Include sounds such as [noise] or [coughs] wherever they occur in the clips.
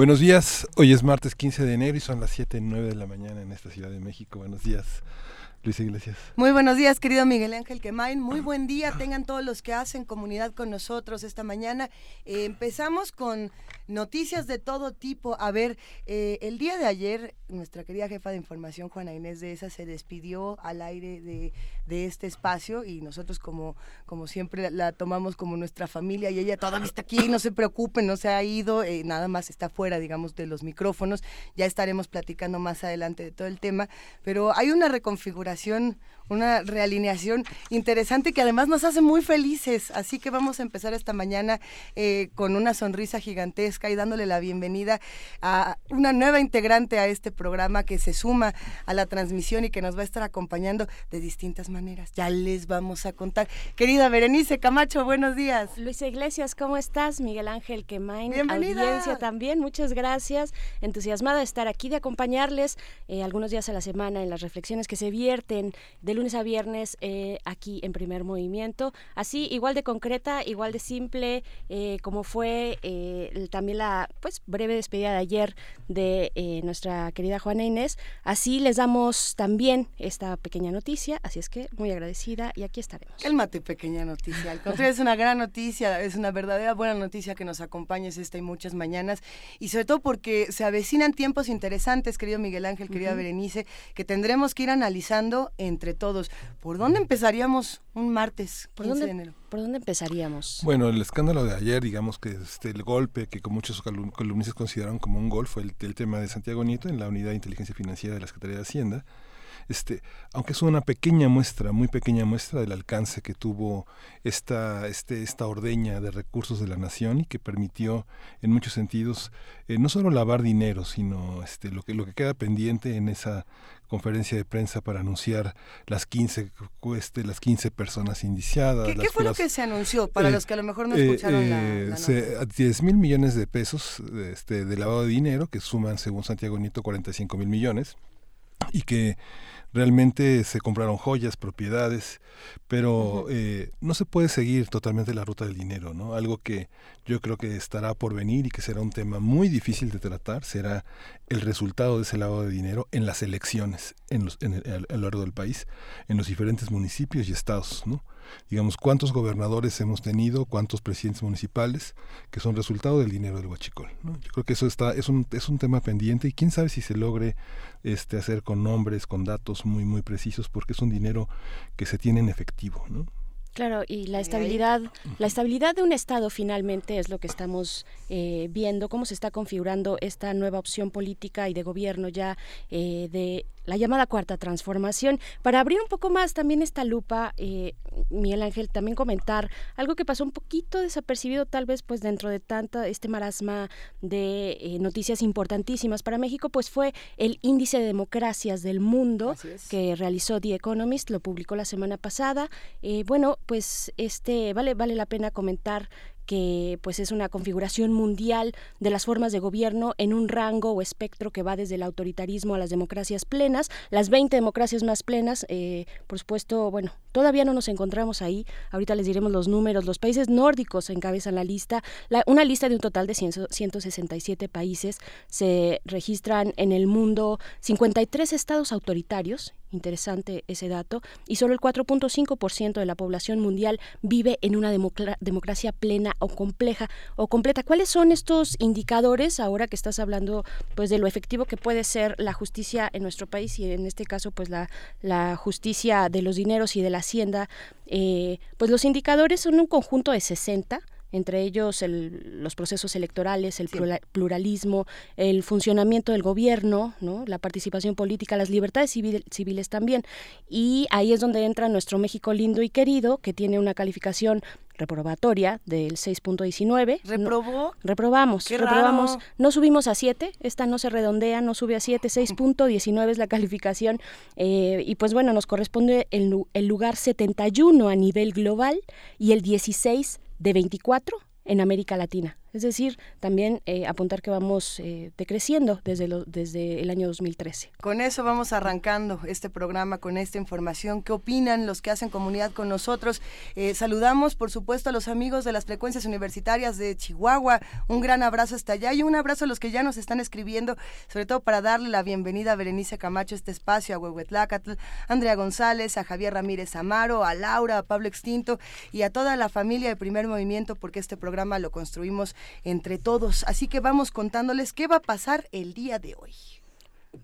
Buenos días, hoy es martes 15 de enero y son las 7 y 9 de la mañana en esta Ciudad de México. Buenos días. Luis Iglesias. Muy buenos días, querido Miguel Ángel Quemain. Muy buen día, tengan todos los que hacen comunidad con nosotros esta mañana. Eh, empezamos con noticias de todo tipo. A ver, eh, el día de ayer, nuestra querida jefa de información, Juana Inés de esa, se despidió al aire de, este espacio y nosotros, como, como siempre, la tomamos como nuestra familia y ella todavía está aquí, no se preocupen, no se ha ido, eh, nada más está fuera, digamos, de los micrófonos. Ya estaremos platicando más adelante de todo el tema, pero hay una reconfiguración una realineación interesante que además nos hace muy felices. Así que vamos a empezar esta mañana eh, con una sonrisa gigantesca y dándole la bienvenida a una nueva integrante a este programa que se suma a la transmisión y que nos va a estar acompañando de distintas maneras. Ya les vamos a contar. Querida Berenice Camacho, buenos días. Luisa Iglesias, ¿cómo estás? Miguel Ángel Quemain, Bienvenida. audiencia también, muchas gracias. Entusiasmada de estar aquí, de acompañarles eh, algunos días a la semana en las reflexiones que se vierten de lunes a viernes eh, aquí en Primer Movimiento. Así, igual de concreta, igual de simple, eh, como fue eh, también la pues breve despedida de ayer de nuestra querida Juana Inés. Así les damos también esta pequeña noticia, así es que muy agradecida y aquí estaremos. El mate pequeña noticia, al contrario es una gran noticia, es una verdadera buena noticia que nos acompañes esta y muchas mañanas y sobre todo porque se avecinan tiempos interesantes, querido Miguel Ángel, querida Berenice, que tendremos que ir analizando entre todos. ¿Por dónde empezaríamos un martes ¿Por dónde, ¿Por dónde empezaríamos? Bueno, el escándalo de ayer, digamos que este, el golpe que con muchos columnistas consideraron como un gol fue el, el tema de Santiago Nieto en la Unidad de Inteligencia Financiera de la Secretaría de Hacienda este, aunque es una pequeña muestra, muy pequeña muestra del alcance que tuvo esta, este, esta ordeña de recursos de la nación y que permitió en muchos sentidos eh, no solo lavar dinero, sino este, lo, que, lo que queda pendiente en esa conferencia de prensa para anunciar las 15, este, las 15 personas indiciadas. ¿Qué, fue lo que se anunció para eh, los que a lo mejor no escucharon eh, la, 10 mil millones de pesos este, de lavado de dinero, que suman, según Santiago Nieto, 45 mil millones, y que realmente se compraron joyas, propiedades, pero eh, no se puede seguir totalmente la ruta del dinero, ¿no? Algo que yo creo que estará por venir y que será un tema muy difícil de tratar, será el resultado de ese lavado de dinero en las elecciones en los, en a lo largo del país, en los diferentes municipios y estados, ¿no? Digamos, cuántos gobernadores hemos tenido, cuántos presidentes municipales que son resultado del dinero del huachicol. Yo creo que eso está, es un, es un tema pendiente y quién sabe si se logre este, hacer con nombres, con datos muy, muy precisos, porque es un dinero que se tiene en efectivo. ¿no? Claro, y la estabilidad, la estabilidad de un Estado finalmente es lo que estamos eh, viendo, cómo se está configurando esta nueva opción política y de gobierno ya eh, de la llamada cuarta transformación. Para abrir un poco más también esta lupa, eh, Miguel Ángel, también comentar algo que pasó un poquito desapercibido tal vez pues dentro de tanta este marasma de eh, noticias importantísimas para México, pues fue el índice de democracias del mundo que realizó The Economist, lo publicó la semana pasada. Eh, bueno, pues este vale vale la pena comentar que pues es una configuración mundial de las formas de gobierno en un rango o espectro que va desde el autoritarismo a las democracias plenas, las 20 democracias más plenas, eh, por supuesto, bueno, todavía no nos encontramos ahí, ahorita les diremos los números, los países nórdicos encabezan la lista, una lista de un total de 167 países, se registran en el mundo. 53 estados autoritarios, interesante ese dato, y solo el 4.5% de la población mundial vive en una democracia plena o compleja o completa. ¿Cuáles son estos indicadores ahora que estás hablando pues de lo efectivo que puede ser la justicia en nuestro país y en este caso pues la, la justicia de los dineros y de la hacienda? Eh, pues los indicadores son un conjunto de 60 entre ellos los procesos electorales, el pluralismo, el funcionamiento del gobierno, ¿no? la participación política, las libertades civiles también. Y ahí es donde entra nuestro México lindo y querido, que tiene una calificación reprobatoria del 6.19. ¿Reprobó? reprobamos, reprobamos. No subimos a 7, esta no se redondea, no sube a 7, 6.19 es la calificación. Eh, y pues bueno, nos corresponde el, el lugar 71 a nivel global y el 16 de 24 en América Latina. Es decir, también eh, apuntar que vamos eh, decreciendo desde, desde el año 2013. Con eso vamos arrancando este programa, con esta información. ¿Qué opinan los que hacen comunidad con nosotros? Eh, saludamos, por supuesto, a los amigos de las frecuencias universitarias de Chihuahua. Un gran abrazo hasta allá y un abrazo a los que ya nos están escribiendo, sobre todo para darle la bienvenida a Berenice Camacho este espacio, a Huehuetlacatl, Andrea González, a Javier Ramírez Amaro, a Laura, a Pablo Extinto y a toda la familia de Primer Movimiento, porque este programa lo construimos entre todos. Así que vamos contándoles qué va a pasar el día de hoy.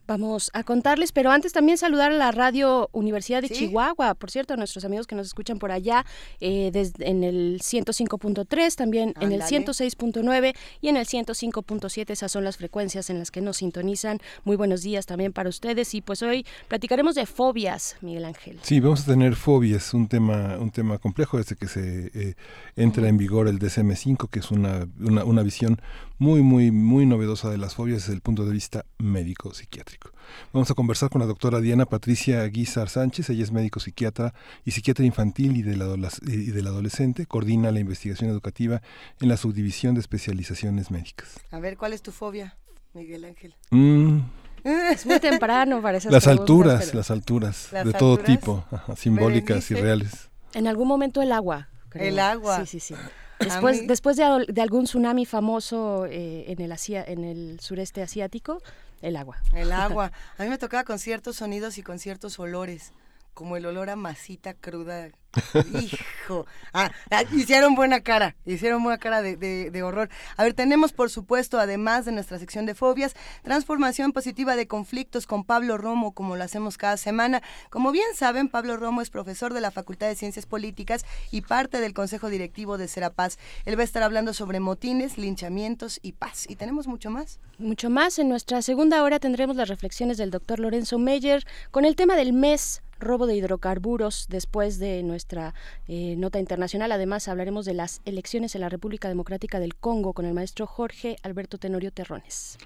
Vamos a contarles, pero antes también saludar a la Radio Universidad de Chihuahua, por cierto, a nuestros amigos que nos escuchan por allá eh, desde, en el 105.3, también en el 106.9 y en el 105.7. Esas son las frecuencias en las que nos sintonizan. Muy buenos días también para ustedes y pues hoy platicaremos de fobias, Miguel Ángel. Sí, vamos a tener fobias, un tema, un tema complejo desde que se eh, entra en vigor el DSM-5, que es una, una, una visión muy, muy, muy novedosa de las fobias desde el punto de vista médico psiquiátrico. Vamos a conversar con la doctora Diana Patricia Guizar Sánchez, ella es médico psiquiatra y psiquiatra infantil y del, y del adolescente, coordina la investigación educativa en la subdivisión de especializaciones médicas. A ver, ¿cuál es tu fobia, Miguel Ángel? Mm. Es muy temprano para esas Las alturas, las alturas, de todo tipo, simbólicas y reales. En algún momento el agua. El agua. Sí, sí, sí. Después, después de, algún tsunami famoso eh, en, el en el sureste asiático, el agua. El [laughs] agua. A mí me tocaba con ciertos sonidos y con ciertos olores, como el olor a masita cruda [laughs] Hijo. Ah, ah, hicieron buena cara, hicieron buena cara de, horror. A ver, tenemos por supuesto, además de nuestra sección de fobias, transformación positiva de conflictos con Pablo Romo, como lo hacemos cada semana. Como bien saben, Pablo Romo es profesor de la Facultad de Ciencias Políticas y parte del Consejo Directivo de Serapaz. Él va a estar hablando sobre motines, linchamientos y paz. Y tenemos mucho más. Mucho más. En nuestra segunda hora tendremos las reflexiones del doctor Lorenzo Meyer con el tema del mes robo de hidrocarburos después de nuestra eh, nota internacional. Además, hablaremos de las elecciones en la República Democrática del Congo con el maestro Jorge Alberto Tenorio Terrones.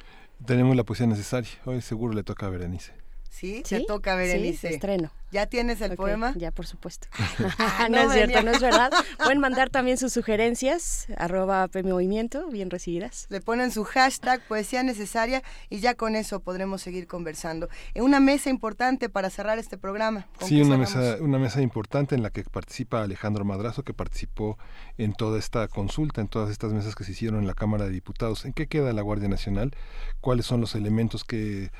Tenemos la poesía necesaria. Hoy seguro le toca a Berenice. Sí, se toca Berenice. Sí, estreno. ¿Ya tienes el poema? Ya, por supuesto. [laughs] [laughs] no, es cierto, no es verdad. [laughs] Pueden mandar también sus sugerencias, arroba Movimiento, bien recibidas. Le ponen su hashtag poesía necesaria y ya con eso podremos seguir conversando. En una mesa importante para cerrar este programa. Sí, una mesa, una mesa importante en la que participa Alejandro Madrazo, que participó en toda esta consulta, en todas estas mesas que se hicieron en la Cámara de Diputados. ¿En qué queda la Guardia Nacional? ¿Cuáles son los elementos que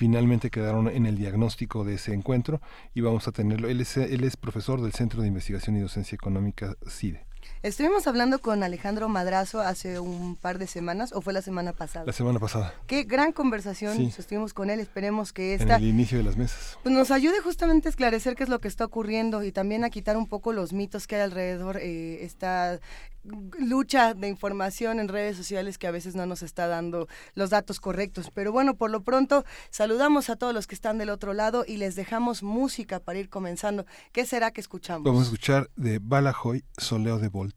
finalmente quedaron en el diagnóstico de ese encuentro y vamos a tenerlo. Él es, él es profesor del Centro de Investigación y Docencia Económica CIDE. Estuvimos hablando con Alejandro Madrazo hace un par de semanas, o fue la semana pasada. La semana pasada. Qué gran conversación estuvimos con él. Esperemos que esta. En el inicio de las mesas. Pues nos ayude justamente a esclarecer qué es lo que está ocurriendo y también a quitar un poco los mitos que hay alrededor. Eh, esta lucha de información en redes sociales que a veces no nos está dando los datos correctos. Pero bueno, por lo pronto saludamos a todos los que están del otro lado y les dejamos música para ir comenzando. ¿Qué será que escuchamos? Vamos a escuchar de Balajoy, Soleo de Volt.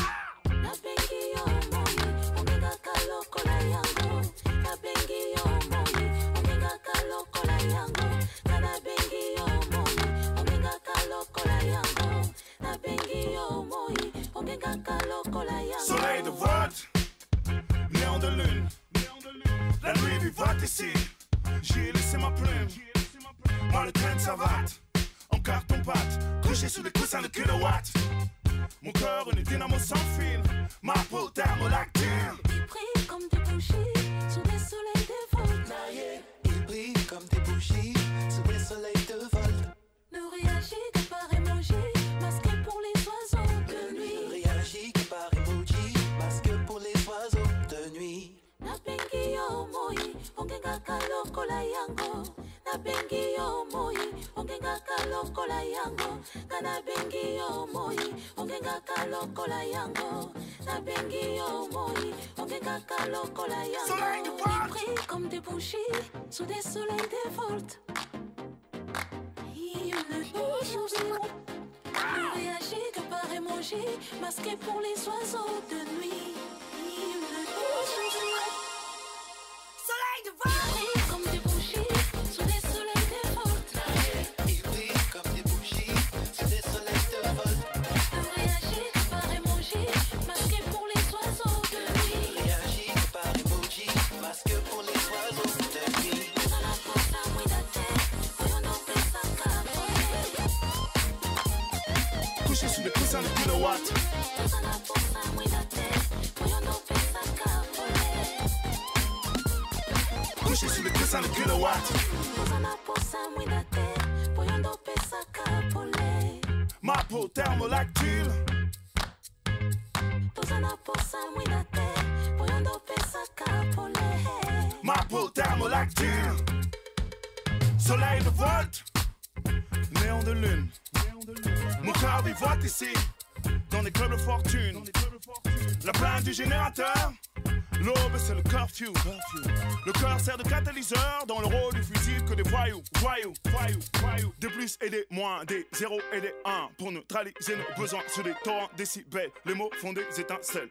La vivote ici. J'ai laissé ma plume. Moi le train de savate. En carton pâte, couché sous des coussins de kilowatts. Mon cœur, une dynamo sans fil. Ma peau thermolactile. Il brille comme des bougies sous des soleils de volta. Il brille comme des bougies sous des soleils de volta. Ne réagit que par emoji, masqué pour les oiseaux de nuit. Réagit que par emoji, masque pour les oiseaux de nuit. nabengi yo moi ongengaka lokola yango nabengi yo moi. Ongengaka lokola yango nga nabengi yo moi. Ongengaka lokola yango nabengi yo moi. Ongengaka lokola yango comme des bougies sous des soleils de volta Il ne réagit que par emoji masqué pour les oiseaux de nuit. Il divine. Sert de catalyseur dans le rôle du fusil que des voyous, voyous, voyous, voyous. Des plus et des moins, des zéros et des 1 pour neutraliser nos besoins sur des torrents décibels. Les mots font des étincelles.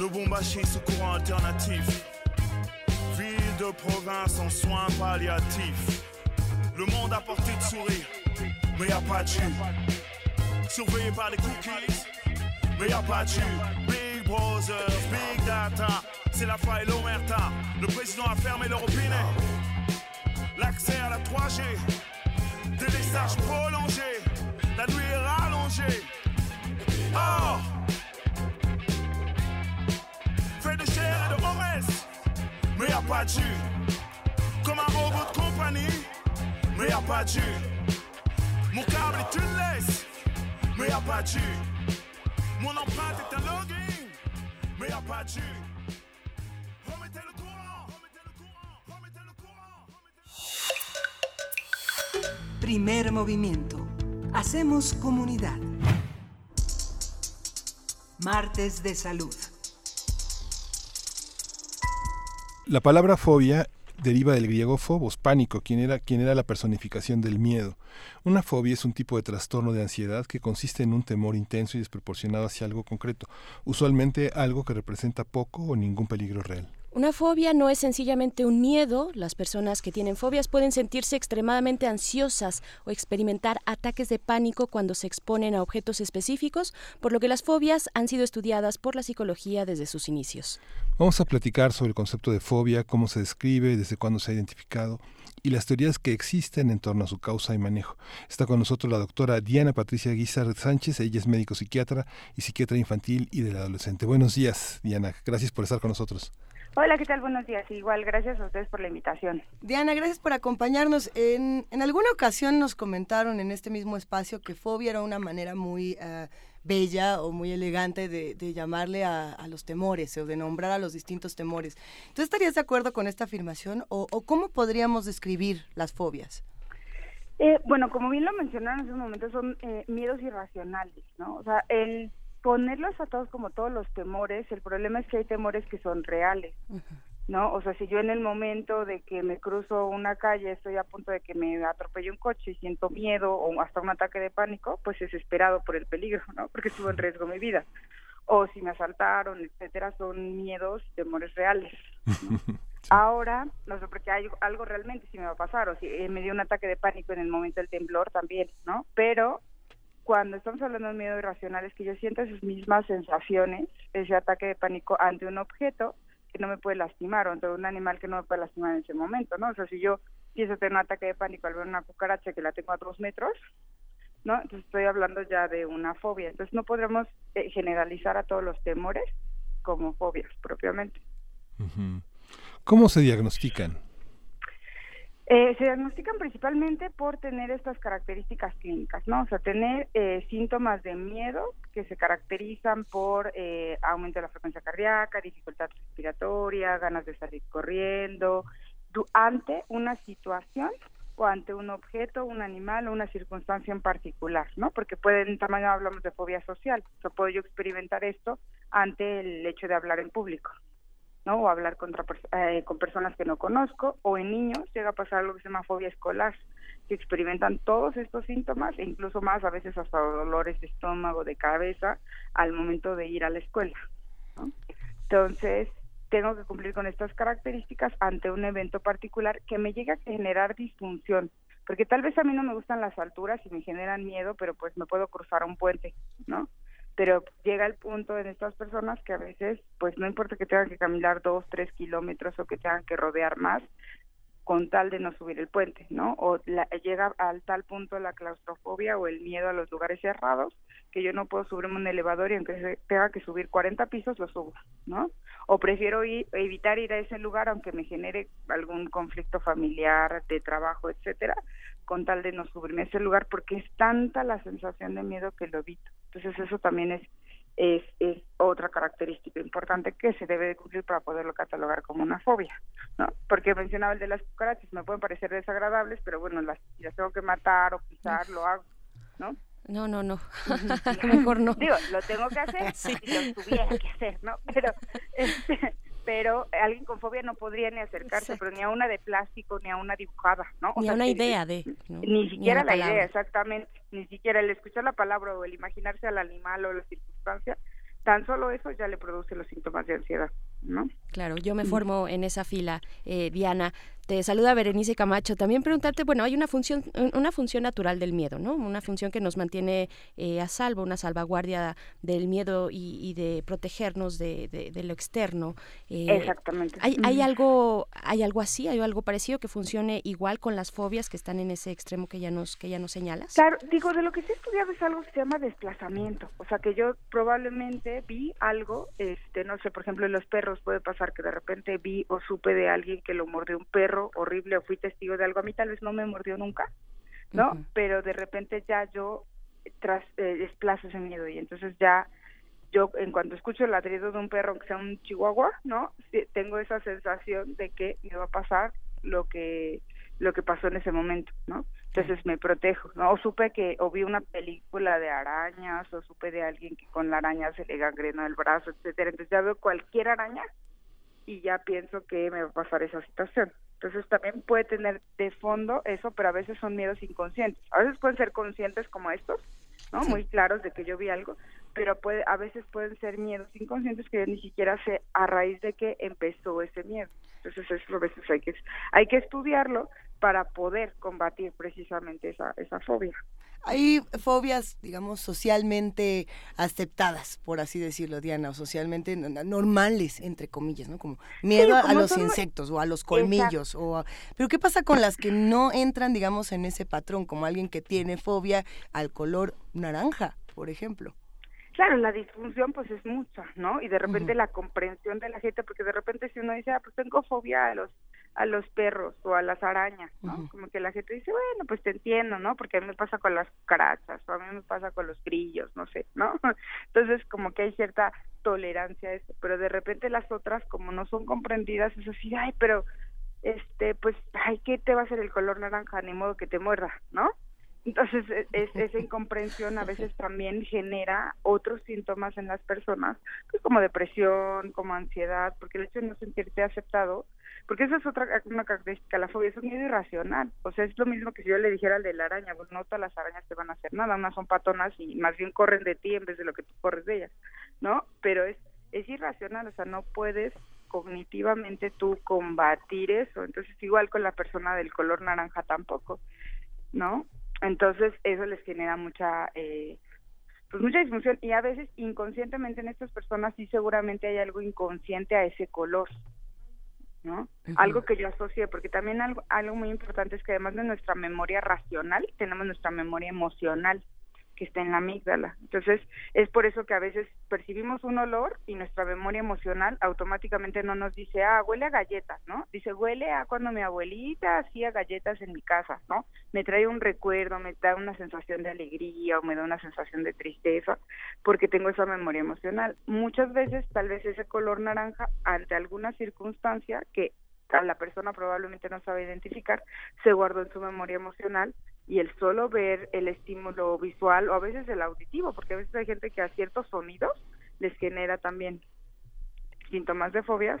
Le bon bâché sous courant alternatif. Ville de province en soins palliatifs. Le monde a porté de sourire mais y a pas de. Surveillé par les cookies, mais y a pas de. Big Brother, Big Data, c'est la faille l'omerta. Le président a fermé leur robinet. L'accès à la 3G, délestage prolongé. La nuit est rallongée. Oh! Fait de chair et de OS, mais y a pas de. Comme un robot de compagnie, mais y a pas de. Mon câble est une laisse, mais y a pas de. Mon empreinte est un login, mais y a pas de. Primer movimiento. Hacemos comunidad. Martes de salud. La palabra fobia deriva del griego phobos, pánico, quien era, quien era la personificación del miedo. Una fobia es un tipo de trastorno de ansiedad que consiste en un temor intenso y desproporcionado hacia algo concreto, usualmente algo que representa poco o ningún peligro real. Una fobia no es sencillamente un miedo. Las personas que tienen fobias pueden sentirse extremadamente ansiosas o experimentar ataques de pánico cuando se exponen a objetos específicos, por lo que las fobias han sido estudiadas por la psicología desde sus inicios. Vamos a platicar sobre el concepto de fobia, cómo se describe, desde cuándo se ha identificado y las teorías que existen en torno a su causa y manejo. Está con nosotros la doctora Diana Patricia Guizar Sánchez, ella es médico psiquiatra y psiquiatra infantil y del adolescente. Buenos días, Diana, gracias por estar con nosotros. Hola, ¿qué tal? Buenos días. Igual, gracias a ustedes por la invitación. Diana, gracias por acompañarnos. En, en alguna ocasión nos comentaron en este mismo espacio que fobia era una manera muy eh, bella o muy elegante de, de llamarle a, a los temores o de nombrar a los distintos temores. ¿Tú estarías de acuerdo con esta afirmación o, o cómo podríamos describir las fobias? Eh, bueno, como bien lo mencionaron en ese momento, son eh, miedos irracionales, ¿no? O sea, el ponerlos a todos como todos los temores, el problema es que hay temores que son reales, ¿no? O sea, si yo en el momento de que me cruzo una calle estoy a punto de que me atropelle un coche y siento miedo o hasta un ataque de pánico, pues es esperado por el peligro, ¿no? Porque estuvo en riesgo mi vida. o si me asaltaron, etcétera, son miedos temores reales. [laughs] Ahora, no sé, porque hay algo realmente si me va a pasar, o si eh, me dio un ataque de pánico en el momento del temblor también, ¿no? Pero cuando estamos hablando de miedo irracional es que yo siento esas mismas sensaciones, ese ataque de pánico ante un objeto que no me puede lastimar o ante un animal que no me puede lastimar en ese momento, ¿no? O sea, si yo a tener un ataque de pánico al ver una cucaracha que la tengo a dos metros, ¿no? Entonces estoy hablando ya de una fobia. Entonces no podremos eh, generalizar a todos los temores como fobias propiamente. ¿Cómo se diagnostican? Eh, se diagnostican principalmente por tener estas características clínicas, ¿no? O sea, tener eh, síntomas de miedo que se caracterizan por eh, aumento de la frecuencia cardíaca, dificultad respiratoria, ganas de salir corriendo, ante una situación o ante un objeto, un animal o una circunstancia en particular, ¿no? Porque pueden, también hablamos de fobia social, o sea, puedo yo experimentar esto ante el hecho de hablar en público, ¿no? O hablar contra, eh, con personas que no conozco, o en niños llega a pasar algo que se llama fobia escolar, que experimentan todos estos síntomas e incluso más, a veces hasta dolores de estómago, de cabeza, al momento de ir a la escuela. Entonces, tengo que cumplir con estas características ante un evento particular que me llega a generar disfunción, porque tal vez a mí no me gustan las alturas y me generan miedo, pero pues me puedo cruzar un puente, ¿no? Pero llega el punto en estas personas que a veces, pues no importa que tengan que caminar dos, tres kilómetros o que tengan que rodear más, con tal de no subir el puente, ¿no? O llega al tal punto la claustrofobia o el miedo a los lugares cerrados que yo no puedo subirme un elevador y aunque tenga que subir 40 pisos lo subo, ¿no? O prefiero evitar ir a ese lugar aunque me genere algún conflicto familiar, de trabajo, etcétera, con tal de no subirme a ese lugar porque es tanta la sensación de miedo que lo evito. Entonces eso también es, es, es otra característica importante que se debe de cumplir para poderlo catalogar como una fobia, ¿no? Porque mencionaba el de las cucarachas, me pueden parecer desagradables, pero bueno, las, las tengo que matar o pisar, lo hago, ¿no? No, no, no. [laughs] Mejor no. Digo, lo tengo que hacer [laughs] si lo tuviera que hacer, ¿no? Pero este, pero alguien con fobia no podría ni acercarse, pero ni a una de plástico, ni a una dibujada, ¿no? ni a una idea de... Ni siquiera la idea, exactamente, ni siquiera el escuchar la palabra o el imaginarse al animal o la circunstancia, tan solo eso ya le produce los síntomas de ansiedad, ¿no? Claro, yo me formo en esa fila, eh, Diana. Te saluda Berenice Camacho. También preguntarte, bueno, hay una función, una función natural del miedo, ¿no? Una función que nos mantiene eh, a salvo, una salvaguardia del miedo y, de protegernos de, lo externo. Eh, Exactamente. ¿hay, ¿hay, algo, ¿Hay algo así, hay algo parecido que funcione igual con las fobias que están en ese extremo que ya nos, que ya nos señalas? Claro, digo, de lo que se ha estudiado es algo que se llama desplazamiento. O sea, que yo probablemente vi algo, este, no sé, por ejemplo, en los perros puede pasar que de repente vi o supe de alguien que lo mordió un perro horrible o fui testigo de algo, a mí tal vez no me mordió nunca, ¿no? Pero de repente ya yo tras, eh, desplazo ese miedo y entonces ya yo en cuanto escucho el ladrido de un perro, que sea un chihuahua, ¿no? tengo esa sensación de que me va a pasar lo que lo que pasó en ese momento, ¿no? Entonces me protejo, ¿no? O supe que, o vi una película de arañas, o supe de alguien que con la araña se le gangrenó el brazo, etcétera. Entonces ya veo cualquier araña y ya pienso que me va a pasar esa situación. Entonces también puede tener de fondo eso, pero a veces son miedos inconscientes. A veces pueden ser conscientes como estos, ¿no? Muy claros de que yo vi algo, pero puede, a veces pueden ser miedos inconscientes que yo ni siquiera sé a raíz de que empezó ese miedo. Entonces eso a veces hay que, hay que estudiarlo para poder combatir precisamente esa, esa fobia hay fobias, digamos, socialmente aceptadas, por así decirlo, Diana, o socialmente normales, entre comillas, ¿no? Como miedo a los insectos o a los colmillos. o Pero ¿qué pasa con las que no entran, digamos, en ese patrón, como alguien que tiene fobia al color naranja, por ejemplo? Claro, la disfunción pues es mucha, ¿no? Y de repente la comprensión de la gente, porque de repente si uno dice, ah, pues tengo fobia a los a los perros o a las arañas, ¿no? Como que la gente dice, bueno, pues te entiendo, ¿no? Porque a mí me pasa con las carachas o a mí me pasa con los grillos, no sé, ¿no? [laughs] Entonces como que hay cierta tolerancia a eso, pero de repente las otras como no son comprendidas es así, ay, pero este, pues, ay, ¿qué te va a hacer el color naranja? Ni modo que te muerda, ¿no? Entonces, e, es, [laughs] esa incomprensión a veces también genera otros síntomas en las personas, pues como depresión, como ansiedad, porque el hecho de no sentirte aceptado, porque esa es otra una característica, la fobia es miedo irracional, o sea, es lo mismo que si yo le dijera al de la araña, pues no todas las arañas te van a hacer nada, unas son patonas y más bien corren de ti en vez de lo que tú corres de ellas, ¿no? Pero es, es irracional, o sea, no puedes cognitivamente tú combatir eso, entonces igual con la persona del color naranja tampoco, ¿no? Entonces eso les genera mucha... Eh, pues mucha disfunción y a veces inconscientemente en estas personas sí seguramente hay algo inconsciente a ese color, ¿no? Algo que yo asocié, porque también algo, algo muy importante es que además de nuestra memoria racional, tenemos nuestra memoria emocional que está en la amígdala. Entonces, es por eso que a veces percibimos un olor y nuestra memoria emocional automáticamente no nos dice, ah, huele a galletas, ¿no? Dice, huele a cuando mi abuelita hacía galletas en mi casa, ¿no? Me trae un recuerdo, me da una sensación de alegría o me da una sensación de tristeza porque tengo esa memoria emocional. Muchas veces, tal vez ese color naranja, ante alguna circunstancia que la persona probablemente no sabe identificar, se guardó en su memoria emocional y el solo ver el estímulo visual o a veces el auditivo, porque a veces hay gente que a ciertos sonidos les genera también síntomas de fobias,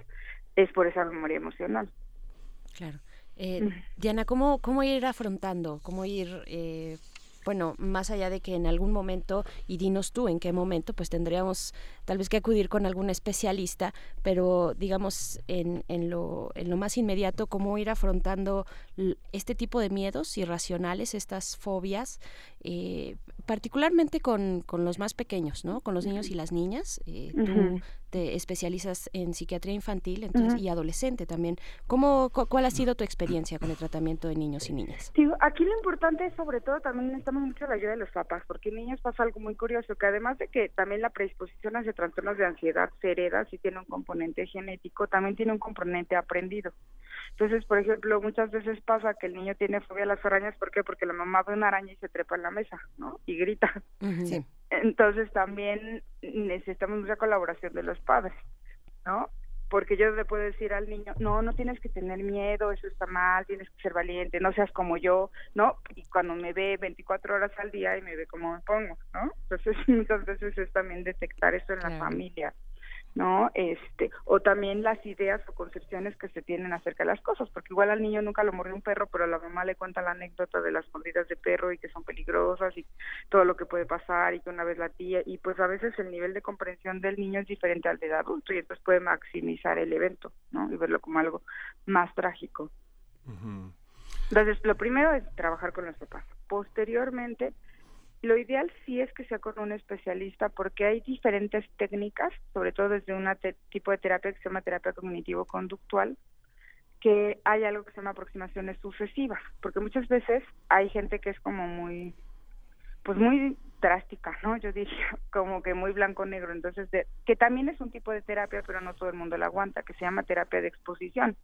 es por esa memoria emocional. Claro. Eh, Diana, ¿cómo, ¿cómo ir afrontando, cómo ir eh, bueno, más allá de que en algún momento, y dinos tú en qué momento, pues tendríamos tal vez que acudir con algún especialista, pero digamos en, en, lo, en lo más inmediato, cómo ir afrontando este tipo de miedos irracionales, estas fobias, eh, particularmente con, con, los más pequeños, ¿no? Con los niños y las niñas. Eh, tú te especializas en psiquiatría infantil entonces, y adolescente también. ¿Cómo, ¿Cuál ha sido tu experiencia con el tratamiento de niños y niñas? aquí lo importante es sobre todo también necesitamos mucho la ayuda de los papás, porque en niños pasa algo muy curioso, que además de que también la predisposición hacia trastornos de ansiedad se hereda, si tiene un componente genético, también tiene un componente aprendido. Entonces, por ejemplo, muchas veces pasa que el niño tiene fobia a las arañas, ¿por qué? Porque la mamá ve una araña y se trepa en la mesa, ¿no? Y grita. Entonces también necesitamos mucha colaboración de los padres, ¿no? Porque yo le puedo decir al niño, no, no tienes que tener miedo, eso está mal, tienes que ser valiente, no seas como yo, ¿no? Y cuando me ve 24 horas al día y me ve cómo me pongo, ¿no? Entonces [laughs] muchas veces es también detectar eso en la familia. ¿No? Este, o también las ideas o concepciones que se tienen acerca de las cosas, porque igual al niño nunca lo mordió un perro, pero la mamá le cuenta la anécdota de las mordidas de perro y que son peligrosas y todo lo que puede pasar y que una vez la tía, y pues a veces el nivel de comprensión del niño es diferente al del adulto y entonces puede maximizar el evento, ¿no? Y verlo como algo más trágico. Entonces, lo primero es trabajar con los papás. Posteriormente, lo ideal sí es que sea con un especialista porque hay diferentes técnicas, sobre todo desde un tipo de terapia que se llama terapia cognitivo-conductual, que hay algo que se llama aproximaciones sucesivas, porque muchas veces hay gente que es como muy, pues muy drástica, ¿no? Yo diría [laughs] como que muy blanco-negro, entonces, de, que también es un tipo de terapia, pero no todo el mundo la aguanta, que se llama terapia de exposición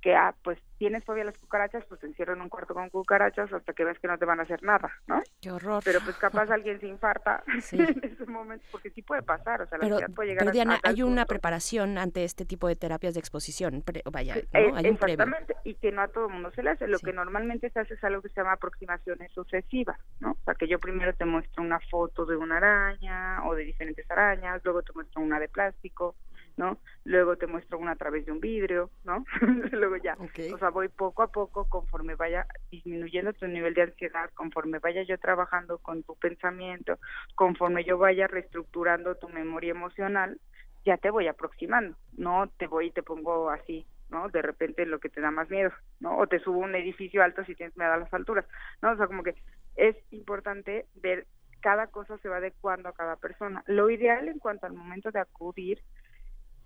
que, ah, pues tienes fobia a las cucarachas, pues te encierro en un cuarto con cucarachas hasta que ves que no te van a hacer nada, ¿no? Qué horror. Pero pues capaz alguien se infarta [laughs] en ese momento, porque sí puede pasar, o sea, la pero, puede llegar pero Diana, hay una preparación ante este tipo de terapias de exposición, vaya, ¿no? Eh, hay un exactamente, y que no a todo el mundo se le hace. Lo que normalmente se hace es algo que se llama aproximaciones sucesivas, ¿no? O sea, que yo primero te muestro una foto de una araña o de diferentes arañas, luego te muestro una de plástico, ¿no? Luego te muestro una a través de un vidrio, ¿no? [laughs] Luego ya, o sea, voy poco a poco conforme vaya disminuyendo tu nivel de ansiedad, conforme vaya yo trabajando con tu pensamiento, conforme yo vaya reestructurando tu memoria emocional, ya te voy aproximando, no te voy y te pongo así, ¿no? De repente lo que te da más miedo, ¿no? O te subo un edificio alto si tienes miedo a las alturas, ¿no? O sea, como que es importante ver cada cosa se va adecuando a cada persona. Lo ideal en cuanto al momento de acudir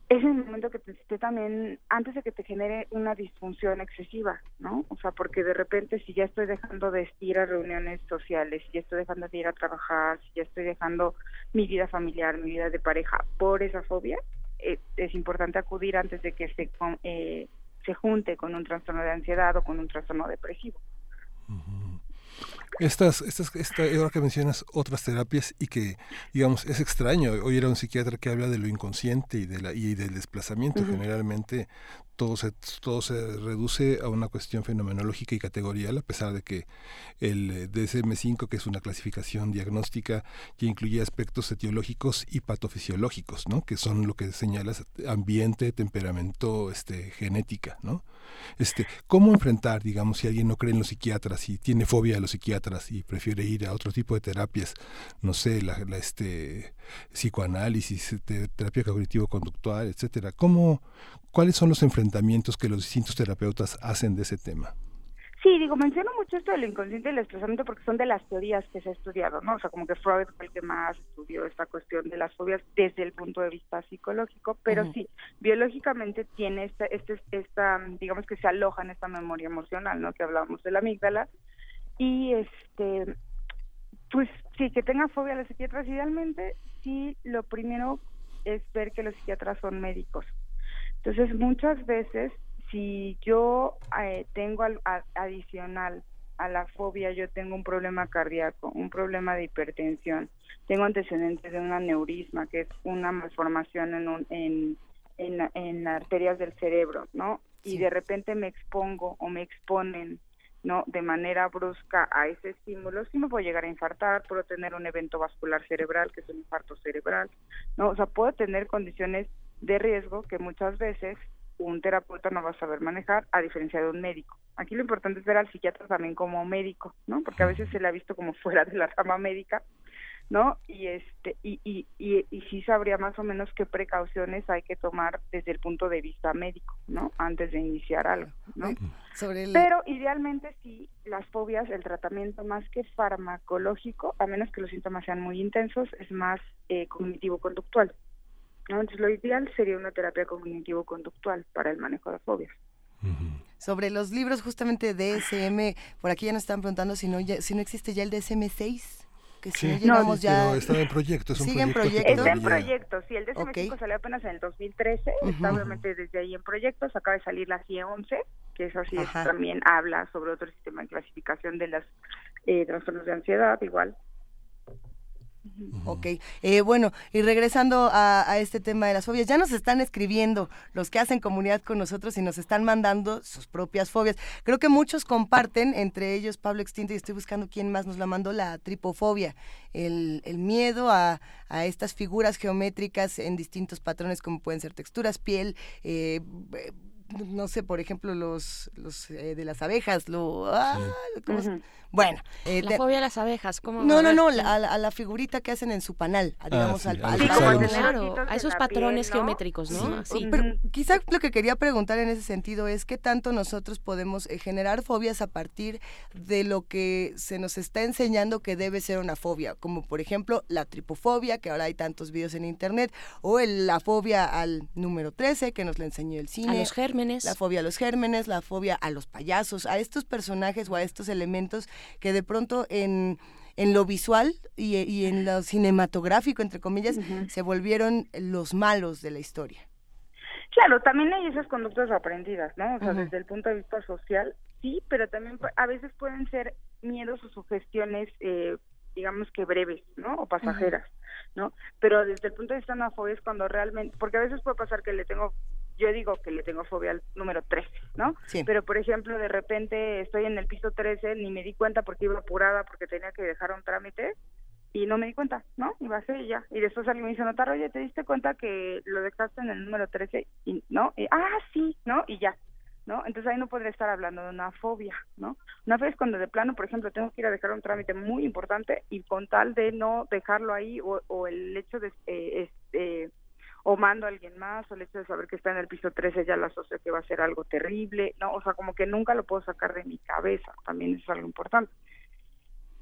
es el momento que te esté también, antes de que te genere una disfunción excesiva, ¿no? O sea, porque de repente si ya estoy dejando de ir a reuniones sociales, si ya estoy dejando de ir a trabajar, si ya estoy dejando mi vida familiar, mi vida de pareja por esa fobia, eh, es importante acudir antes de que se, eh, se junte con un trastorno de ansiedad o con un trastorno depresivo. Estas, estas, esta, ahora que mencionas otras terapias y que, digamos, es extraño, hoy era un psiquiatra que habla de lo inconsciente y, de la, y del desplazamiento, generalmente todo se, todo se reduce a una cuestión fenomenológica y categorial, a pesar de que el eh, DSM-5, que es una clasificación diagnóstica que incluye aspectos etiológicos y patofisiológicos, ¿no? que son lo que señalas ambiente, temperamento, este, genética. ¿no? Este, ¿Cómo enfrentar, digamos, si alguien no cree en los psiquiatras y tiene fobia a los psiquiatras y prefiere ir a otro tipo de terapias, no sé, la, la este, psicoanálisis, terapia cognitivo-conductual, etcétera? ¿Cómo, ¿Cuáles son los enfrentamientos que los distintos terapeutas hacen de ese tema? Sí, digo, menciono mucho esto del inconsciente y el estresamiento porque son de las teorías que se ha estudiado, ¿no? O sea, como que Freud fue el que más estudió esta cuestión de las fobias desde el punto de vista psicológico, pero sí, biológicamente tiene esta, este, esta, digamos que se aloja en esta memoria emocional, ¿no? Que hablábamos de la amígdala. Y este, pues sí, que tenga fobia a los psiquiatras, idealmente, sí, lo primero es ver que los psiquiatras son médicos. Entonces, muchas veces si yo eh, tengo adicional a la fobia, yo tengo un problema cardíaco, un problema de hipertensión, tengo antecedentes de un aneurisma, que es una malformación en, un, en, en, en arterias del cerebro, ¿no? Y de repente me expongo o me exponen no de manera brusca a ese estímulo, sí me puedo llegar a infartar, puedo tener un evento vascular cerebral, que es un infarto cerebral, no, o sea, puedo tener condiciones de riesgo que muchas veces un terapeuta no va a saber manejar, a diferencia de un médico. Aquí lo importante es ver al psiquiatra también como médico, ¿no? Porque a veces se le ha visto como [laughs] fuera de la rama médica, ¿no? Y este y, y, y, y sí sabría más o menos qué precauciones hay que tomar desde el punto de vista médico, ¿no? Antes de iniciar algo, ¿no? Pero idealmente sí, las fobias, el tratamiento más que farmacológico, a menos que los síntomas sean muy intensos, es más eh, cognitivo-conductual. Entonces, lo ideal sería una terapia cognitivo-conductual para el manejo de fobias. Sobre los libros justamente DSM, por aquí ya nos están preguntando si no, si no existe ya el DSM-6 que si sí, no ya... está en proyecto, es un ¿Sigue proyecto. En proyecto? Está en proyecto, sí, el DSM-5 salió apenas en el 2013, está obviamente desde ahí en proyectos, acaba de salir la CIE-11, que eso sí también habla sobre otro sistema de clasificación de las eh, trastornos de ansiedad, igual. Ok, eh, bueno, y regresando a, este tema de las fobias, ya nos están escribiendo los que hacen comunidad con nosotros y nos están mandando sus propias fobias. Creo que muchos comparten, entre ellos Pablo Extinto, y estoy buscando quién más nos la mandó, la tripofobia, el, miedo a, estas figuras geométricas en distintos patrones como pueden ser texturas, piel, eh, no sé, por ejemplo, los, los eh, de las abejas, lo... Ah, bueno. Eh, la fobia a las abejas, ¿cómo? No, no, no, a, la, figurita que hacen en su panal, ah, digamos, al, a esos patrones geométricos, ¿no? Sí. Pero quizá lo que quería preguntar en ese sentido es qué tanto nosotros podemos eh, generar fobias a partir de lo que se nos está enseñando que debe ser una fobia, como por ejemplo la tripofobia, que ahora hay tantos videos en internet, o la fobia al número 13, que nos le enseñó el cine. A los gérmenes. La fobia a los gérmenes, la fobia a los payasos, a estos personajes o a estos elementos que de pronto en, en lo visual y, en lo cinematográfico, entre comillas, se volvieron los malos de la historia. Claro, también hay esas conductas aprendidas, ¿no? O sea, desde el punto de vista social, sí, pero también a veces pueden ser miedos o sugestiones, eh, digamos que breves, ¿no? O pasajeras, ¿no? Pero desde el punto de vista de una fobia es cuando realmente, porque a veces puede pasar que le tengo yo digo que le tengo fobia al número 13, ¿no? Sí. Pero, por ejemplo, de repente estoy en el piso 13, ni me di cuenta porque iba apurada, porque tenía que dejar un trámite, y no me di cuenta, ¿no? Y bajé y ya. Y después alguien me hizo notar, oye, ¿te diste cuenta que lo dejaste en el número 13? Y, ¿No? Y, ah, sí, ¿no? Y ya. ¿no? Entonces ahí no podría estar hablando de una fobia, ¿no? Una vez cuando de plano, por ejemplo, tengo que ir a dejar un trámite muy importante y con tal de no dejarlo ahí o, o el hecho de eh, este, o mando a alguien más, o el hecho de saber que está en el piso 13 ya lo asocio que va a ser algo terrible, no, o sea, como que nunca lo puedo sacar de mi cabeza, también es algo importante.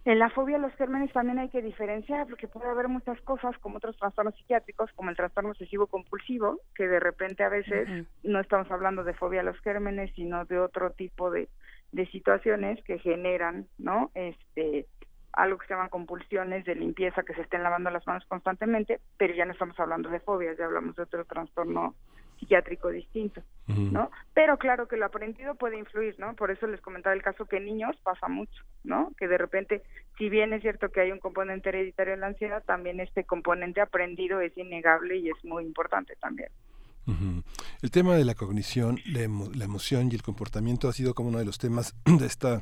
En la fobia a los gérmenes también hay que diferenciar, porque puede haber muchas cosas como otros trastornos psiquiátricos, como el trastorno obsesivo compulsivo, que de repente a veces no estamos hablando de fobia a los gérmenes, sino de otro tipo de, de situaciones que generan, ¿no? Este, algo que se llaman compulsiones de limpieza, que se estén lavando las manos constantemente, pero ya no estamos hablando de fobias, ya hablamos de otro trastorno psiquiátrico distinto, ¿no? Pero claro que lo aprendido puede influir, ¿no? Por eso les comentaba el caso que en niños pasa mucho, ¿no? Que de repente, si bien es cierto que hay un componente hereditario en la ansiedad, también este componente aprendido es innegable y es muy importante también. El tema de la cognición, la, emoción y el comportamiento ha sido como uno de los temas [clears throat] de esta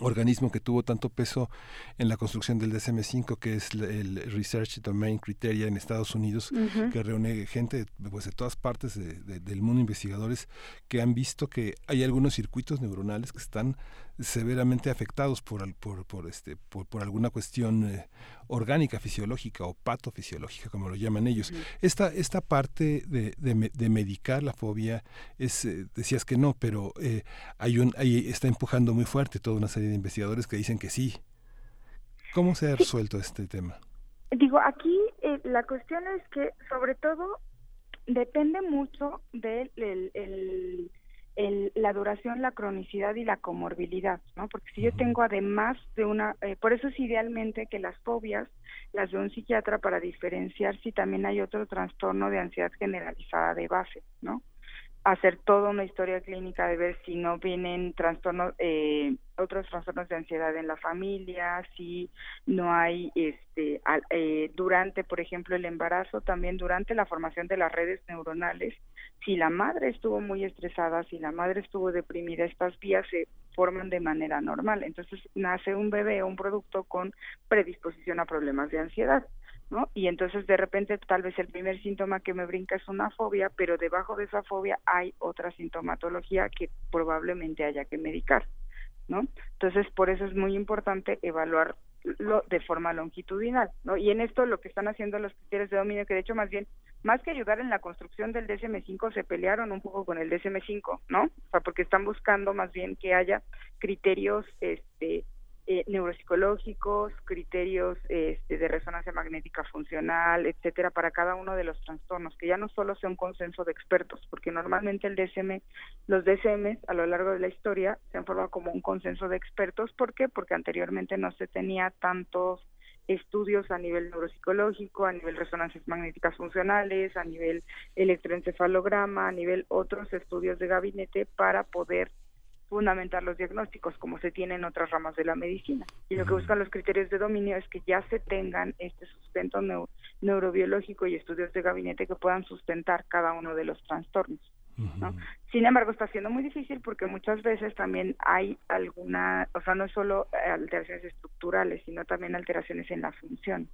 organismo que tuvo tanto peso en la construcción del DSM-5, que es el Research Domain Criteria en Estados Unidos, que reúne gente pues, de todas partes del mundo, investigadores, que han visto que hay algunos circuitos neuronales que están severamente afectados por, por, por este, por, por, alguna cuestión eh, orgánica, fisiológica o patofisiológica, como lo llaman ellos. esta, esta parte de, de, medicar la fobia, es, eh, decías que no, pero eh, hay un, hay, está empujando muy fuerte toda una serie de investigadores que dicen que sí. ¿Cómo se ha resuelto este tema? Digo, aquí la cuestión es que sobre todo depende mucho del el el, la duración, la cronicidad y la comorbilidad, ¿no? Porque si yo tengo además de una, eh, por eso es idealmente que las fobias las de un psiquiatra para diferenciar si también hay otro trastorno de ansiedad generalizada de base, ¿no? Hacer toda una historia clínica de ver si no vienen trastornos eh, otros trastornos de ansiedad en la familia si no hay este eh, durante por ejemplo el embarazo también durante la formación de las redes neuronales si la madre estuvo muy estresada si la madre estuvo deprimida estas vías se forman de manera normal. Entonces nace un bebé un producto con predisposición a problemas de ansiedad ¿no? Y entonces de repente tal vez el primer síntoma que me brinca es una fobia, pero debajo de esa fobia hay otra sintomatología que probablemente haya que medicar, ¿no? Entonces por eso es muy importante evaluarlo de forma longitudinal, ¿no? Y en esto lo que están haciendo los criterios de dominio, que de hecho más bien, más que ayudar en la construcción del DSM-5, se pelearon un poco con el DSM-5, ¿no? O sea, porque están buscando más bien que haya criterios, este, eh, neuropsicológicos, criterios este, de resonancia magnética funcional, etcétera, para cada uno de los trastornos, que ya no solo sea un consenso de expertos, porque normalmente el DSM, los DSM a lo largo de la historia se han formado como un consenso de expertos, ¿por qué? Porque anteriormente no se tenía tantos estudios a nivel neuropsicológico, a nivel resonancias magnéticas funcionales, a nivel electroencefalograma, a nivel otros estudios de gabinete para poder fundamentar los diagnósticos como se tiene en otras ramas de la medicina. Y lo que buscan los criterios de dominio es que ya se tengan este sustento neurobiológico y estudios de gabinete que puedan sustentar cada uno de los trastornos. Sin embargo, está siendo muy difícil porque muchas veces también hay alguna, o sea, no solo alteraciones estructurales, sino también alteraciones en la función.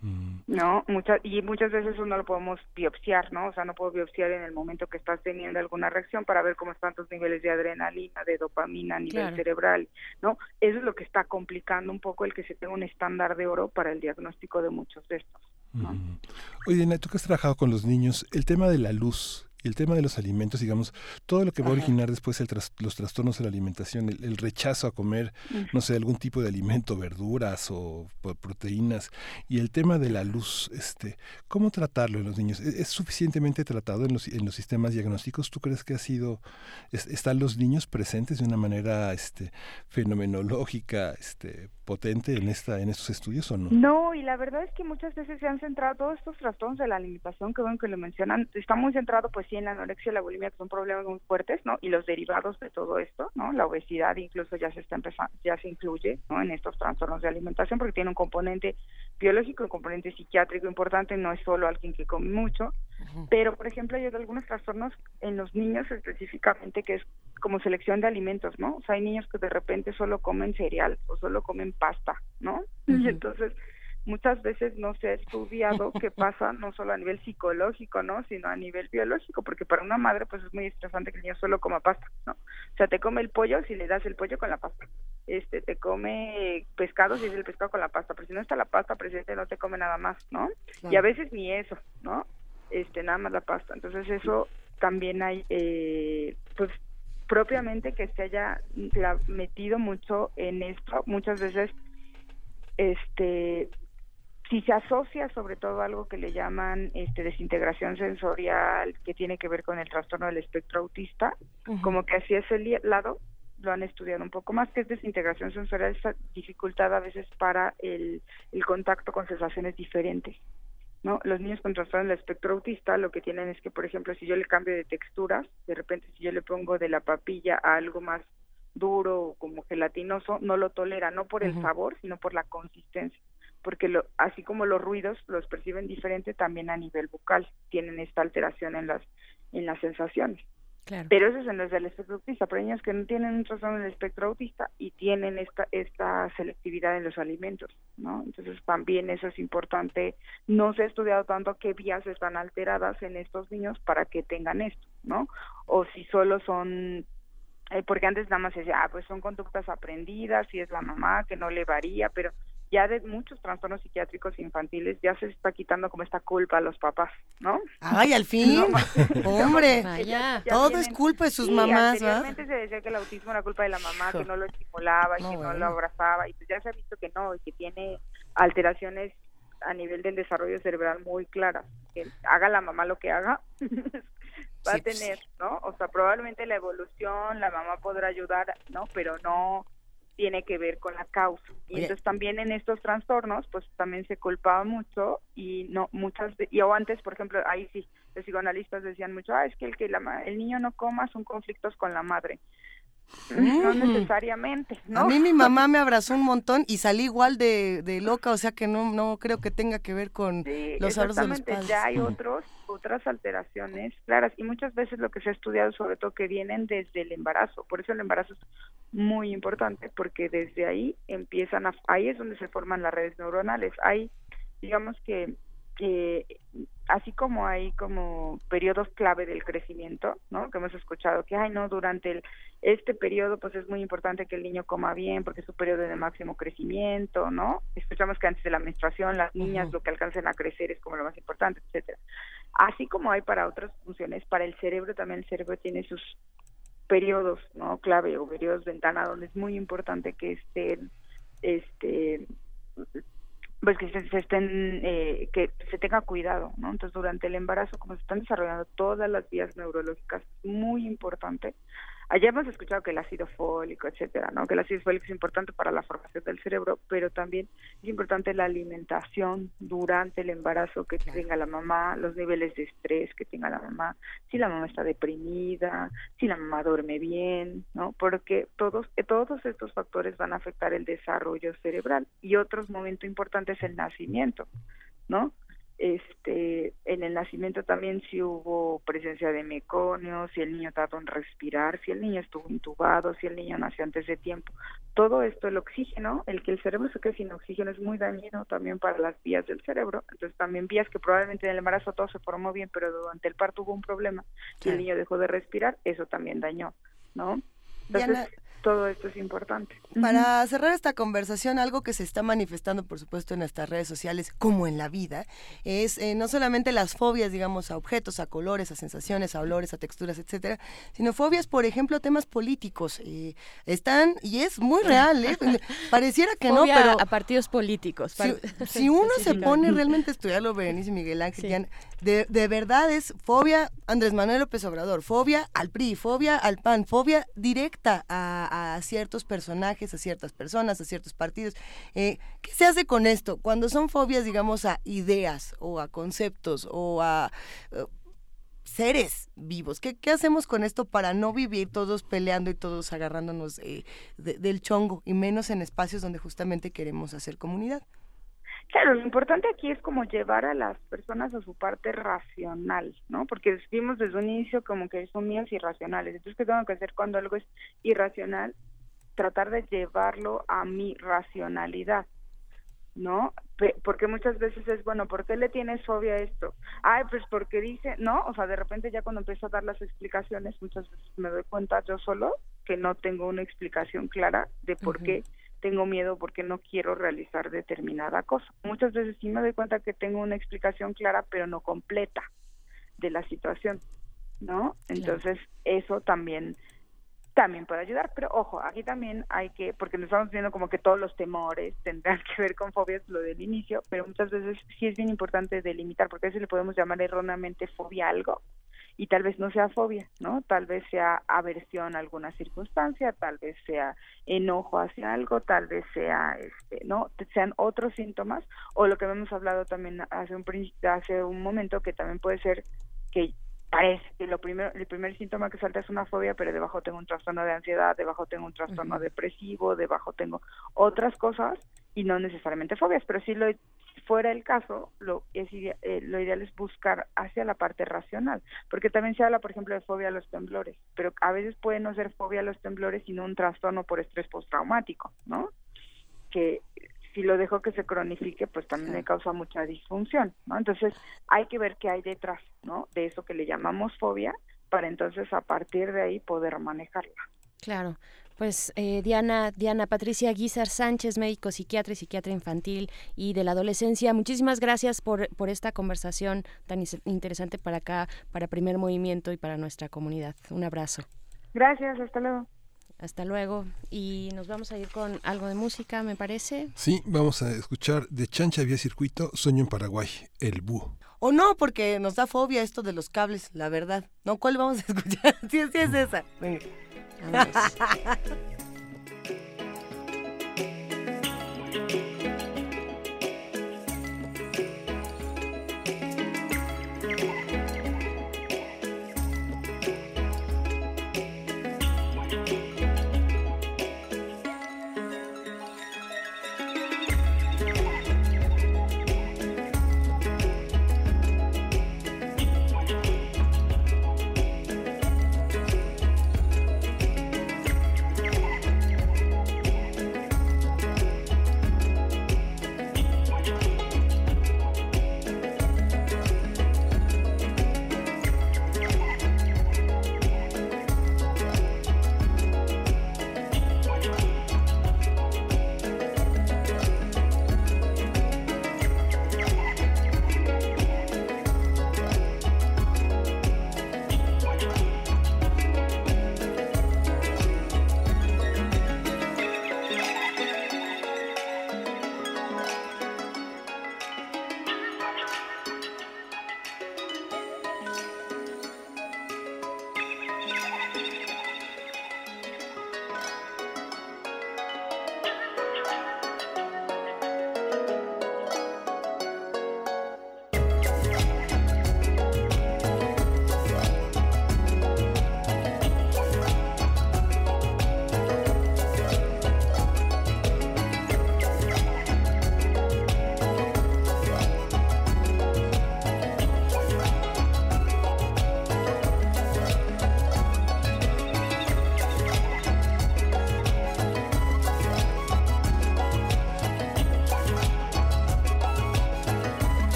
Mm. ¿no? Muchas, y muchas veces eso no lo podemos biopsiar, ¿no? O sea, no puedo biopsiar en el momento que estás teniendo alguna reacción para ver cómo están tus niveles de adrenalina, de dopamina a nivel cerebral, ¿no? Eso es lo que está complicando un poco el que se tenga un estándar de oro para el diagnóstico de muchos de estos. ¿no? Oye, tú que has trabajado con los niños, el tema de la luz, el tema de los alimentos, digamos, todo lo que va a originar después el los trastornos de la alimentación, el, rechazo a comer, no sé, algún tipo de alimento, verduras o proteínas, y el tema de la luz, este, ¿cómo tratarlo en los niños? ¿Es, suficientemente tratado en los, en los sistemas diagnósticos? ¿Tú crees que ha sido, están los niños presentes de una manera este, fenomenológica, este, potente en esta en estos estudios o no? No, y la verdad es que muchas veces se han centrado todos estos trastornos de la alimentación, que ven que lo mencionan, está muy centrado pues sí la anorexia y la bulimia, que son problemas muy fuertes, ¿no? Y los derivados de todo esto, ¿no? La obesidad incluso ya se está empezando, ya se incluye, ¿no? En estos trastornos de alimentación porque tiene un componente biológico, un componente psiquiátrico importante, no es solo alguien que come mucho, pero por ejemplo hay algunos trastornos en los niños específicamente que es como selección de alimentos, ¿no? O sea, hay niños que de repente solo comen cereal o solo comen pasta, ¿no? Y [laughs] entonces muchas veces no se ha estudiado [laughs] qué pasa no solo a nivel psicológico, ¿no? Sino a nivel biológico, porque para una madre pues es muy estresante que el niño solo coma pasta, ¿no? O sea, te come el pollo si le das el pollo con la pasta. Este, te come pescado si es el pescado con la pasta, pero si no está la pasta presente no te come nada más, ¿no? Y a veces ni eso, ¿no? Este, nada más la pasta. Entonces eso también hay, eh, pues propiamente que se haya metido mucho en esto, muchas veces este si se asocia sobre todo algo que le llaman este desintegración sensorial que tiene que ver con el trastorno del espectro autista, como que así es el lado lo han estudiado un poco más, que es desintegración sensorial, esa dificultad a veces para el, el contacto con sensaciones diferentes. ¿no? Los niños con trastorno del espectro autista lo que tienen es que, por ejemplo, si yo le cambio de texturas, de repente si yo le pongo de la papilla a algo más duro o como gelatinoso, no lo tolera, no por el sabor, sino por la consistencia. Porque lo, así como los ruidos los perciben diferente también a nivel bucal, tienen esta alteración en las en las sensaciones. Pero eso es en los del espectro autista, pero hay niños que no tienen un trastorno del espectro autista y tienen esta esta selectividad en los alimentos, ¿no? Entonces también eso es importante. No se ha estudiado tanto qué vías están alteradas en estos niños para que tengan esto, ¿no? O si solo son eh, porque antes nada más se decía, ah, pues son conductas aprendidas, y es la mamá que no le varía, pero ya de muchos trastornos psiquiátricos infantiles ya se está quitando como esta culpa a los papás, ¿no? Ay, al fin, [laughs] hombre, todo es culpa de sus mamás, anteriormente se decía que el autismo era culpa de la mamá, que no lo estimulaba y que no lo abrazaba, y pues ya se ha visto que no, y que tiene alteraciones a nivel del desarrollo cerebral muy claras, que haga la mamá lo que haga, [laughs] va a pues tener, ¿no? O sea, probablemente la evolución, la mamá podrá ayudar, ¿no? Pero no tiene que ver con la causa. Y entonces también en estos trastornos, pues también se culpaba mucho y no muchas y o antes, por ejemplo, ahí sí, los psicoanalistas decían mucho, ah, es que el que la, el niño no coma son conflictos con la madre. No necesariamente, ¿no? A mí mi mamá [laughs] me abrazó un montón y salí igual de, de loca, o sea que no no creo que tenga que ver con los abrazos de los padres. ya hay otros otras alteraciones claras y muchas veces lo que se ha estudiado sobre todo que vienen desde el embarazo, por eso el embarazo es muy importante porque desde ahí empiezan a ahí es donde se forman las redes neuronales. Hay digamos que eh, así como hay como periodos clave del crecimiento, ¿no? Que hemos escuchado que, ay, no, durante el, este periodo, pues es muy importante que el niño coma bien porque es su periodo de máximo crecimiento, ¿no? Escuchamos que antes de la menstruación las niñas lo que alcancen a crecer es como lo más importante, etcétera. Así como hay para otras funciones, para el cerebro también el cerebro tiene sus periodos, ¿no? Clave o periodos ventana donde es muy importante que estén, este, pues que se, estén eh, que se tenga cuidado no entonces durante el embarazo como se están desarrollando todas las vías neurológicas muy importante Allá hemos escuchado que el ácido fólico, etcétera, ¿no? Que el ácido fólico es importante para la formación del cerebro, pero también es importante la alimentación durante el embarazo que tenga la mamá, los niveles de estrés que tenga la mamá, si la mamá está deprimida, si la mamá duerme bien, ¿no? Porque todos eh, todos estos factores van a afectar el desarrollo cerebral y otro momento importante es el nacimiento, ¿no? Este en el nacimiento también si hubo presencia de meconio, si el niño tardó en respirar, si el niño estuvo intubado, si el niño nació antes de tiempo. Todo esto, el oxígeno, el que el cerebro se quede sin oxígeno es muy dañino también para las vías del cerebro. Entonces también vías que probablemente en el embarazo todo se formó bien, pero durante el parto hubo un problema y el niño dejó de respirar, eso también dañó, ¿no? Entonces, todo esto es importante. Para cerrar esta conversación, algo que se está manifestando, por supuesto, en nuestras redes sociales, como en la vida, es eh, no solamente las fobias, digamos, a objetos, a colores, a sensaciones, a olores, a texturas, etcétera, sino fobias, por ejemplo, a temas políticos. Eh, están, y es muy real, ¿eh? [laughs] Pareciera que no, pero. A partidos políticos. Si, [laughs] uno se pone [laughs] realmente a estudiarlo, Berenice Miguel Ángel, de, de verdad es fobia Andrés Manuel López Obrador, fobia al PRI, fobia al PAN, fobia directa a ciertos personajes, a ciertas personas, a ciertos partidos. Eh, ¿Qué se hace con esto? Cuando son fobias, digamos, a ideas o a conceptos o a... Eh, seres vivos. ¿Qué, ¿Qué, hacemos con esto para no vivir todos peleando y todos agarrándonos eh, del chongo y menos en espacios donde justamente queremos hacer comunidad? Claro, lo importante aquí es como llevar a las personas a su parte racional, ¿no? Porque vimos desde un inicio como que son miedos irracionales. Entonces, ¿qué tengo que hacer cuando algo es irracional? Tratar de llevarlo a mi racionalidad, ¿no? porque muchas veces es, bueno, ¿por qué le tienes fobia a esto? Ay, pues porque dice, ¿no? O sea, de repente ya cuando empiezo a dar las explicaciones, muchas veces me doy cuenta yo solo que no tengo una explicación clara de por qué tengo miedo porque no quiero realizar determinada cosa. Muchas veces sí me doy cuenta que tengo una explicación clara, pero no completa de la situación, ¿no? Entonces, eso también también puede ayudar, pero ojo, aquí también hay que, porque nos estamos viendo como que todos los temores tendrán [laughs] que ver con fobias, lo del inicio, pero muchas veces sí es bien importante delimitar, porque a veces le podemos llamar erróneamente fobia a algo, y tal vez no sea fobia, ¿no? Tal vez sea aversión a alguna circunstancia, tal vez sea enojo hacia algo, tal vez sea, este, ¿no? Sean otros síntomas o lo que hemos hablado también hace un hace un momento que también puede ser que parece que lo primero el primer síntoma que salta es una fobia, pero debajo tengo un trastorno de ansiedad, debajo tengo un trastorno depresivo, debajo tengo otras cosas y no necesariamente fobias, pero si lo fuera el caso, lo, es, eh, lo ideal es buscar hacia la parte racional, porque también se habla, por ejemplo, de fobia a los temblores, pero a veces puede no ser fobia a los temblores, sino un trastorno por estrés postraumático, ¿no? Que si lo dejo que se cronifique, pues también me causa mucha disfunción, ¿no? Entonces hay que ver qué hay detrás, ¿no? De eso que le llamamos fobia, para entonces a partir de ahí poder manejarla. Claro. Pues eh, Diana, Diana Patricia Guizar Sánchez, médico psiquiatra y psiquiatra infantil y de la adolescencia, muchísimas gracias por, por esta conversación tan interesante para acá, para Primer Movimiento y para nuestra comunidad. Un abrazo. Gracias, hasta luego. Hasta luego. Y nos vamos a ir con algo de música, me parece. Sí, vamos a escuchar de Chancha Vía Circuito, Sueño en Paraguay, El Búho. O no, porque nos da fobia esto de los cables, la verdad. ¿No? ¿Cuál vamos a [laughs] escuchar? sí, sí es esa. Venga. [laughs]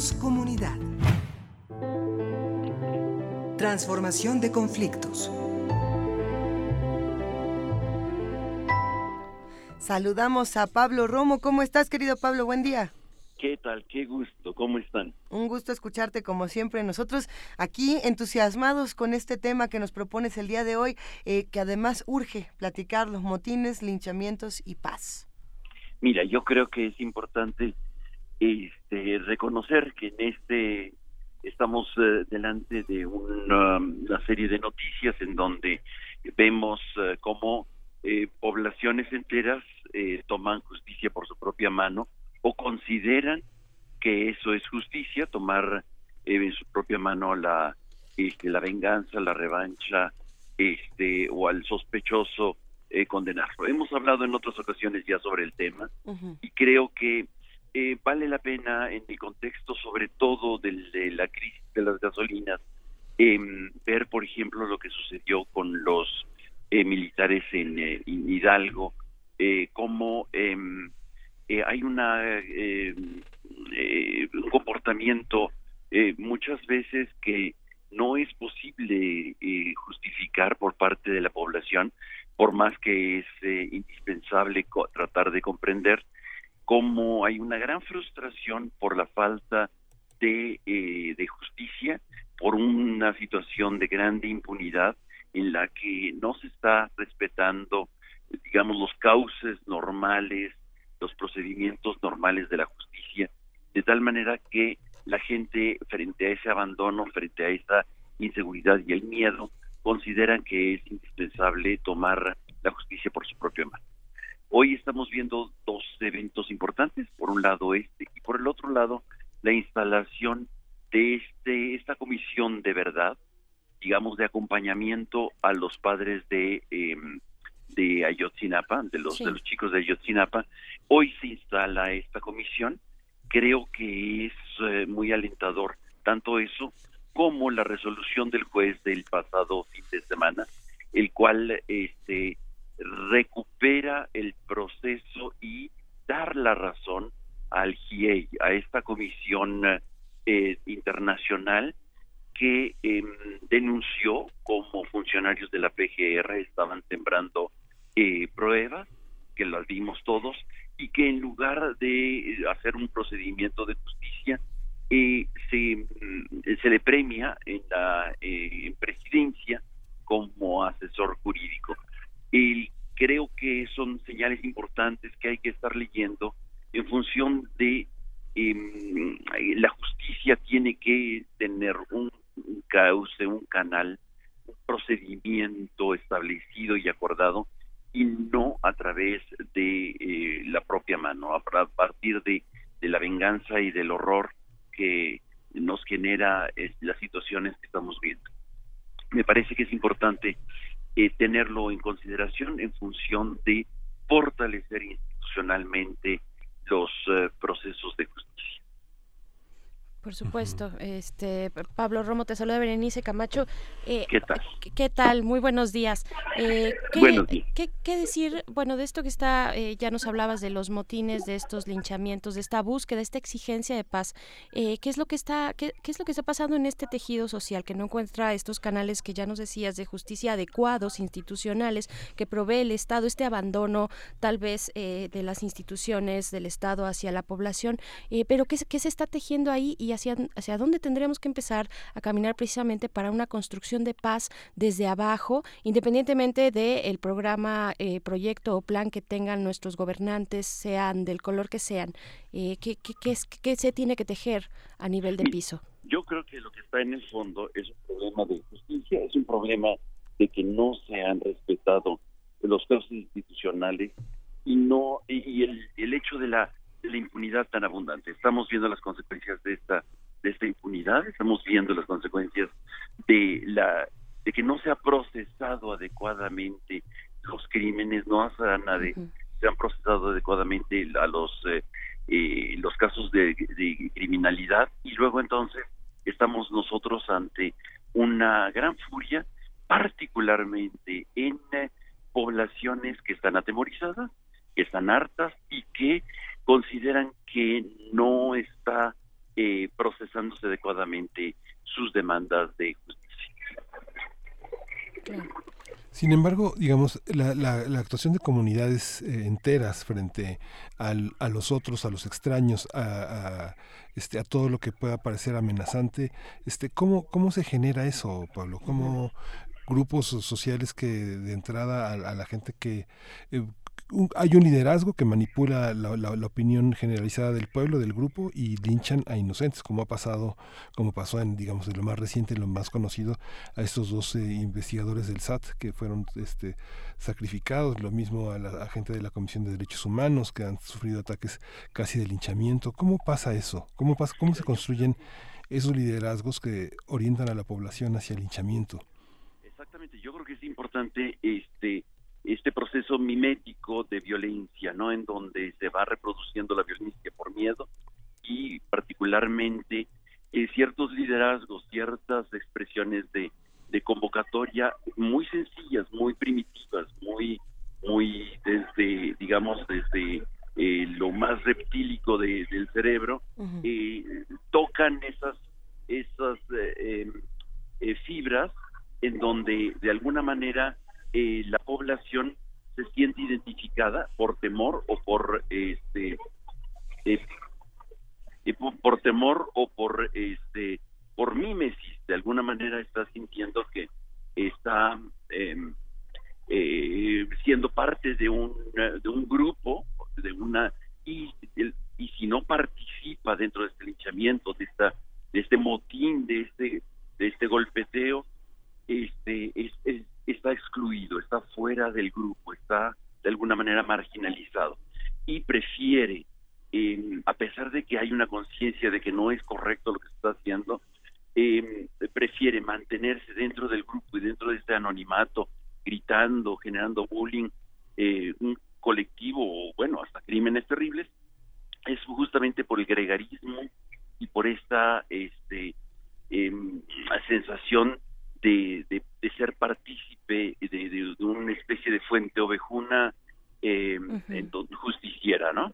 Comunidad. Transformación de conflictos. Saludamos a Pablo Romo. ¿Cómo estás, querido Pablo? Buen día. ¿Qué tal? Qué gusto. ¿Cómo están? Un gusto escucharte como siempre. Nosotros aquí entusiasmados con este tema que nos propones el día de hoy, eh, que además urge platicar los motines, linchamientos y paz. Mira, yo creo que es importante este, reconocer que en este estamos eh, delante de una, serie de noticias en donde vemos uh, cómo eh, poblaciones enteras toman justicia por su propia mano o consideran que eso es justicia, tomar en su propia mano la este, la venganza, la revancha, este o al sospechoso eh, condenarlo. Hemos hablado en otras ocasiones ya sobre el tema y creo que eh, vale la pena en el contexto sobre todo de la crisis de las gasolinas em, ver por ejemplo lo que sucedió con los eh, militares en, Hidalgo cómo em, hay una em, un comportamiento muchas veces que no es posible justificar por parte de la población por más que es eh, indispensable tratar de comprender cómo hay una gran frustración por la falta de, eh, de justicia, por una situación de grande impunidad en la que no se está respetando, digamos, los cauces normales, los procedimientos normales de la justicia, de tal manera que la gente frente a ese abandono, frente a esa inseguridad y el miedo, consideran que es indispensable tomar la justicia por su propia mano. Hoy estamos viendo dos eventos importantes, por un lado este y por el otro lado la instalación de este esta comisión de verdad, digamos de acompañamiento a los padres de em, de Ayotzinapa, de los de los chicos de Ayotzinapa. Hoy se instala esta comisión. Creo que es eh, muy alentador tanto eso como la resolución del juez del pasado fin de semana, el cual este recupera el proceso y dar la razón al GIEI, a esta comisión eh, internacional que em, denunció como funcionarios de la PGR estaban sembrando eh, pruebas, que las vimos todos, y que en lugar de hacer un procedimiento de justicia, eh, se, mm, se le premia en la presidencia como asesor jurídico. Y creo que son señales importantes que hay que estar leyendo en función de em, la justicia tiene que tener un, cauce, un canal, un procedimiento establecido y acordado y no a través de eh, la propia mano, a, partir de, de, la venganza y del horror que nos genera las situaciones que estamos viendo. Me parece que es importante eh, tenerlo en consideración en función de fortalecer institucionalmente los eh, procesos de justicia. Por supuesto. Este Pablo Romo te saluda Berenice Camacho. Eh, ¿Qué tal? ¿Qué tal? Muy buenos días. Eh, ¿qué, buenos días. ¿qué, decir? Bueno, de esto que está, eh, ya nos hablabas de los motines, de estos linchamientos, de esta búsqueda, esta exigencia de paz. Eh, ¿Qué es lo que está, qué, qué, es lo que está pasando en este tejido social que no encuentra estos canales que ya nos decías de justicia adecuados, institucionales, que provee el Estado, este abandono tal vez de las instituciones del Estado hacia la población? pero ¿qué, ¿qué se está tejiendo ahí? Y hacia, hacia dónde tendremos que empezar a caminar precisamente para una construcción de paz desde abajo, independientemente del programa, eh, proyecto o plan que tengan nuestros gobernantes, sean del color que sean. Eh, ¿qué, qué, qué, es, ¿Qué se tiene que tejer a nivel de piso? Yo creo que lo que está en el fondo es un problema de justicia, es un problema de que no se han respetado los casos institucionales y no y el, el hecho de la la impunidad tan abundante. Estamos viendo las consecuencias de esta de esta impunidad, estamos viendo las consecuencias de la de que no se ha procesado adecuadamente los crímenes, no se han, se han procesado adecuadamente a los eh, eh, los casos de, criminalidad y luego entonces estamos nosotros ante una gran furia, particularmente en eh, poblaciones que están atemorizadas, que están hartas y que consideran que no está eh, procesándose adecuadamente sus demandas de justicia. Sin embargo, digamos, la, la, actuación de comunidades eh, enteras frente al, a los otros, a los extraños, a, este, a todo lo que pueda parecer amenazante, este, ¿cómo, ¿cómo se genera eso, Pablo? ¿Cómo grupos sociales que de entrada a, la gente que eh, hay un liderazgo que manipula la, la, opinión generalizada del pueblo, del grupo, y linchan a inocentes, como ha pasado, como pasó en, digamos, en lo más reciente, lo más conocido, a estos dos investigadores del SAT que fueron este, sacrificados, lo mismo a la gente de la Comisión de Derechos Humanos que han sufrido ataques casi de linchamiento. ¿Cómo pasa eso? ¿Cómo, pasa, cómo se construyen esos liderazgos que orientan a la población hacia el linchamiento? Exactamente, yo creo que es importante este este proceso mimético de violencia, ¿no? En donde se va reproduciendo la violencia por miedo y particularmente eh, ciertos liderazgos, ciertas expresiones de, de convocatoria muy sencillas, muy primitivas, muy, muy desde, digamos, desde eh, lo más reptílico de, del cerebro, eh, tocan esas, esas em, fibras en donde de alguna manera eh, la población se siente identificada por temor o por este eh, eh, por, temor o por este por mímesis. De alguna manera está sintiendo que está em, eh, siendo parte de un, de un grupo, de una y, si no participa dentro de este linchamiento, de esta de este motín, de este de este golpeteo, este es, está excluido, está fuera del grupo, está de alguna manera marginalizado. Y prefiere, em, a pesar de que hay una conciencia de que no es correcto lo que se está haciendo, eh, prefiere mantenerse dentro del grupo y dentro de este anonimato, gritando, generando bullying, eh, un colectivo bueno, hasta crímenes terribles, es justamente por el gregarismo y por esta este, em, sensación de, de, ser partícipe de, de, una especie de fuente ovejuna eh, justiciera, ¿no?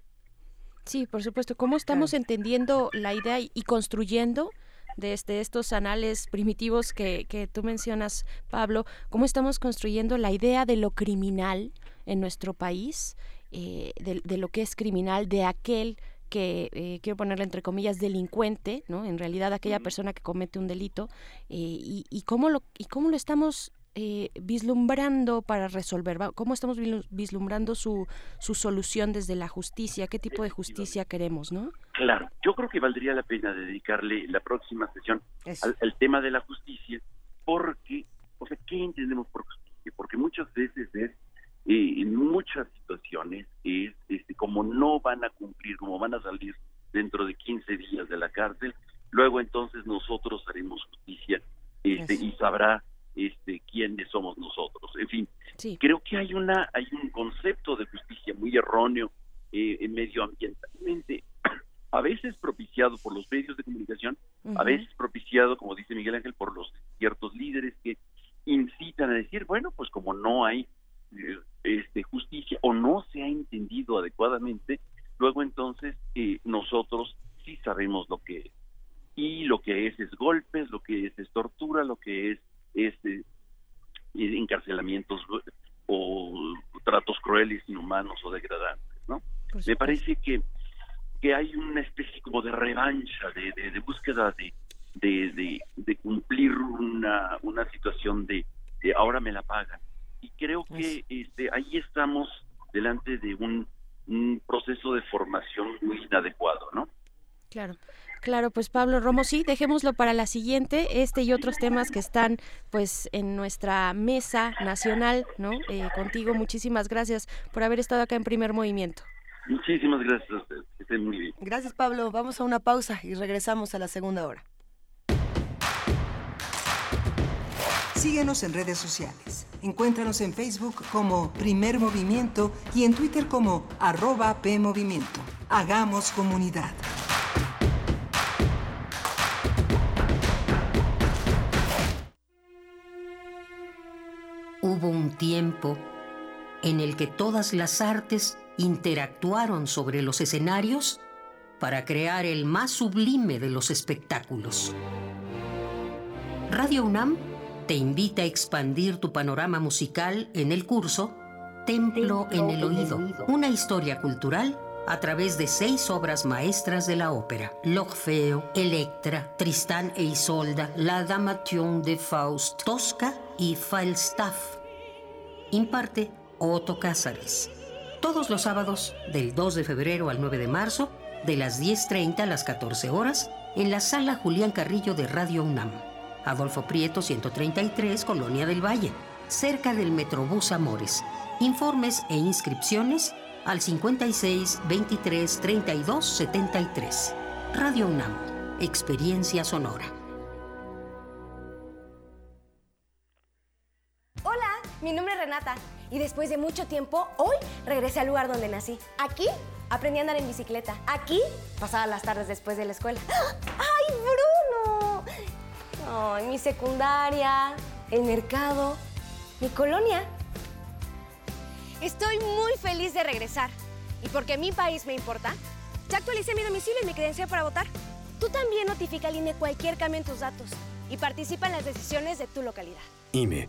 Sí, por supuesto. ¿Cómo estamos entendiendo la idea y construyendo de este, estos anales primitivos que, que tú mencionas, Pablo? ¿Cómo estamos construyendo la idea de lo criminal en nuestro país, eh, de, de, lo que es criminal, de aquel que eh, quiero ponerle entre comillas delincuente, ¿no? En realidad aquella persona que comete un delito eh, y, y, cómo lo y cómo lo estamos eh, vislumbrando para resolver, cómo estamos vislumbrando su, su solución desde la justicia, qué tipo de justicia queremos, ¿no? Claro, yo creo que valdría la pena dedicarle la próxima sesión al, tema de la justicia, porque, o sea, ¿qué entendemos por justicia? Porque muchas veces es en muchas situaciones es este, como no van a cumplir, como van a salir dentro de 15 días de la cárcel, luego entonces nosotros haremos justicia este, y sabrá este, quiénes somos nosotros. En fin, creo que hay una hay un concepto de justicia muy erróneo eh, medioambientalmente, [clears throat] a veces propiciado por los medios de comunicación, a veces propiciado, como dice Miguel Ángel, por los ciertos líderes que incitan a decir, bueno, pues como no hay eh, este, justicia o no se ha entendido adecuadamente, luego entonces eh, nosotros sí sabemos lo que es. Y lo que es es golpes, lo que es es tortura, lo que es es eh, encarcelamientos o tratos crueles, inhumanos o degradantes, ¿no? Me parece que que hay una especie como de revancha, de, de, búsqueda de, de, de, cumplir una, una situación de, de ahora me la pagan y creo que este, ahí estamos delante de un, proceso de formación muy inadecuado, ¿no? Claro. Claro, pues Pablo Romo, sí, dejémoslo para la siguiente, este y otros temas que están pues en nuestra mesa nacional, ¿no? Eh, contigo, muchísimas gracias por haber estado acá en primer movimiento. Muchísimas gracias a ustedes, que estén muy bien. Gracias Pablo, vamos a una pausa y regresamos a la segunda hora. Síguenos en redes sociales. Encuéntranos en Facebook como Primer Movimiento y en Twitter como arroba PMovimiento. Hagamos comunidad. Hubo un tiempo en el que todas las artes interactuaron sobre los escenarios para crear el más sublime de los espectáculos. Radio UNAM te invita a expandir tu panorama musical en el curso Templo, en, el, oído, una historia cultural a través de seis obras maestras de la ópera: L'Orfeo, Electra, Tristán e Isolda, La Damation de Faust, Tosca y Falstaff. Imparte Otto Cázares. Todos los sábados, del 2 de febrero al 9 de marzo, de las 10.30 a las 14 horas, en la sala Julián Carrillo de Radio UNAM. Adolfo Prieto 133, Colonia del Valle, cerca del Metrobús Amores. Informes e inscripciones al 56 23 32 73. Radio UNAM, Experiencia Sonora. Hola, mi nombre es Renata y después de mucho tiempo, hoy regresé al lugar donde nací. Aquí aprendí a andar en bicicleta. Aquí pasaba las tardes después de la escuela. ¡Ay, Bruno! En mi secundaria, el mercado, mi colonia. Estoy muy feliz de regresar. Y porque mi país me importa, ya actualicé mi domicilio y mi credencial para votar. Tú también notifica al INE cualquier cambio en tus datos y participa en las decisiones de tu localidad. INE.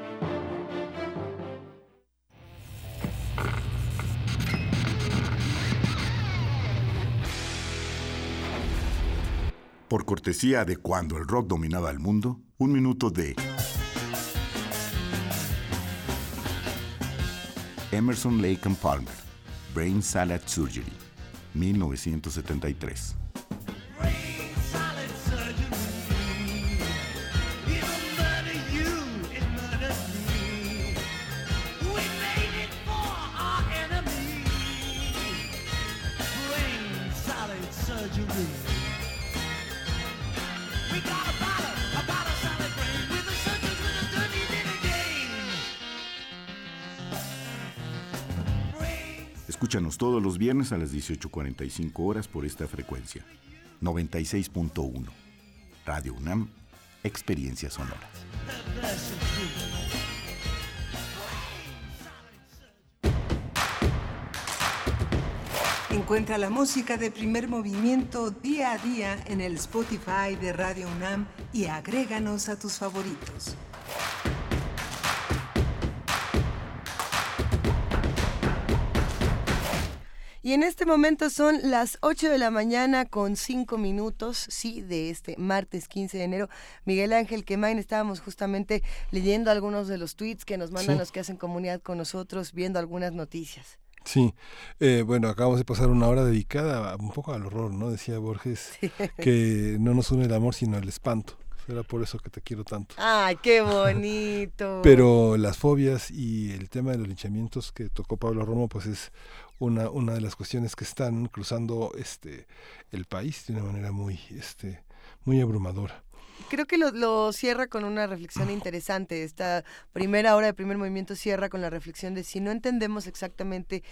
Por cortesía de cuando el rock dominaba el mundo, un minuto de Emerson Lake and Palmer, Brain Salad Surgery, 1973. Escúchanos todos los viernes a las 18.45 horas por esta frecuencia. 96.1. Radio UNAM, Experiencias Sonoras. Encuentra la música de primer movimiento día a día en el Spotify de Radio UNAM y agréganos a tus favoritos. Y en este momento son las 8 de la mañana con 5 minutos, sí, de este martes 15 de enero. Miguel Ángel Quemain, estábamos justamente leyendo algunos de los tweets que nos mandan Sí. los que hacen comunidad con nosotros, viendo algunas noticias. Sí, eh, bueno, acabamos de pasar una hora dedicada a- un poco al horror, ¿no? Decía Borges [laughs] que no nos une el amor sino el espanto. Era por eso que te quiero tanto. ¡Ay, qué [laughs] bonito! Pero las fobias y el tema de los linchamientos que tocó Pablo Romo, pues es una, una de las cuestiones que están cruzando este el país de una manera muy, este, muy abrumadora. Creo que lo, lo cierra con una reflexión interesante. Esta primera hora de primer movimiento cierra con la reflexión de si no entendemos exactamente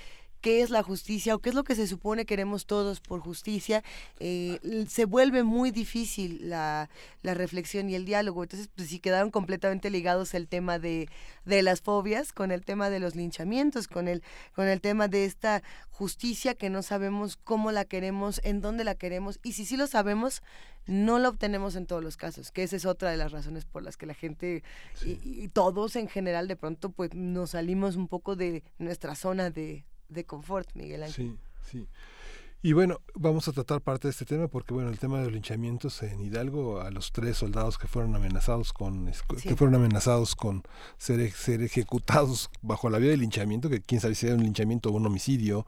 qué es la justicia o qué es lo que se supone queremos todos por justicia, eh, se vuelve muy difícil la, la reflexión y el diálogo. Entonces, pues sí quedaron completamente ligados el tema de, de las fobias con el tema de los linchamientos, con el, con el tema de esta justicia que no sabemos cómo la queremos, en dónde la queremos, y si sí lo sabemos, no la obtenemos en todos los casos, que esa es otra de las razones por las que la gente y, y todos en general de pronto pues nos salimos un poco de nuestra zona de, de confort, Miguel Ángel. Sí, sí. Y bueno, vamos a tratar parte de este tema porque bueno, el tema de los linchamientos en Hidalgo a los tres soldados que fueron amenazados con Sí. que fueron amenazados con ser ex- ser ejecutados bajo la vía del linchamiento, que quién sabe si era un linchamiento o un homicidio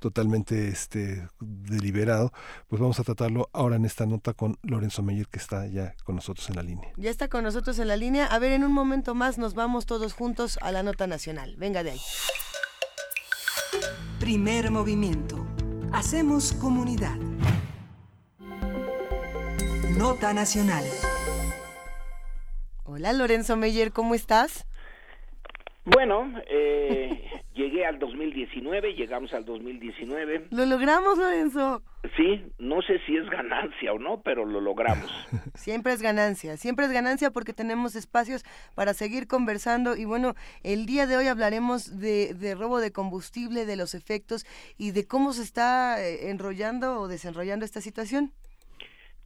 totalmente este deliberado, pues vamos a tratarlo ahora en esta nota con Lorenzo Meyer que está ya con nosotros en la línea. Ya está con nosotros en la línea. A ver, en un momento más nos vamos todos juntos a la nota nacional. Venga de ahí. Primer movimiento. Hacemos comunidad. Nota nacional. Hola Lorenzo Meyer, ¿cómo estás? Bueno, eh, llegué al 2019, llegamos al 2019. Lo logramos, Lorenzo. Sí, no sé si es ganancia o no, pero lo logramos. [laughs] Siempre es ganancia, siempre es ganancia porque tenemos espacios para seguir conversando y bueno, el día de hoy hablaremos de, de robo de combustible, de los efectos y de cómo se está eh, enrollando o desenrollando esta situación.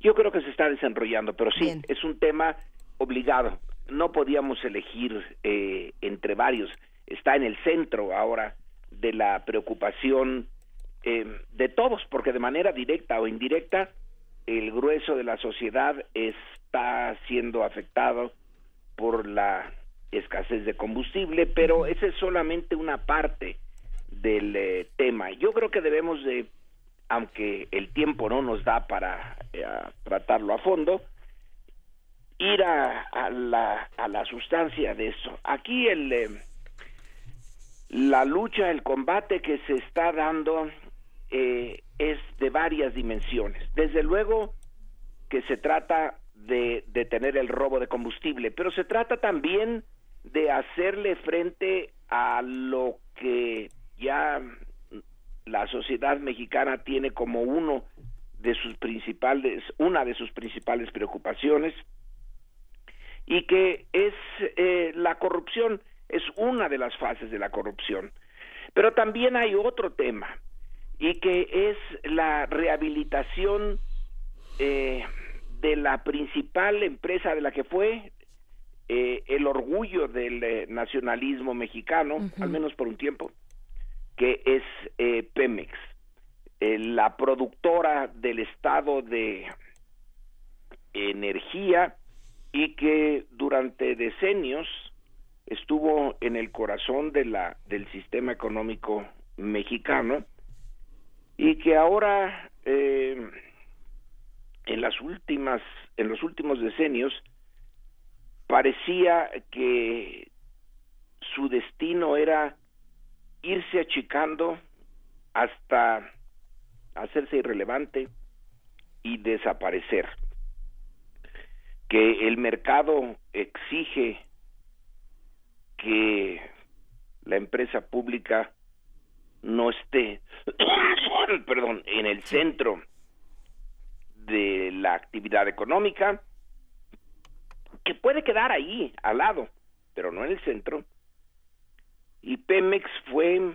Yo creo que se está desenrollando, pero sí, es un tema obligado. No podíamos elegir eh, entre varios. Está en el centro ahora de la preocupación eh, de todos, porque de manera directa o indirecta, el grueso de la sociedad está siendo afectado por la escasez de combustible, pero esa es solamente una parte del eh, tema. Yo creo que debemos de, aunque el tiempo no nos da para eh, tratarlo a fondo, ir a, la, a la sustancia de esto. Aquí el, eh, la lucha, el combate que se está dando eh, es de varias dimensiones. Desde luego que se trata de detener el robo de combustible, pero se trata también de hacerle frente a lo que ya la sociedad mexicana tiene como uno de sus principales, una de sus principales preocupaciones, y que es eh, la corrupción, es una de las fases de la corrupción. Pero también hay otro tema, y que es la rehabilitación eh, de la principal empresa de la que fue eh, el orgullo del nacionalismo mexicano, al menos por un tiempo, que es eh, Pemex, la productora del estado de energía y que durante decenios estuvo en el corazón del sistema económico mexicano y que ahora en las últimas en los últimos decenios parecía que su destino era irse achicando hasta hacerse irrelevante y desaparecer. Que el mercado exige que la empresa pública no esté, [coughs] perdón, en el centro de la actividad económica que puede quedar ahí, al lado, pero no en el centro. Y Pemex fue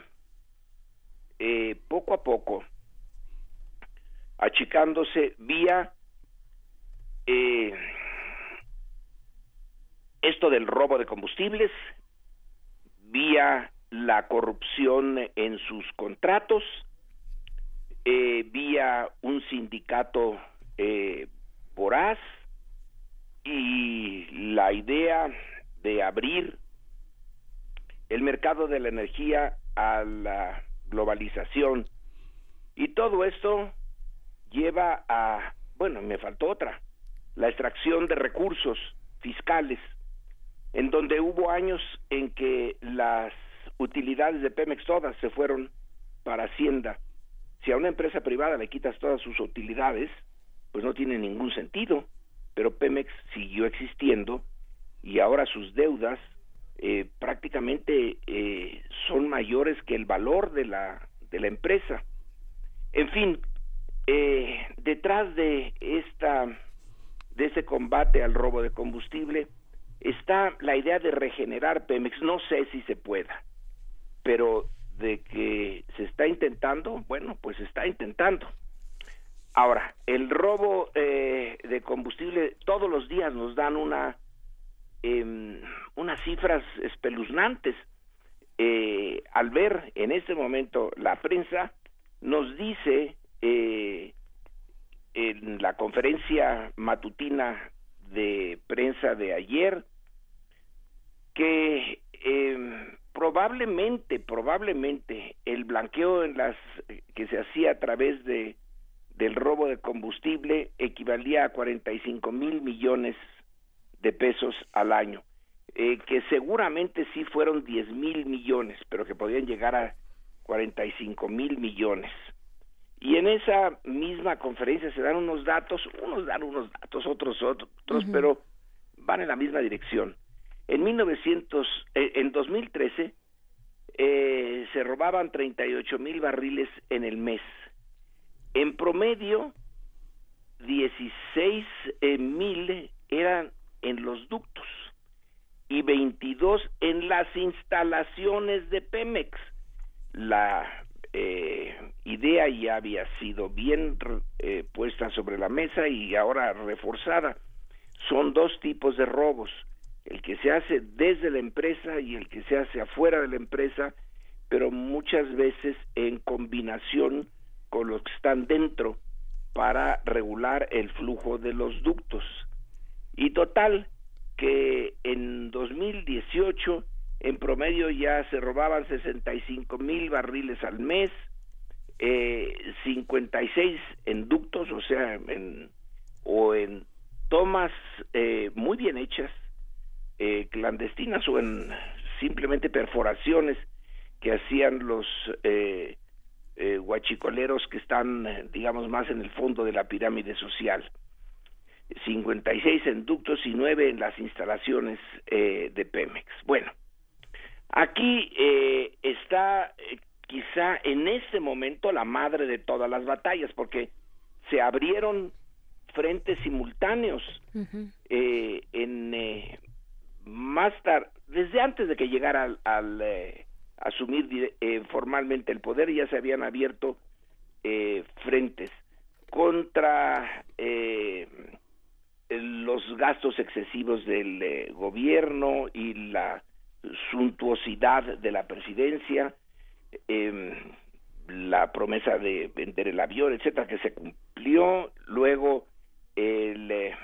eh, poco a poco achicándose vía eh, esto del robo de combustibles, vía la corrupción en sus contratos, eh, vía un sindicato voraz, y la idea de abrir el mercado de la energía a la globalización. Y todo esto lleva a, bueno, me faltó otra, la extracción de recursos fiscales, en donde hubo años en que las utilidades de Pemex todas se fueron para Hacienda. Si a una empresa privada le quitas todas sus utilidades, pues no tiene ningún sentido pero Pemex siguió existiendo y ahora sus deudas eh, prácticamente eh, son mayores que el valor de la de la empresa. En fin, eh, detrás de esta de ese combate al robo de combustible está la idea de regenerar Pemex. No sé si se pueda, pero de que se está intentando, bueno, pues se está intentando. Ahora, el robo eh, de combustible todos los días nos dan una eh, unas cifras espeluznantes. Eh, al ver en este momento la prensa nos dice eh, en la conferencia matutina de prensa de ayer que eh, probablemente probablemente el blanqueo en las que se hacía a través de del robo de combustible equivalía a 45 mil millones de pesos al año, eh, que seguramente sí fueron 10 mil millones, pero que podían llegar a 45 mil millones. Y en esa misma conferencia se dan unos datos, unos dan unos datos, otros otros, pero van en la misma dirección. En 1900, eh, en 2013 eh, se robaban 38 mil barriles en el mes en promedio, 16 eh, mil eran en los ductos y 22 en las instalaciones de Pemex. La eh, idea ya había sido bien eh, puesta sobre la mesa y ahora reforzada. Son dos tipos de robos, el que se hace desde la empresa y el que se hace afuera de la empresa, pero muchas veces en combinación con los que están dentro para regular el flujo de los ductos. Y total, que en 2018 en promedio ya se robaban 65 mil barriles al mes, eh, 56 en ductos, o sea, o en tomas eh, muy bien hechas, eh, clandestinas o en simplemente perforaciones que hacían los eh, eh, guachicoleros que están, eh, digamos, más en el fondo de la pirámide social. 56 en ductos y 9 en las instalaciones eh, de Pemex. Bueno, aquí está quizá en ese momento la madre de todas las batallas, porque se abrieron frentes simultáneos eh, en eh, más tarde, desde antes de que llegara al, eh, asumir formalmente el poder, ya se habían abierto frentes contra los gastos excesivos del gobierno y la suntuosidad de la presidencia, em, la promesa de vender el avión, etcétera, que se cumplió, luego el eh,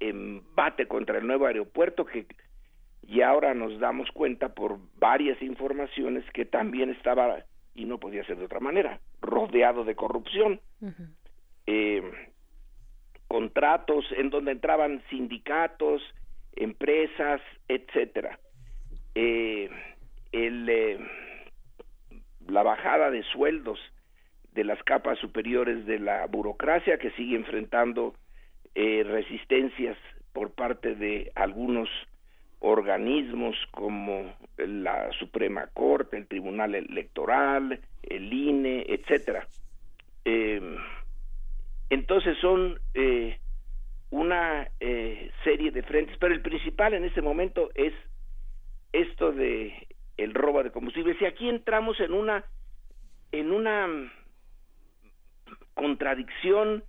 embate contra el nuevo aeropuerto que y ahora nos damos cuenta por varias informaciones que también estaba y no podía ser de otra manera rodeado de corrupción. Em, contratos en donde entraban sindicatos empresas etcétera. Eh, el, eh, la bajada de sueldos de las capas superiores de la burocracia que sigue enfrentando eh, resistencias por parte de algunos organismos como la Suprema Corte, el Tribunal Electoral, el INE, etcétera. Em, entonces son eh, una eh, serie de frentes, pero el principal en este momento es esto de el robo de combustibles y aquí entramos en una en una contradicción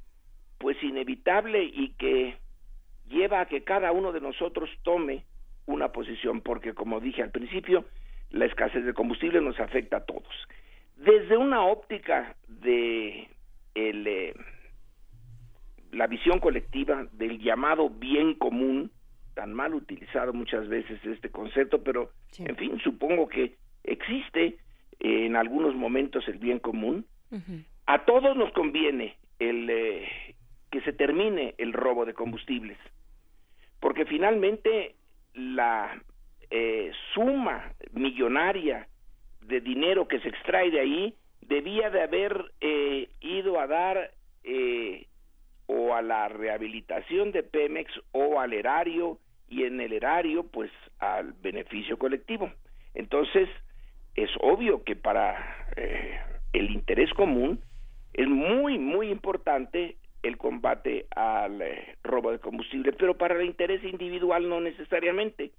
pues inevitable y que lleva a que cada uno de nosotros tome una posición porque como dije al principio la escasez de combustible nos afecta a todos. Desde una óptica de el, eh, la visión colectiva del llamado bien común tan mal utilizado muchas veces este concepto, pero en fin, supongo que existe en algunos momentos el bien común. A todos nos conviene el eh, que se termine el robo de combustibles, porque finalmente la eh, suma millonaria de dinero que se extrae de ahí debía de haber eh, ido a dar o a la rehabilitación de Pemex o al erario y en el erario pues al beneficio colectivo. Entonces es obvio que para eh, el interés común es muy muy importante el combate al eh, robo de combustible, pero para el interés individual no necesariamente.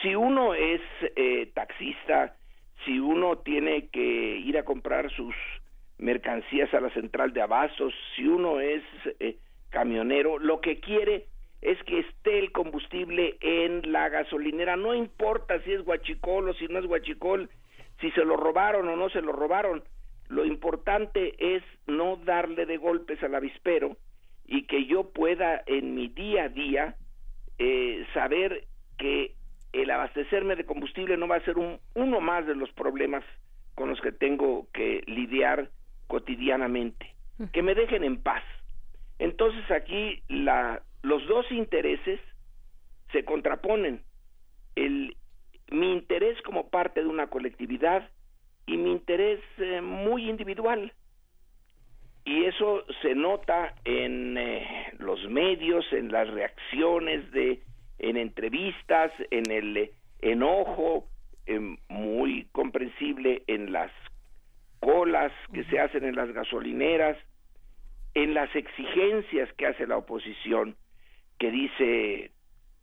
Si uno es eh, taxista, si uno tiene que ir a comprar sus mercancías a la central de abastos, si uno es eh, camionero, lo que quiere es que esté el combustible en la gasolinera, no importa si es guachicol o si no es guachicol, si se lo robaron o no se lo robaron, lo importante es no darle de golpes al avispero y que yo pueda en mi día a día eh, saber que el abastecerme de combustible no va a ser un, uno más de los problemas con los que tengo que lidiar cotidianamente, que me dejen en paz. Entonces aquí la, los dos intereses se contraponen. El, mi interés como parte de una colectividad y mi interés eh, muy individual. Y eso se nota en eh, los medios, en las reacciones de, en entrevistas, en el enojo muy comprensible en las colas que se hacen en las gasolineras, en las exigencias que hace la oposición, que dice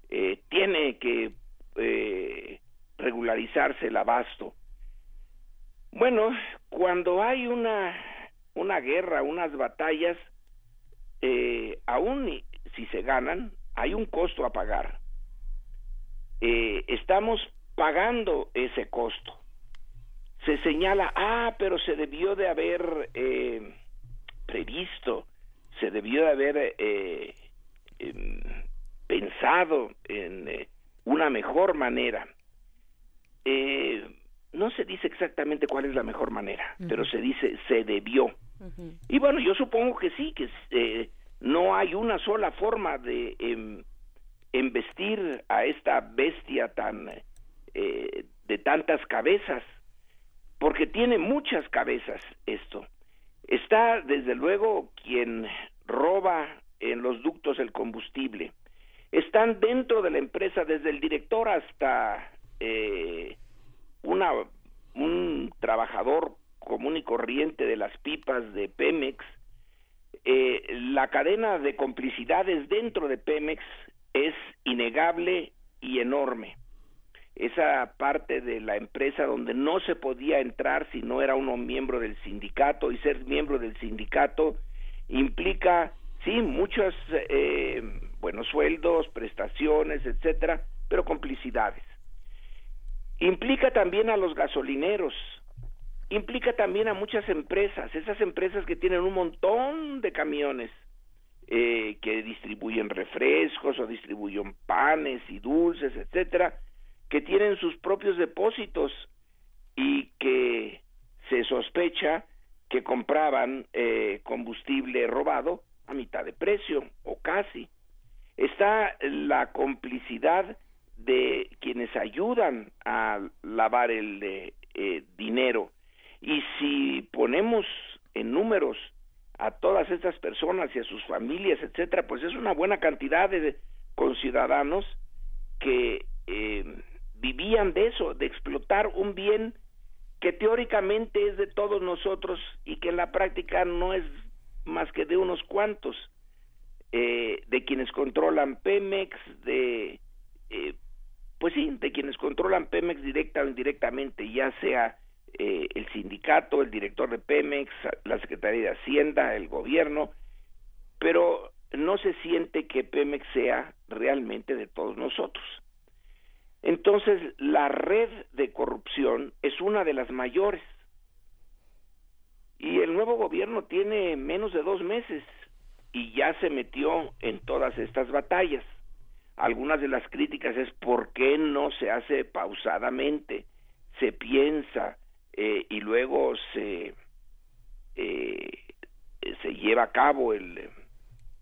eh, tiene que eh, regularizarse el abasto. Bueno, cuando hay una, una guerra, unas batallas, eh, aún si se ganan, hay un costo a pagar. estamos pagando ese costo se señala, ah, pero se debió de haber eh, previsto, se debió de haber eh, em, pensado en eh, una mejor manera. No se dice exactamente cuál es la mejor manera, pero se dice se debió. Y bueno, yo supongo que sí, que no hay una sola forma de em, embestir a esta bestia tan de tantas cabezas porque tiene muchas cabezas esto. Está, desde luego, quien roba en los ductos el combustible. Están dentro de la empresa, desde el director hasta eh, una un trabajador común y corriente de las pipas de Pemex, eh, la cadena de complicidades dentro de Pemex es innegable y enorme. Esa parte de la empresa donde no se podía entrar si no era uno miembro del sindicato y ser miembro del sindicato implica, sí, muchos eh, buenos sueldos, prestaciones, etcétera, pero complicidades. Implica también a los gasolineros, implica también a muchas empresas, esas empresas que tienen un montón de camiones eh, que distribuyen refrescos o distribuyen panes y dulces, etcétera, que tienen sus propios depósitos y que se sospecha que compraban eh, combustible robado a mitad de precio o casi. Está la complicidad de quienes ayudan a lavar el eh, dinero. Y si ponemos en números a todas estas personas y a sus familias, etcétera, pues es una buena cantidad de conciudadanos que eh, vivían de eso, de explotar un bien que teóricamente es de todos nosotros y que en la práctica no es más que de unos cuantos, eh, de quienes controlan Pemex, de, eh, pues sí, de quienes controlan Pemex directa o indirectamente, ya sea eh, el sindicato, el director de Pemex, la Secretaría de Hacienda, el gobierno, pero no se siente que Pemex sea realmente de todos nosotros. Entonces, la red de corrupción es una de las mayores. Y el nuevo gobierno tiene menos de dos meses y ya se metió en todas estas batallas. Algunas de las críticas es por qué no se hace pausadamente, se piensa, eh, y luego se eh, se lleva a cabo el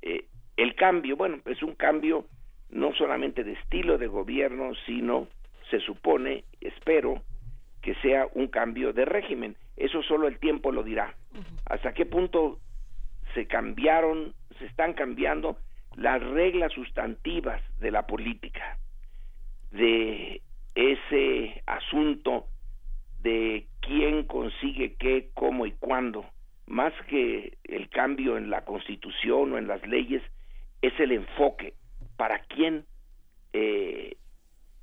eh, el cambio. Bueno es un cambio no solamente de estilo de gobierno sino se supone espero que sea un cambio de régimen. Eso solo el tiempo lo dirá. Hasta qué punto se cambiaron se están cambiando las reglas sustantivas de la política de ese asunto de quién consigue qué, cómo y cuándo, más que el cambio en la constitución o en las leyes, es el enfoque para quién, eh,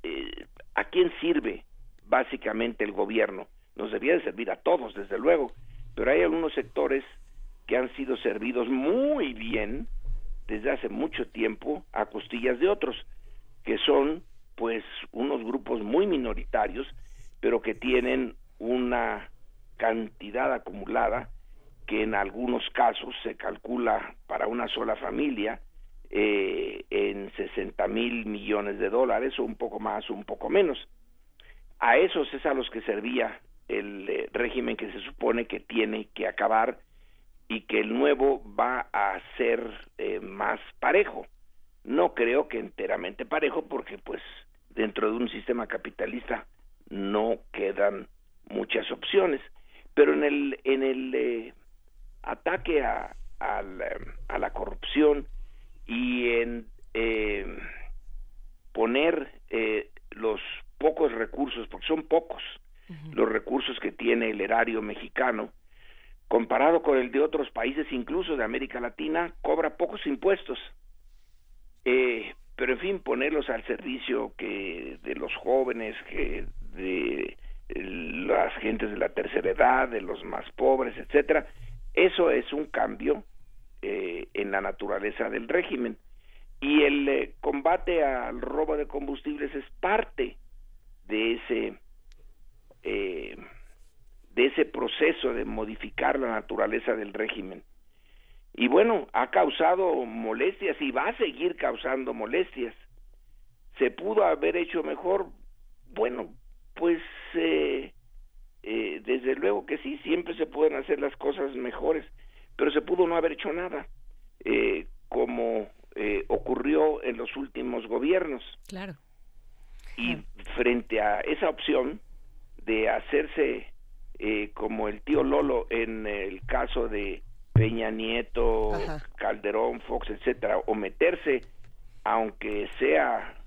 eh, a quién sirve básicamente el gobierno. Nos debía de servir a todos, desde luego, pero hay algunos sectores que han sido servidos muy bien desde hace mucho tiempo a costillas de otros, que son pues unos grupos muy minoritarios pero que tienen una cantidad acumulada que en algunos casos se calcula para una sola familia eh, en 60 mil millones de dólares o un poco más o un poco menos. A esos es a los que servía el eh, régimen que se supone que tiene que acabar y que el nuevo va a ser eh, más parejo. No creo que enteramente parejo porque pues dentro de un sistema capitalista no quedan muchas opciones. Pero en el, en el eh, ataque a, eh, a, la, corrupción y en eh, poner los pocos recursos, porque son pocos los recursos que tiene el erario mexicano, comparado con el de otros países, incluso de América Latina, cobra pocos impuestos. pero en fin, ponerlos al servicio que de los jóvenes, que de las gentes de la tercera edad, de los más pobres, etcétera. Eso es un cambio eh, en la naturaleza del régimen. Y el eh, combate al robo de combustibles es parte de ese eh, de ese proceso de modificar la naturaleza del régimen. Y bueno, ha causado molestias y va a seguir causando molestias. ¿Se pudo haber hecho mejor? Bueno, pues eh, eh, desde luego que sí, siempre se pueden hacer las cosas mejores, pero se pudo no haber hecho nada, eh, como ocurrió en los últimos gobiernos. Claro. Y frente a esa opción de hacerse como el tío Lolo en el caso de Peña Nieto, Calderón, Fox, etcétera, o meterse, aunque sea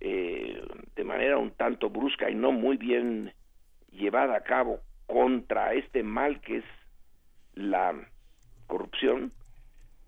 eh, de manera un tanto brusca y no muy bien llevada a cabo contra este mal que es la corrupción,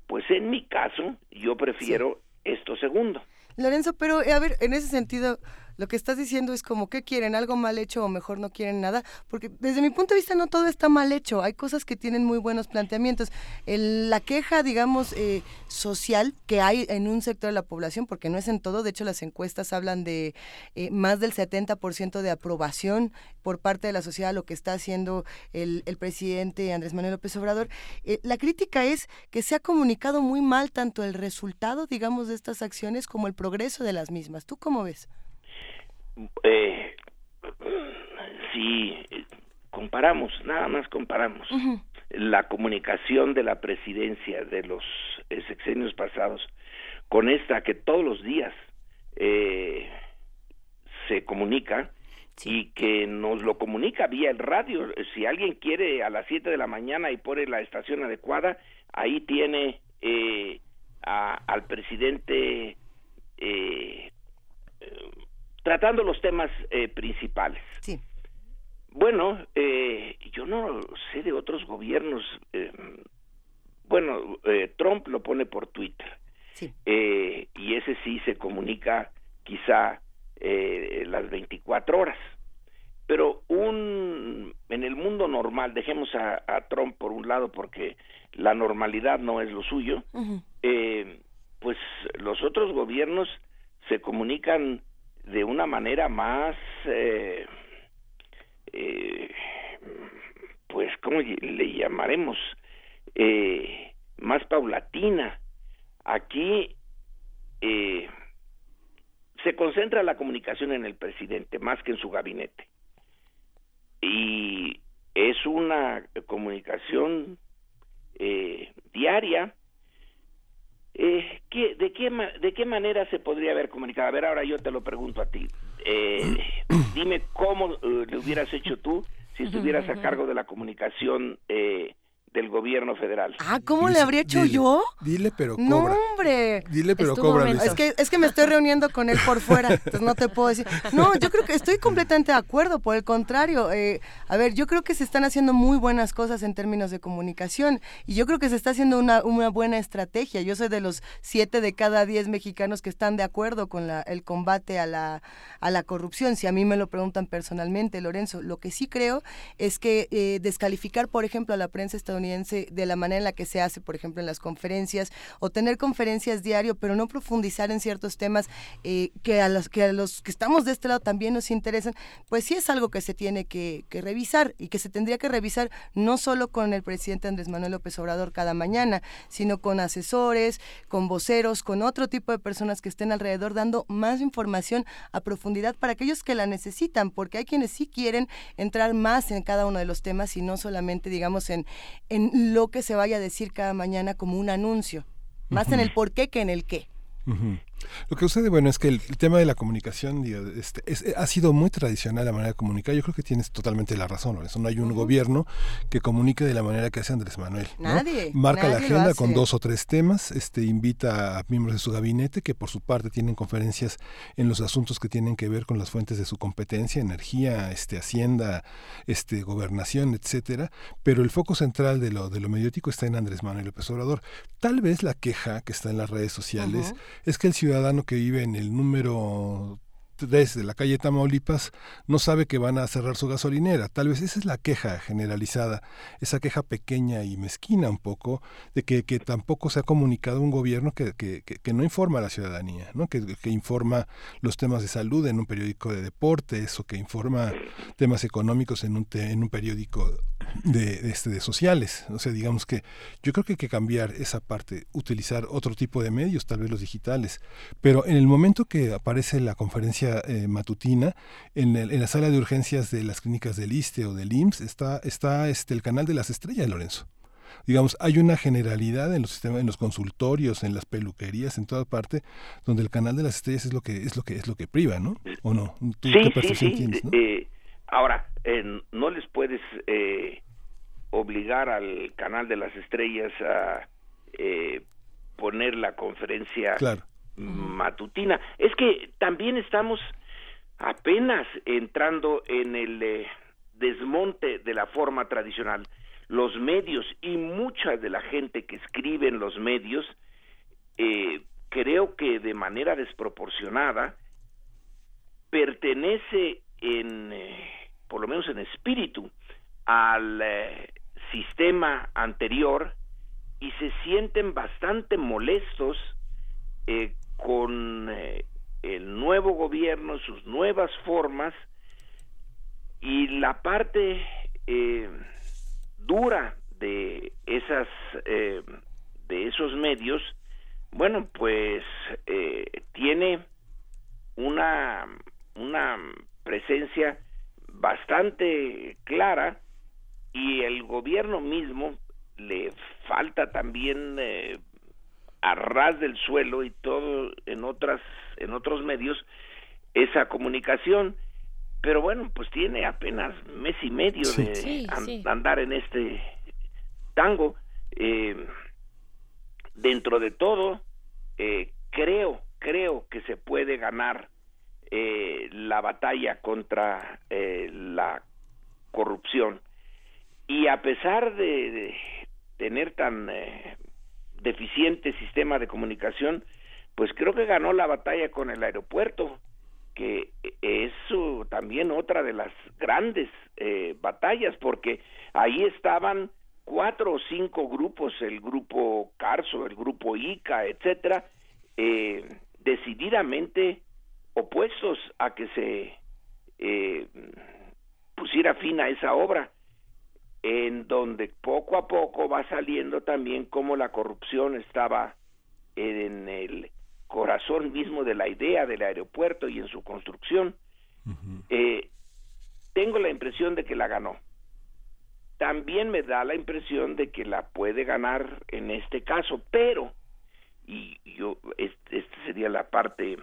pues en mi caso yo prefiero esto segundo. Lorenzo, pero a ver, en ese sentido, lo que estás diciendo es como que quieren algo mal hecho o mejor no quieren nada, porque desde mi punto de vista no todo está mal hecho, hay cosas que tienen muy buenos planteamientos. la queja, digamos, eh, social que hay en un sector de la población, porque no es en todo, de hecho las encuestas hablan de eh, más del 70% de aprobación por parte de la sociedad lo que está haciendo el, presidente Andrés Manuel López Obrador. Eh, la crítica es que se ha comunicado muy mal tanto el resultado, digamos, de estas acciones como el progreso de las mismas. ¿Tú cómo ves? Eh, si comparamos, nada más comparamos. La comunicación de la presidencia de los eh, sexenios pasados con esta que todos los días eh, se comunica y que nos lo comunica vía el radio. Si alguien quiere a las 7 de la mañana y pone la estación adecuada, ahí tiene eh, al presidente eh, tratando los temas eh, principales. Sí. Bueno, eh, yo no sé de otros gobiernos. Eh, bueno, Trump lo pone por Twitter. Sí. y ese sí se comunica quizá las 24 horas. Pero un en el mundo normal, dejemos a, Trump por un lado porque la normalidad no es lo suyo, pues los otros gobiernos se comunican de una manera más, eh, eh, pues, ¿cómo le llamaremos? Eh, más paulatina. Aquí se concentra la comunicación en el presidente más que en su gabinete. Y es una comunicación diaria eh, ¿qué, de, qué, ¿De qué manera se podría haber comunicado? A ver, ahora yo te lo pregunto a ti. Eh, [clears throat] dime cómo eh, lo hubieras hecho tú si estuvieras a cargo de la comunicación eh, del gobierno federal. Ah, ¿cómo le habría hecho yo? Dile, pero cobra. No, hombre. Dile, pero cobra. Es que, es que me estoy reuniendo con él por fuera, entonces no te puedo decir. No, yo creo que estoy completamente de acuerdo, por el contrario. Eh, a ver, yo creo que se están haciendo muy buenas cosas en términos de comunicación y yo creo que se está haciendo una, una buena estrategia. Yo soy de los siete de cada diez mexicanos que están de acuerdo con la, el combate a la, a la corrupción. Si a mí me lo preguntan personalmente, Lorenzo, lo que sí creo es que eh, descalificar, por ejemplo, a la prensa estadounidense de la manera en la que se hace, por ejemplo, en las conferencias, o tener conferencias diario, pero no profundizar en ciertos temas eh, que, a los, que estamos de este lado también nos interesan, pues sí es algo que se tiene que, revisar y que se tendría que revisar no solo con el presidente Andrés Manuel López Obrador cada mañana, sino con asesores, con voceros, con otro tipo de personas que estén alrededor dando más información a profundidad para aquellos que la necesitan, porque hay quienes sí quieren entrar más en cada uno de los temas y no solamente, digamos, en lo que se vaya a decir cada mañana como un anuncio, más en el por qué que en el qué. Lo que sucede, bueno, es que el, tema de la comunicación este, ha sido muy tradicional la manera de comunicar. Yo creo que tienes totalmente la razón, No hay un gobierno que comunique de la manera que hace Andrés Manuel. Nadie. Marca la agenda con dos o tres temas, este, invita a miembros de su gabinete que por su parte tienen conferencias en los asuntos que tienen que ver con las fuentes de su competencia, energía, este, hacienda, este, gobernación, etcétera. Pero el foco central de lo, de lo mediático está en Andrés Manuel López Obrador. Tal vez la queja que está en las redes sociales es que el ciudadano que vive en el número desde la calle Tamaulipas no sabe que van a cerrar su gasolinera. Tal vez esa es la queja generalizada, esa queja pequeña y mezquina un poco de que, que tampoco se ha comunicado un gobierno que, que, que no informa a la ciudadanía, ¿no? que, informa los temas de salud en un periódico de deportes o que informa temas económicos en un, en un periódico de, este, de sociales. O sea, digamos que yo creo que hay que cambiar esa parte, utilizar otro tipo de medios, tal vez los digitales. Pero en el momento que aparece la conferencia eh, matutina, en, en, la sala de urgencias de las clínicas del ISTE o del IMSS está, está este, el canal de las estrellas, Lorenzo. Digamos, hay una generalidad en los sistemas, en los consultorios, en las peluquerías, en toda parte, donde el canal de las estrellas es lo que es lo que es lo que priva, ¿no? ¿O no? sí, sí, sí. Eh, ahora, no les puedes eh, obligar al canal de las estrellas a poner la conferencia claro matutina. Es que también estamos apenas entrando en el eh, desmonte de la forma tradicional. Los medios y mucha de la gente que escribe en los medios, eh, creo que de manera desproporcionada, pertenece en, eh, por lo menos en espíritu, al eh, sistema anterior y se sienten bastante molestos con el nuevo gobierno, sus nuevas formas y la parte eh, dura de esas eh, de esos medios bueno pues eh, tiene una una presencia bastante clara y el gobierno mismo le falta también a ras del suelo y todo en otras en otros medios esa comunicación. Pero bueno pues tiene apenas mes y medio de andar en este tango. Eh, dentro de todo eh, creo creo que se puede ganar eh, la batalla contra la corrupción. Y a pesar de tener tan deficiente sistema de comunicación, pues creo que ganó la batalla con el aeropuerto, que es también otra de las grandes eh, batallas, porque ahí estaban cuatro o cinco grupos, el grupo Carso, el grupo ICA, etcétera, eh, decididamente opuestos a que se eh, pusiera fin a esa obra en donde poco a poco va saliendo también cómo la corrupción estaba en el corazón mismo de la idea del aeropuerto y en su construcción, eh, tengo la impresión de que la ganó. También me da la impresión de que la puede ganar en este caso, pero, y yo, este, sería la parte,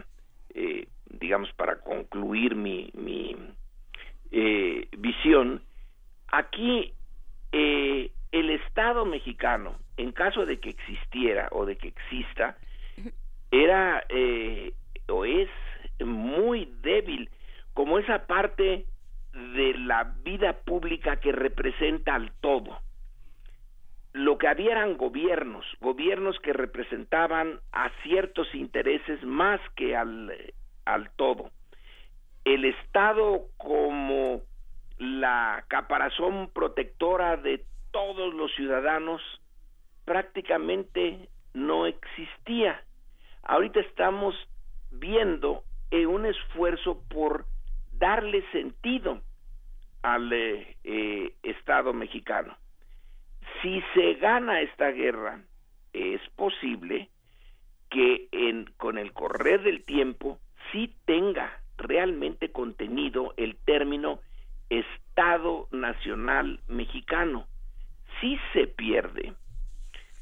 eh, digamos, para concluir mi, mi eh, visión, aquí eh, el Estado mexicano, en caso de que existiera o de que exista, era eh, o es muy débil, como esa parte de la vida pública que representa al todo. Lo que había eran gobiernos, gobiernos que representaban a ciertos intereses más que al, al todo. El Estado como la caparazón protectora de todos los ciudadanos prácticamente no existía. Ahorita estamos viendo un esfuerzo por darle sentido al eh, eh, Estado mexicano. Si se gana esta guerra, es posible que en, con el correr del tiempo sí tenga realmente contenido el término Estado Nacional Mexicano. Si se pierde,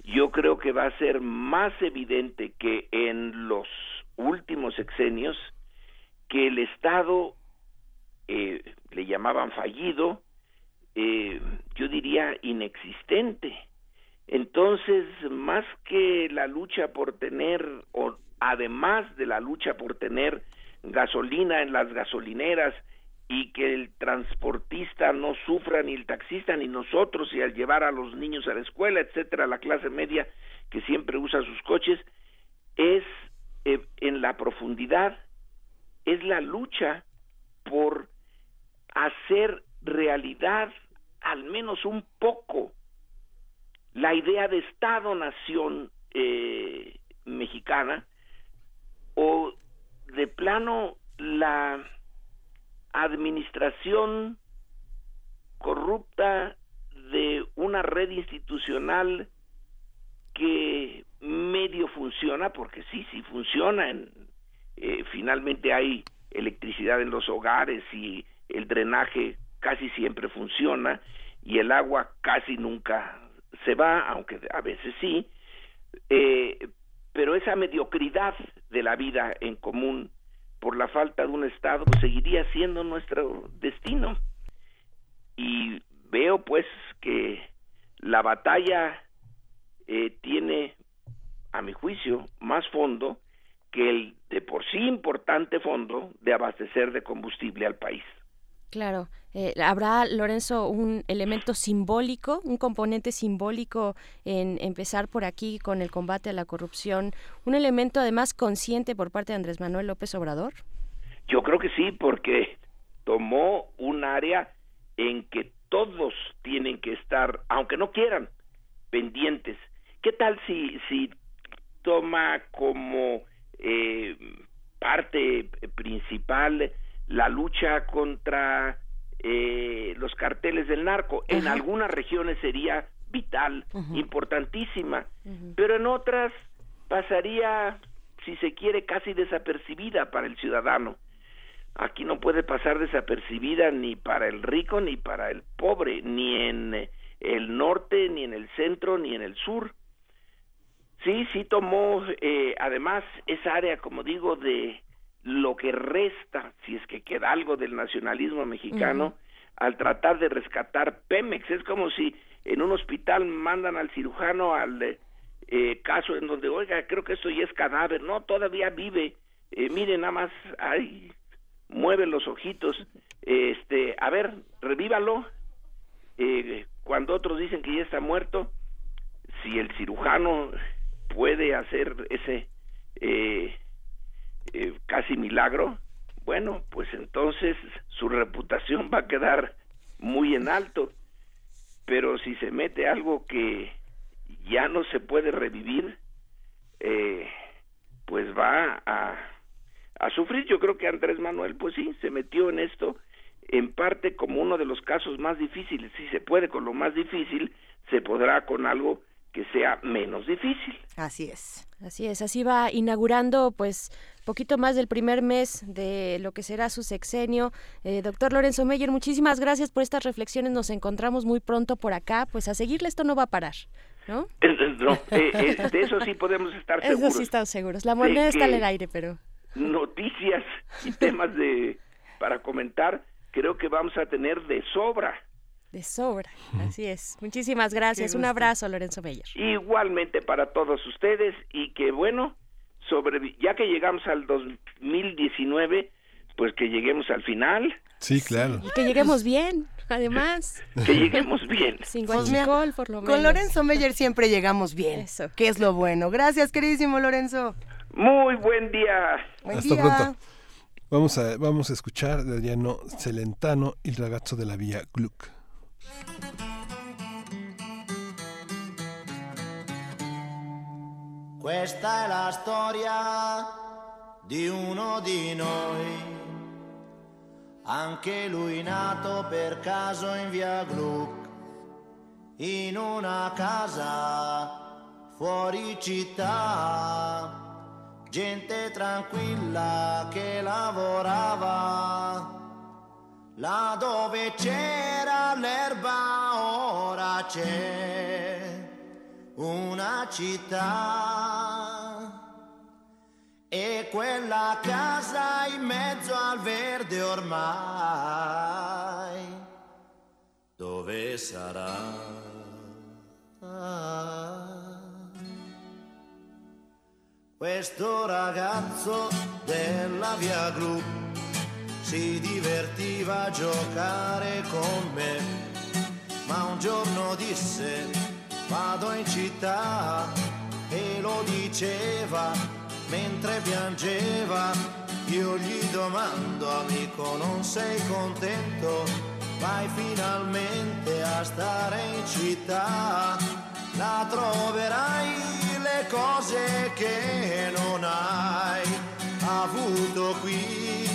yo creo que va a ser más evidente que en los últimos sexenios que el Estado eh, le llamaban fallido, eh, yo diría inexistente. Entonces, más que la lucha por tener, o además de la lucha por tener gasolina en las gasolineras y que el transportista no sufra ni el taxista ni nosotros y al llevar a los niños a la escuela, etcétera, la clase media que siempre usa sus coches, es eh, en la profundidad, es la lucha por hacer realidad al menos un poco la idea de Estado-nación eh, mexicana o de plano la administración corrupta de una red institucional que medio funciona, porque sí, sí funciona, en, eh, finalmente hay electricidad en los hogares y el drenaje casi siempre funciona y el agua casi nunca se va, aunque a veces sí, eh, pero esa mediocridad de la vida en común por la falta de un Estado, seguiría siendo nuestro destino. Y veo pues que la batalla eh, tiene, a mi juicio, más fondo que el de por sí importante fondo de abastecer de combustible al país. Claro. Eh, ¿Habrá, Lorenzo, un elemento simbólico, un componente simbólico en empezar por aquí con el combate a la corrupción? ¿Un elemento además consciente por parte de Andrés Manuel López Obrador? Yo creo que sí, porque tomó un área en que todos tienen que estar, aunque no quieran, pendientes. ¿Qué tal si, si toma como eh, parte principal la lucha contra eh, los carteles del narco. En algunas regiones sería vital, importantísima, pero en otras pasaría, si se quiere, casi desapercibida para el ciudadano. Aquí no puede pasar desapercibida ni para el rico ni para el pobre, ni en el norte, ni en el centro, ni en el sur. Sí, sí tomó eh, además esa área, como digo, de lo que resta, si es que queda algo del nacionalismo mexicano, al tratar de rescatar Pemex. Es como si en un hospital mandan al cirujano al eh, caso en donde, oiga, creo que esto ya es cadáver, no, todavía vive, eh, mire, nada más, ay, mueve los ojitos, este, a ver, revívalo, eh, cuando otros dicen que ya está muerto, si el cirujano puede hacer ese eh, eh, casi milagro, bueno, pues entonces su reputación va a quedar muy en alto. Pero si se mete algo que ya no se puede revivir, eh, pues va a, a sufrir. Yo creo que Andrés Manuel, pues sí, se metió en esto en parte como uno de los casos más difíciles. Si se puede con lo más difícil, se podrá con algo que sea menos difícil. Así es. Así es, así va inaugurando pues poquito más del primer mes de lo que será su sexenio. Eh, doctor Lorenzo Meyer, muchísimas gracias por estas reflexiones. Nos encontramos muy pronto por acá. Pues a seguirle esto no va a parar. ¿No? [laughs] no eh, eh, de eso sí podemos estar seguros. [laughs] Eso sí estamos seguros. La moneda está en el aire, pero... Noticias y [laughs] temas de para comentar, creo que vamos a tener de sobra. De sobra, así es. Muchísimas gracias. Un abrazo, Lorenzo Meyer. Igualmente para todos ustedes y que bueno, sobre, ya que llegamos al 2019, pues que lleguemos al final. Sí, claro. Y que lleguemos bien, además. [laughs] Que lleguemos bien. Sin Pues guachicol, por lo menos. Con Lorenzo Meyer siempre llegamos bien. Eso. Que es lo bueno. Gracias, queridísimo Lorenzo. Muy buen día. Buen Hasta día. pronto. Vamos a, vamos a escuchar de Adriano Celentano, Il ragazzo della via Gluck. Questa è la storia di uno di noi, anche lui nato per caso in via Gluck, in una casa fuori città, gente tranquilla che lavorava, là dove c'era l'erba ora c'è una città e quella casa in mezzo al verde ormai dove sarà? Questo ragazzo della via Gru si divertiva a giocare con me, ma un giorno disse vado in città e lo diceva mentre piangeva. Io gli domando amico non sei contento? Vai finalmente a stare in città, la troverai le cose che non hai avuto qui.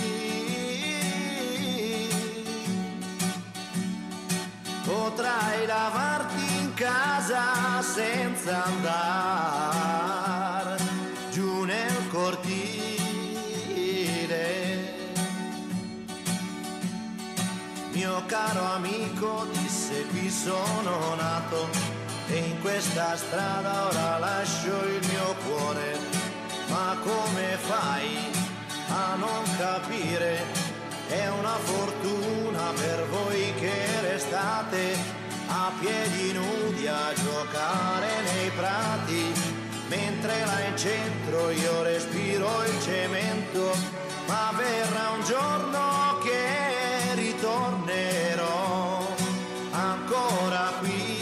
Potrai lavarti casa senza andare giù nel cortile. Mio caro amico disse qui sono nato e in questa strada ora lascio il mio cuore. Ma come fai a non capire? È una fortuna per voi che restate a piedi nudi a giocare nei prati, mentre là in centro io respiro il cemento, ma verrà un giorno che ritornerò ancora qui.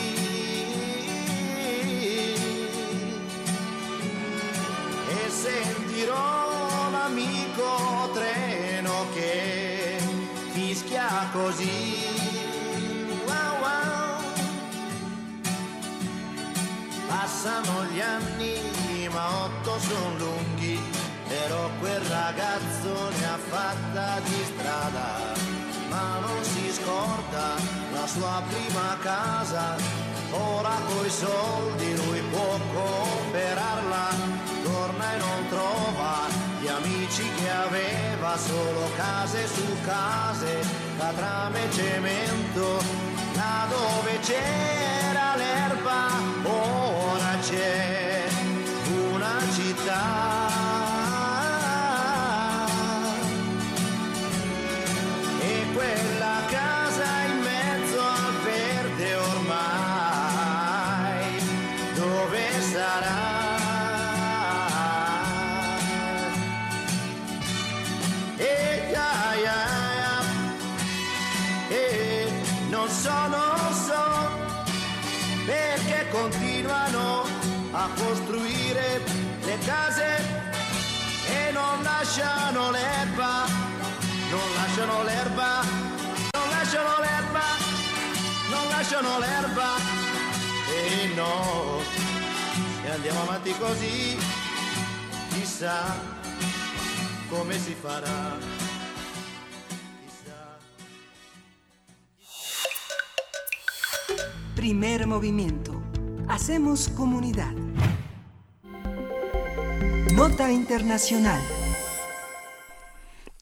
E sentirò l'amico treno che fischia così. Passano gli anni, ma otto sono lunghi, però quel ragazzo ne ha fatta di strada, ma non si scorda la sua prima casa, ora coi soldi lui può comprarla, torna e non trova gli amici che aveva, solo case su case, catrame e cemento, là dove c'era l'erba, yeah. Lasciano l'erba, non lasciano l'erba, non lasciano l'erba, non lasciano l'erba e no, se andiamo avanti così, chissà come si farà. Primer movimiento. Hacemos comunidad. Nota Internacional.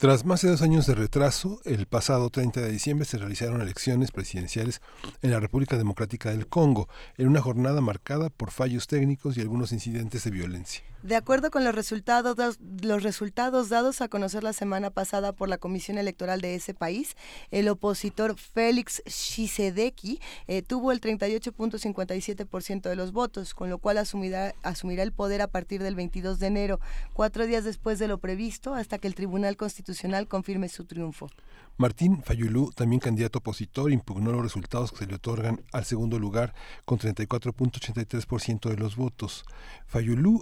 Tras más de dos años de retraso, el pasado 30 de diciembre se realizaron elecciones presidenciales en la República Democrática del Congo, en una jornada marcada por fallos técnicos y algunos incidentes de violencia. De acuerdo con los resultados, los resultados dados a conocer la semana pasada por la Comisión Electoral de ese país, el opositor Félix Tshisekedi eh, tuvo el 38.57% de los votos, con lo cual asumirá, asumirá el poder a partir del 22 de enero, cuatro días después de lo previsto, hasta que el Tribunal Constitucional confirme su triunfo. Martín Fayulú, también candidato opositor, impugnó los resultados que se le otorgan al segundo lugar con 34.83% de los votos. Fayulú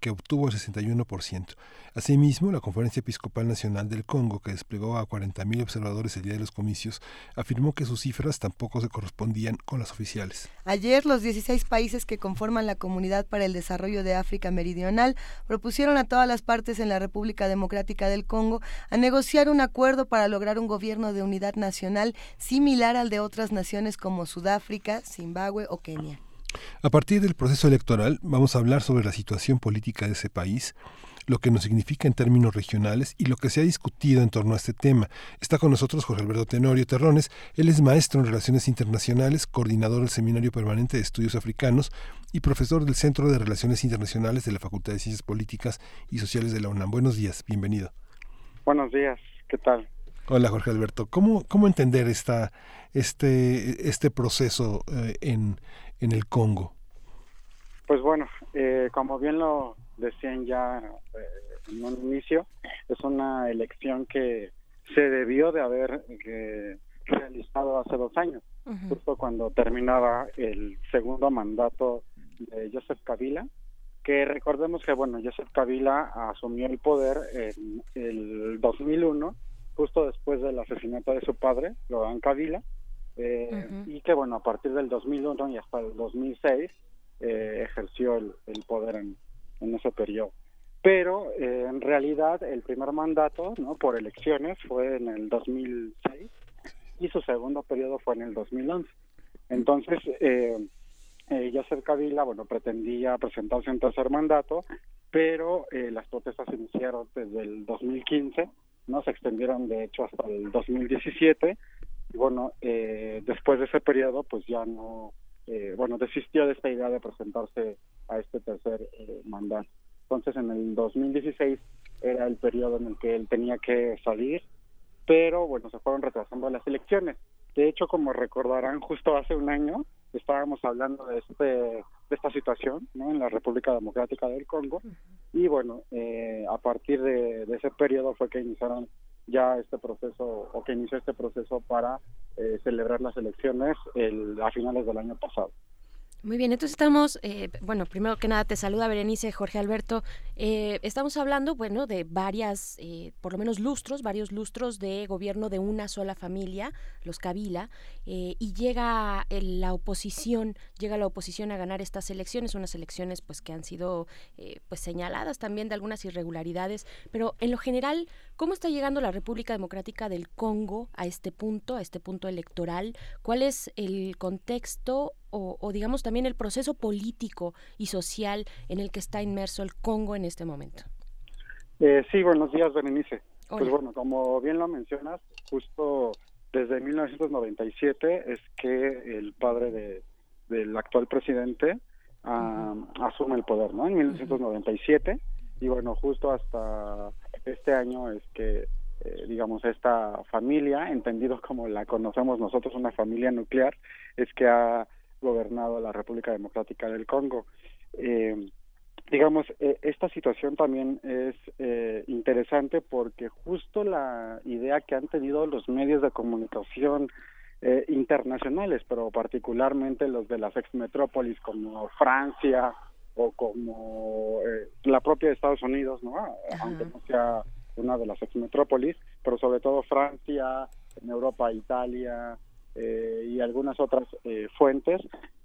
que obtuvo el 61%. Asimismo, la Conferencia Episcopal Nacional del Congo, que desplegó a 40.000 observadores el día de los comicios, afirmó que sus cifras tampoco se correspondían con las oficiales. Ayer, los 16 países que conforman la Comunidad para el Desarrollo de África Meridional propusieron a todas las partes en la República Democrática del Congo a negociar un acuerdo para lograr un gobierno de unidad nacional similar al de otras naciones como Sudáfrica, Zimbabue o Kenia. A partir del proceso electoral vamos a hablar sobre la situación política de ese país, lo que nos significa en términos regionales y lo que se ha discutido en torno a este tema. Está con nosotros Jorge Alberto Tenorio Terrones, él es maestro en Relaciones Internacionales, coordinador del Seminario Permanente de Estudios Africanos y profesor del Centro de Relaciones Internacionales de la Facultad de Ciencias Políticas y Sociales de la UNAM. Buenos días, bienvenido. Buenos días, ¿qué tal? Hola Jorge Alberto, ¿cómo, cómo entender esta, este, este proceso eh, en, en el Congo? Pues bueno, eh, como bien lo decían ya eh, en un inicio, es una elección que se debió de haber eh, realizado hace dos años, justo cuando terminaba el segundo mandato de Joseph Kabila, que recordemos que bueno, Joseph Kabila asumió el poder en el 2001, justo después del asesinato de su padre, Laurent Kabila, eh, y que bueno, a partir del 2001 y hasta el 2006 eh, ejerció el, el poder en, en, ese periodo. Pero eh, en realidad el primer mandato, ¿no? Por elecciones fue en el 2006 y su segundo periodo fue en el 2011. Entonces, eh, eh, Yasser Kabila, bueno, pretendía presentarse en tercer mandato, pero eh, las protestas iniciaron desde el 2015, no se extendieron de hecho hasta el 2017 y bueno, eh, después de ese periodo pues ya no, eh, bueno, desistió de esta idea de presentarse a este tercer eh, mandato. Entonces en el 2016 era el periodo en el que él tenía que salir, pero bueno, se fueron retrasando las elecciones. De hecho, como recordarán, justo hace un año estábamos hablando de este de esta situación ¿no? en la República Democrática del Congo y bueno, eh, a partir de, de ese periodo fue que iniciaron ya este proceso o que inició este proceso para eh, celebrar las elecciones el, a finales del año pasado. Muy bien, entonces estamos, eh, bueno, primero que nada te saluda Berenice, Jorge Alberto. Eh, estamos hablando, bueno, de varias, eh, por lo menos lustros, varios lustros de gobierno de una sola familia, los Kabila, y llega la oposición, llega la oposición a ganar estas elecciones, unas elecciones pues que han sido pues señaladas también de algunas irregularidades, pero en lo general, ¿cómo está llegando la República Democrática del Congo a este punto, a este punto electoral? ¿Cuál es el contexto o, digamos también el proceso político y social en el que está inmerso el Congo en este momento. Eh, sí, buenos días, Berenice. Pues bueno, como bien lo mencionas, justo desde 1997 es que el padre de, del actual presidente asume el poder, ¿no? En 1997 y bueno, justo hasta este año es que eh, digamos, esta familia, entendido como la conocemos nosotros, una familia nuclear, es que ha gobernado la República Democrática del Congo. Eh, digamos, eh, esta situación también es eh, interesante porque justo la idea que han tenido los medios de comunicación internacionales, pero particularmente los de las ex metrópolis como Francia o como la propia Estados Unidos, ¿no? Aunque no sea una de las ex metrópolis, pero sobre todo Francia, en Europa, Italia, eh, y algunas otras eh, fuentes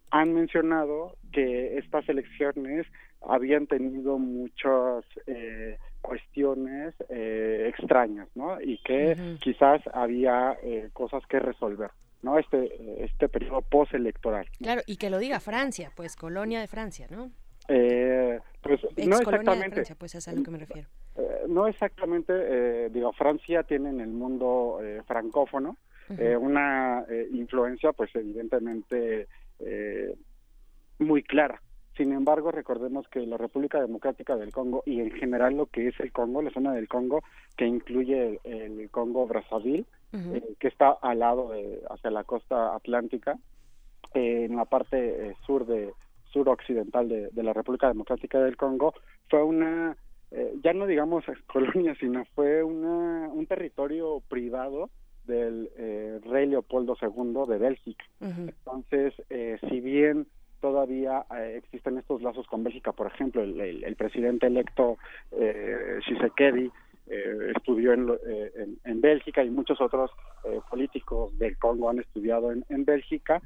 han mencionado que estas elecciones habían tenido muchas eh, cuestiones extrañas, ¿no? Y que quizás había cosas que resolver. ¿no? Este, este periodo postelectoral. Claro, y que lo diga Francia, pues colonia de Francia, ¿no? pues no exactamente. De Francia, pues es a lo que me refiero. no exactamente, digo, Francia tiene en el mundo francófono, eh, una eh, influencia pues evidentemente eh, muy clara. Sin embargo, recordemos que la República Democrática del Congo y en general lo que es el Congo, la zona del Congo, que incluye el, Congo Brazzaville, que está al lado de, hacia la costa atlántica, en la parte sur de suroccidental de, de la República Democrática del Congo, fue una ya no digamos [laughs] colonia, sino fue una, un territorio privado del eh, rey Leopoldo II de Bélgica. Entonces, eh, si bien todavía eh, existen estos lazos con Bélgica, por ejemplo, el, presidente electo eh, Shisekedi estudió en, en, Bélgica y muchos otros políticos del Congo han estudiado en, en Bélgica,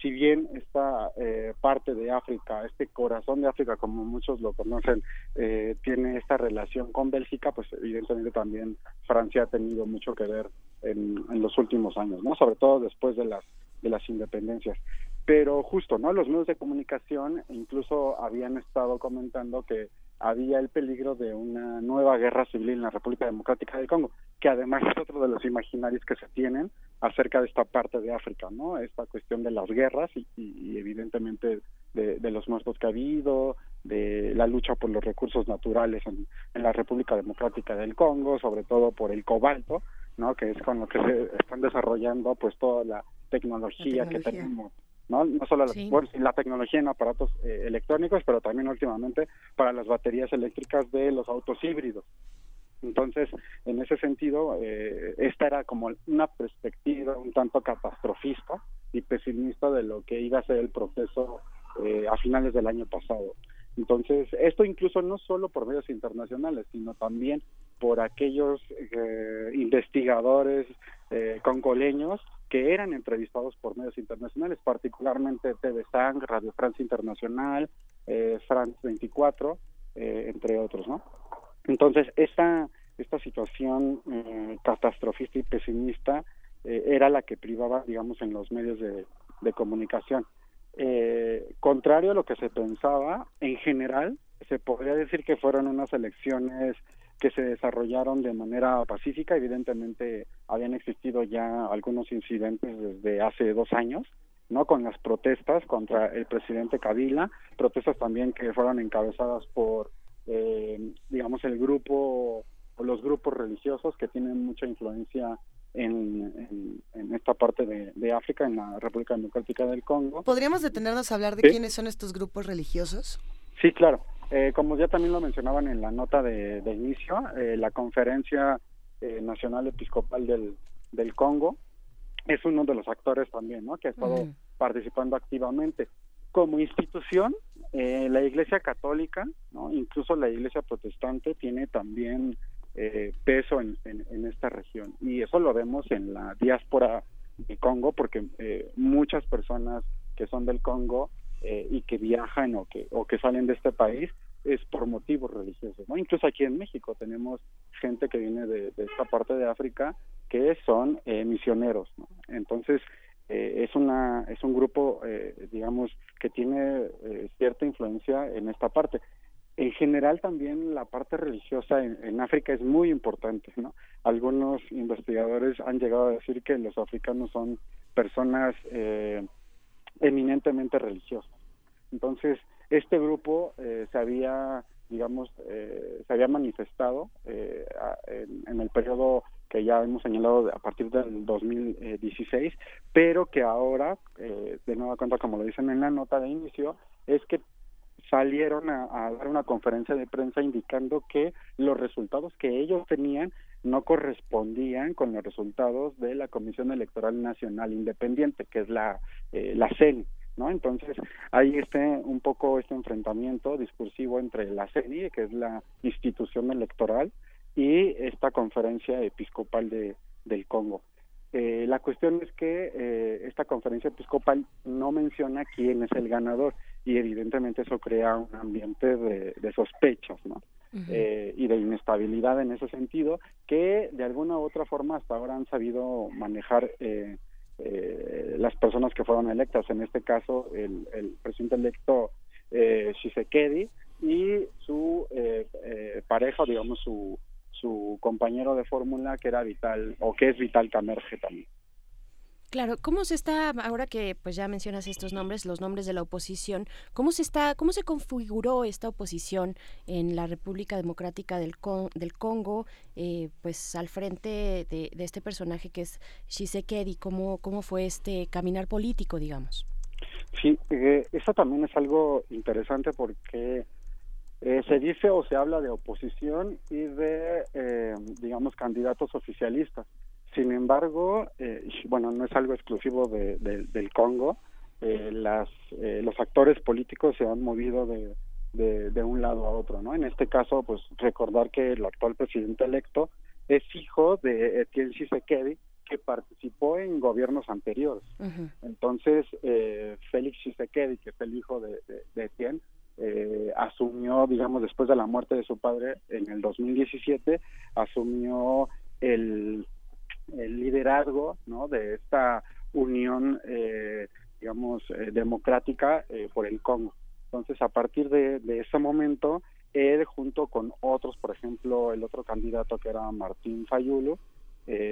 si bien esta eh, parte de África, este corazón de África, como muchos lo conocen, eh, tiene esta relación con Bélgica, pues evidentemente también Francia ha tenido mucho que ver en, los últimos años, no, sobre todo después de las de las independencias. Pero justo, ¿no? Los medios de comunicación incluso habían estado comentando que había el peligro de una nueva guerra civil en la República Democrática del Congo, que además es otro de los imaginarios que se tienen acerca de esta parte de África, ¿no? Esta cuestión de las guerras y, evidentemente de, los muertos que ha habido, de la lucha por los recursos naturales en, la República Democrática del Congo, sobre todo por el cobalto, ¿no? Que es con lo que se están desarrollando pues toda la tecnología, que tenemos ¿no? No solo la, tecnología en aparatos eh, electrónicos, pero también últimamente para las baterías eléctricas de los autos híbridos. Entonces, en ese sentido, eh, esta era como una perspectiva un tanto catastrofista y pesimista de lo que iba a ser el proceso eh, a finales del año pasado. Entonces, esto incluso no solo por medios internacionales, sino también por aquellos eh, investigadores eh, congoleños que eran entrevistados por medios internacionales, particularmente TV Sang, Radio France Internacional, eh, France 24, eh, entre otros. Entonces, esta, esta situación eh, catastrofista y pesimista era la que privaba, digamos, en los medios de comunicación. contrario a lo que se pensaba, en general, se podría decir que fueron unas elecciones que se desarrollaron de manera pacífica. Evidentemente habían existido ya algunos incidentes desde hace dos años, ¿no? Con las protestas contra el presidente Kabila, protestas también que fueron encabezadas por, eh, digamos, el grupo o los grupos religiosos que tienen mucha influencia en, en, esta parte de, África, en la República Democrática del Congo. ¿Podríamos detenernos a hablar de quiénes son estos grupos religiosos? Sí, claro. Eh, como ya también lo mencionaban en la nota de, inicio, eh, la Conferencia eh, Nacional Episcopal del, del Congo es uno de los actores también, ¿no? Que ha estado participando activamente. como institución, eh, la Iglesia Católica, ¿no? incluso la Iglesia Protestante, tiene también eh, peso en, en, esta región. Y eso lo vemos en la diáspora de Congo, porque eh, muchas personas que son del Congo y que viajan o que, o que salen de este país es por motivos religiosos. ¿no? Incluso aquí en México tenemos gente que viene de, esta parte de África que son misioneros. ¿no? Entonces, eh, es una es un grupo eh, digamos que tiene eh, cierta influencia en esta parte en general también la parte religiosa en, África es muy importante no algunos investigadores han llegado a decir que los africanos son personas eminentemente religiosas entonces este grupo se había digamos se había manifestado en, en el periodo que ya hemos señalado a partir del 2016, pero que ahora, eh, de nueva cuenta, como lo dicen en la nota de inicio, es que salieron a, dar una conferencia de prensa indicando que los resultados que ellos tenían no correspondían con los resultados de la Comisión Electoral Nacional Independiente, que es la, eh, la CEN. ¿No? Entonces, hay este, un poco este enfrentamiento discursivo entre la CENI, que es la institución electoral, y esta conferencia episcopal de, del Congo. Eh, la cuestión es que eh, esta conferencia episcopal no menciona quién es el ganador y evidentemente eso crea un ambiente de, de sospechas ¿no? Eh, y de inestabilidad en ese sentido que de alguna u otra forma hasta ahora han sabido manejar eh, eh, las personas que fueron electas, en este caso el, el presidente electo eh, Shisekedi y su pareja, digamos su su compañero de fórmula que era Vital o que es Vital Camerge también. Claro, ¿cómo se está ahora que pues ya mencionas estos nombres, los nombres de la oposición, cómo se está cómo se configuró esta oposición en la República Democrática del, del Congo, eh, pues al frente de, este personaje que es Shisekedi, cómo cómo fue este caminar político, digamos? Sí, eh, eso también es algo interesante porque eh, se dice o se habla de oposición y de, eh, digamos, candidatos oficialistas. Sin embargo, eh, bueno, no es algo exclusivo de, del Congo. las, los actores políticos se han movido de, de, un lado a otro, ¿no? En este caso, pues recordar que el actual presidente electo es hijo de Etienne Tshisekedi, que participó en gobiernos anteriores. Entonces, Félix Tshisekedi, que es el hijo de, de Etienne, eh, asumió, digamos, después de la muerte de su padre en el 2017, asumió el, el liderazgo ¿no? de esta unión, eh, digamos, eh, democrática por el Congo. Entonces, a partir de, de ese momento, él junto con otros, por ejemplo, el otro candidato que era Martín Fayulu,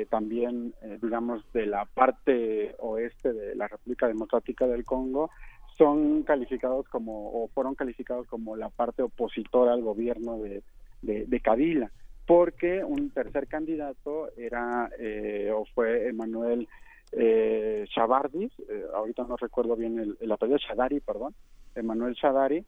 también, digamos, de la parte oeste de la República Democrática del Congo, son calificados como, o fueron calificados como la parte opositora al gobierno de, de, Kabila, porque un tercer candidato era, eh, o fue Emanuel eh, Chavardis, eh, ahorita no recuerdo bien el, el apellido, Shadari, perdón, Emanuel Shadari,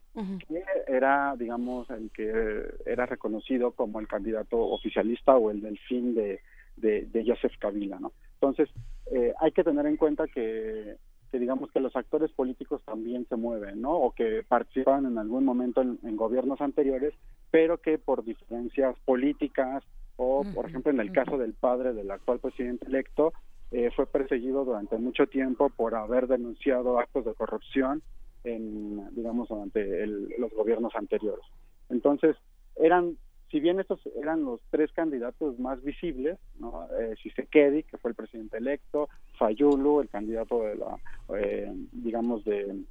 que era, digamos, el que era reconocido como el candidato oficialista o el del fin de, de, de Joseph Kabila, ¿no? Entonces, eh, hay que tener en cuenta que que digamos que los actores políticos también se mueven, ¿no? O que participaban en algún momento en, gobiernos anteriores, pero que por diferencias políticas o, por ejemplo, en el caso del padre del actual presidente electo, eh, fue perseguido durante mucho tiempo por haber denunciado actos de corrupción en, digamos, durante los gobiernos anteriores. Entonces, eran si bien estos eran los tres candidatos más visibles, ¿no? Eh, que fue el presidente electo, Fayulu, el candidato de la, eh, digamos, de,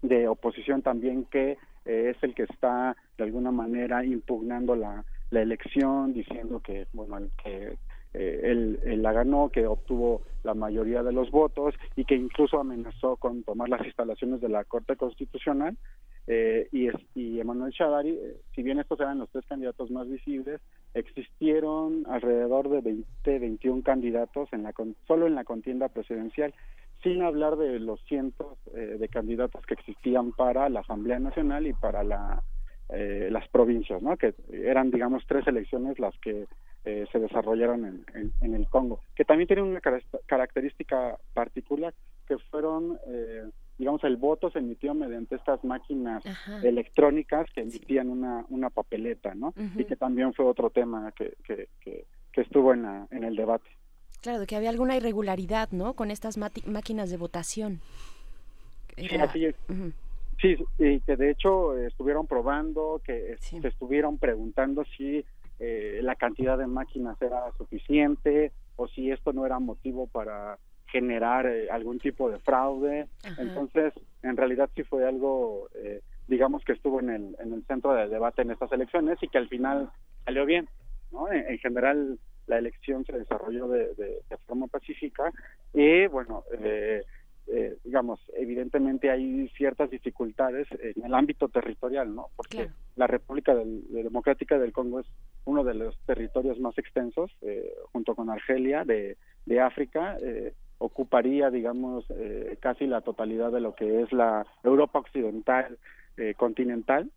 de oposición también, que eh, es el que está de alguna manera impugnando la, la elección, diciendo que, bueno, que eh, él, él, la ganó, que obtuvo la mayoría de los votos y que incluso amenazó con tomar las instalaciones de la Corte Constitucional eh, y, y Emanuel Shadari, eh, si bien estos eran los tres candidatos más visibles, existieron alrededor de 20, 21 candidatos en la solo en la contienda presidencial, sin hablar de los cientos eh, de candidatos que existían para la Asamblea Nacional y para la, las provincias, ¿no? que eran, digamos, tres elecciones las que se desarrollaron en, en, el Congo, que también tienen una característica particular, que fueron digamos, el voto se emitió mediante estas máquinas electrónicas que emitían una, una papeleta, ¿no? Y que también fue otro tema que, que, que, estuvo en, la, en el debate. Claro, que había alguna irregularidad, ¿no? Con estas máquinas de votación. Sí, así es. Sí, y que de hecho estuvieron probando, que se estuvieron preguntando si eh, la cantidad de máquinas era suficiente o si esto no era motivo para generar eh, algún tipo de fraude. Entonces, en realidad sí fue algo, eh, digamos, que estuvo en el, en el centro del debate en estas elecciones y que al final salió bien. ¿no? En, general, la elección se desarrolló de, de, forma pacífica y, bueno, eh, eh, digamos, evidentemente hay ciertas dificultades en el ámbito territorial, ¿no? Porque la República Democrática del Congo es uno de los territorios más extensos, eh, junto con Argelia, de, de África, eh, ocuparía, digamos, eh, casi la totalidad de lo que es la Europa occidental eh, continental.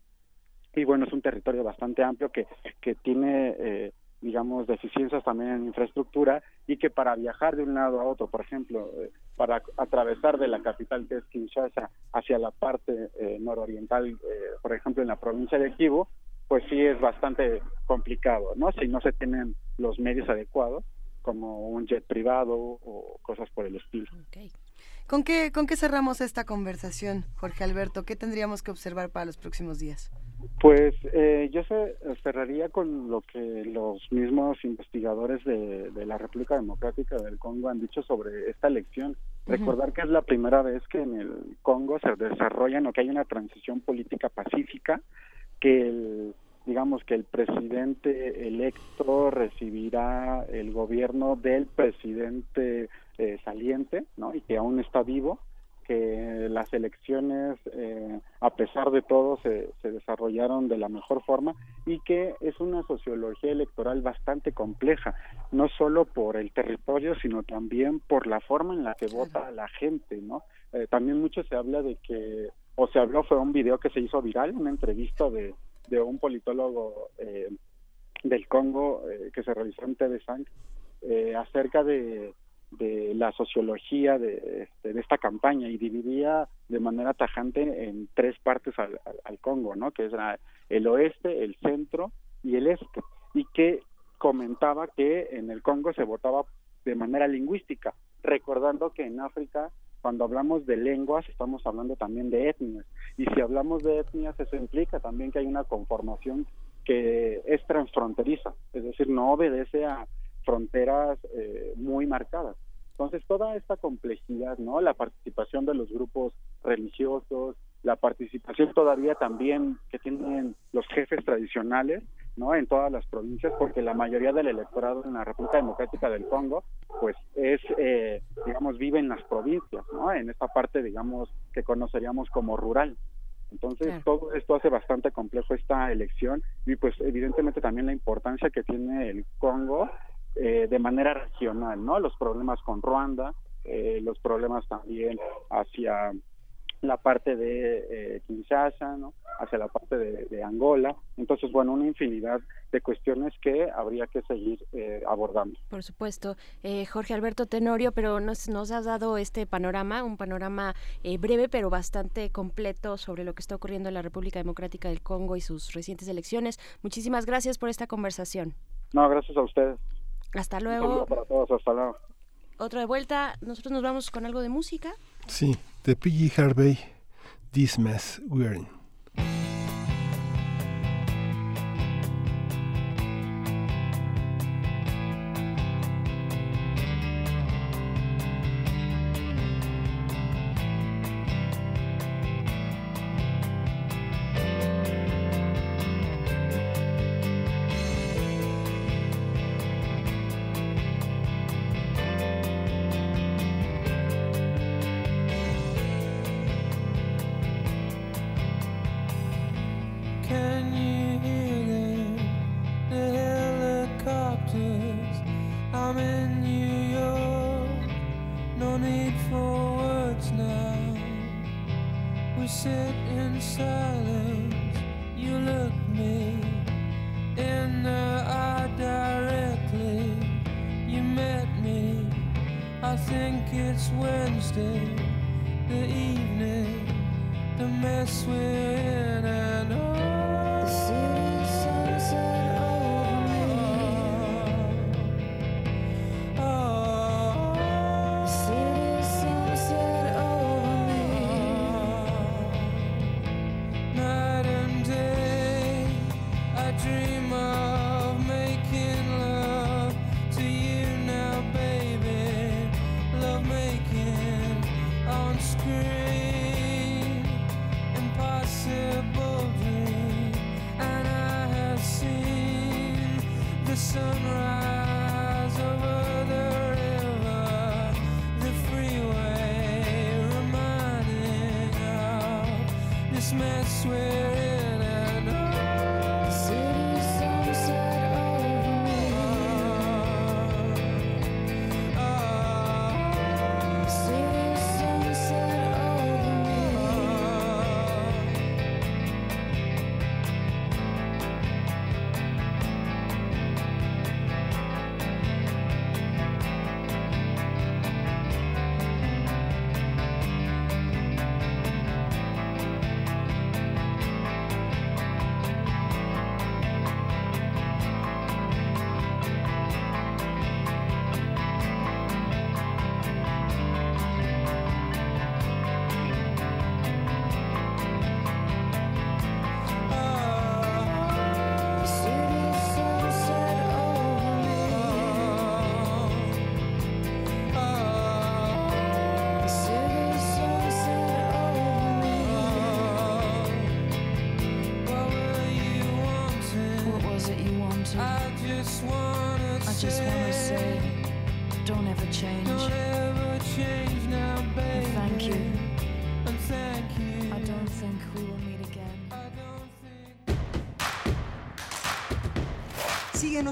Y bueno, es un territorio bastante amplio que, que tiene, eh, digamos, deficiencias también en infraestructura y que para viajar de un lado a otro, por ejemplo, para atravesar de la capital que es Kinshasa hacia la parte nororiental, por ejemplo, en la provincia de Kivu, pues sí es bastante complicado, ¿no? Si no se tienen los medios adecuados como un jet privado o cosas por el estilo. ¿Con qué, ¿Con qué cerramos esta conversación, Jorge Alberto? ¿Qué tendríamos que observar para los próximos días? Pues eh, yo se, cerraría con lo que los mismos investigadores de, la República Democrática del Congo han dicho sobre esta elección. Recordar que es la primera vez que en el Congo se desarrolla o que hay una transición política pacífica, que el digamos que el presidente electo recibirá el gobierno del presidente eh, saliente, ¿no? Y que aún está vivo, que las elecciones, eh, a pesar de todo, se, se, desarrollaron de la mejor forma y que es una sociología electoral bastante compleja, no solo por el territorio, sino también por la forma en la que vota la gente, ¿no? Eh, también mucho se habla de que, o se habló, fue un video que se hizo viral, una entrevista de de un politólogo eh, del Congo eh, que se realizó en TV eh, acerca de, de, la sociología de, este, de, esta campaña y dividía de manera tajante en tres partes al, al, Congo, ¿no? que es el oeste, el centro y el este, y que comentaba que en el Congo se votaba de manera lingüística, recordando que en África cuando hablamos de lenguas estamos hablando también de etnias y si hablamos de etnias eso implica también que hay una conformación que es transfronteriza, es decir, no obedece a fronteras eh, muy marcadas. Entonces, toda esta complejidad, ¿no? La participación de los grupos religiosos, la participación todavía también que tienen los jefes tradicionales, ¿no? En todas las provincias, porque la mayoría del electorado en la República Democrática del Congo, pues es, eh, digamos, vive en las provincias, ¿no? En esta parte, digamos, que conoceríamos como rural. Entonces, todo esto hace bastante complejo esta elección y pues evidentemente también la importancia que tiene el Congo eh, de manera regional, ¿no? Los problemas con Ruanda, eh, los problemas también hacia la parte de eh, Kinshasa, ¿no? hacia la parte de, Angola. Entonces, bueno, una infinidad de cuestiones que habría que seguir eh, abordando. Por supuesto. Eh, Jorge Alberto Tenorio, pero nos, nos has dado este panorama, un panorama eh, breve pero bastante completo sobre lo que está ocurriendo en la República Democrática del Congo y sus recientes elecciones. Muchísimas gracias por esta conversación. No, gracias a ustedes. Hasta luego. para todos, hasta luego. Otra de vuelta, nosotros nos vamos con algo de música. Sí, de P.G. Harvey, This Mess We're In.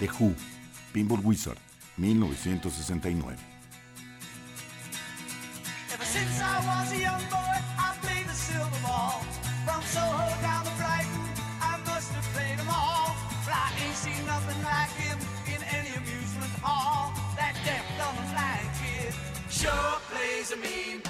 The Who, Pinball Wizard, 1969. Sure plays a mean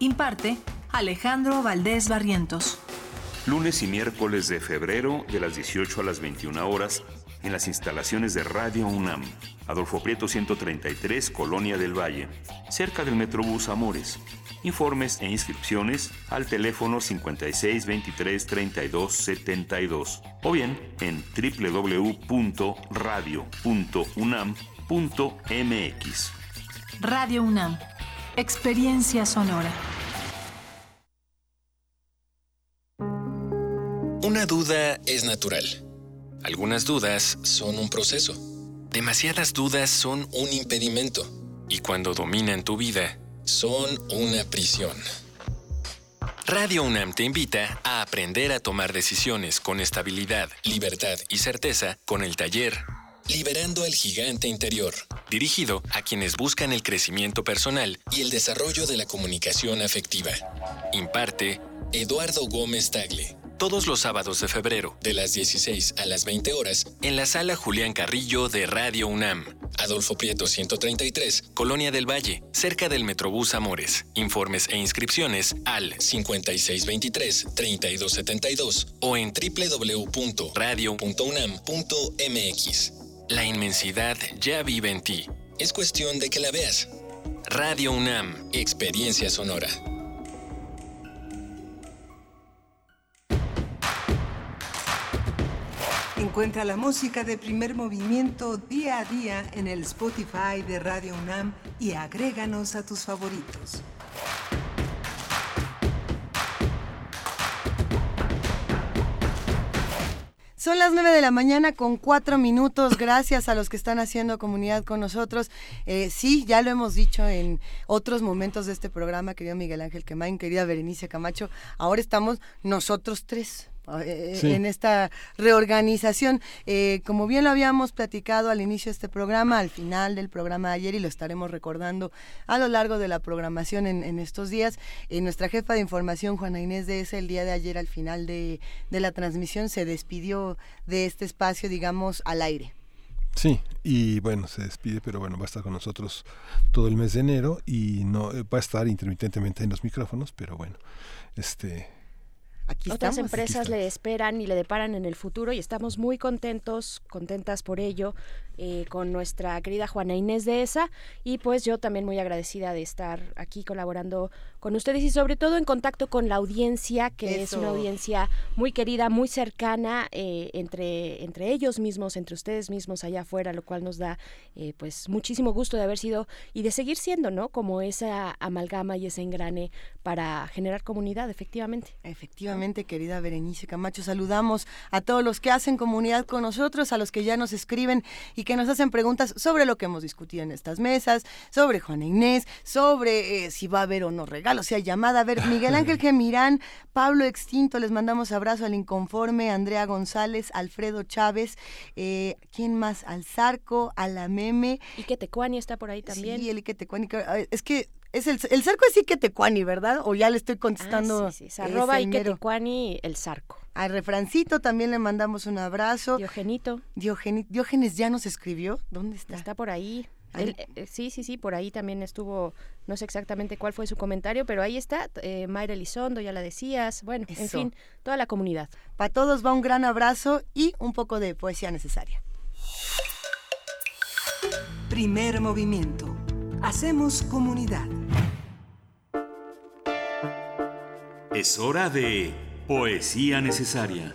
Imparte Alejandro Valdés Barrientos. Lunes y miércoles de febrero de las 18 a las 21 horas en las instalaciones de Radio UNAM, Adolfo Prieto 133, Colonia del Valle, cerca del Metrobús Amores. Informes e inscripciones al teléfono 56 23 32 72 o bien en www.radio.unam.mx. Radio UNAM. Experiencia sonora. Una duda es natural. Algunas dudas son un proceso. Demasiadas dudas son un impedimento. Y cuando dominan tu vida, son una prisión. Radio UNAM te invita a aprender a tomar decisiones con estabilidad, libertad y certeza con el taller Liberando al Gigante Interior, dirigido a quienes buscan el crecimiento personal y el desarrollo de la comunicación afectiva. Imparte Eduardo Gómez Tagle. Todos los sábados de febrero, de las 16 a las 20 horas, en la sala Julián Carrillo de Radio UNAM. Adolfo Prieto 133, Colonia del Valle, cerca del Metrobús Amores. Informes e inscripciones al 5623-3272 o en www.radio.unam.mx. La inmensidad ya vive en ti. Es cuestión de que la veas. Radio UNAM, Experiencia Sonora. Encuentra la música de primer movimiento día a día en el Spotify de Radio UNAM y agréganos a tus favoritos. Son las 9 de la mañana con cuatro minutos. Gracias a los que están haciendo comunidad con nosotros. Eh, sí, ya lo hemos dicho en otros momentos de este programa, querido Miguel Ángel Quemain, querida Berenice Camacho. Ahora estamos nosotros tres eh, Sí. en esta reorganización. Eh, como bien lo habíamos platicado al inicio de este programa, al final del programa de ayer y lo estaremos recordando a lo largo de la programación en, en estos días, eh, nuestra jefa de información, Juana Inés de ese, el día de ayer al final de, de la transmisión se despidió de este espacio, digamos, al aire. Sí, y bueno, se despide, pero bueno, va a estar con nosotros todo el mes de enero y no eh, va a estar intermitentemente en los micrófonos, pero bueno, este Aquí Otras estamos. empresas Aquí le esperan y le deparan en el futuro y estamos muy contentos, contentas por ello, eh, con nuestra querida Juana Inés de esa y pues yo también muy agradecida de estar aquí colaborando con ustedes y sobre todo en contacto con la audiencia, que es una audiencia muy querida, muy cercana eh, entre, entre ellos mismos, entre ustedes mismos allá afuera, lo cual nos da eh, pues muchísimo gusto de haber sido y de seguir siendo, ¿no? Como esa amalgama y ese engrane para generar comunidad, efectivamente. Efectivamente, querida Berenice Camacho, saludamos a todos los que hacen comunidad con nosotros, a los que ya nos escriben y que nos hacen preguntas sobre lo que hemos discutido en estas mesas, sobre Juana Inés, sobre eh, si va a haber o no regalos, si hay llamada. A ver, Miguel Ángel [laughs] Gemirán, Pablo Extinto, les mandamos abrazo al Inconforme, Andrea González, Alfredo Chávez, eh, ¿quién más? Al Zarco, a la Meme. Y que Tecuani está por ahí también. Sí, el Ike Tecuani. que- ay, Es que es el, el Zarco es Ike Tecuani, ¿verdad? O ya le estoy contestando. Ah, sí, sí, es arroba. Iketecuani, el zarco. Al refrancito también le mandamos un abrazo. Diogenito. Diogeni- Diógenes ya nos escribió. ¿Dónde está? Está por ahí. Él, eh, sí, sí, sí, por ahí también estuvo, no sé exactamente cuál fue su comentario, pero ahí está, eh, Mayra Elizondo, ya la decías, bueno, en fin, toda la comunidad. Para todos va un gran abrazo y un poco de poesía necesaria. Primer movimiento. Hacemos comunidad. Es hora de poesía necesaria.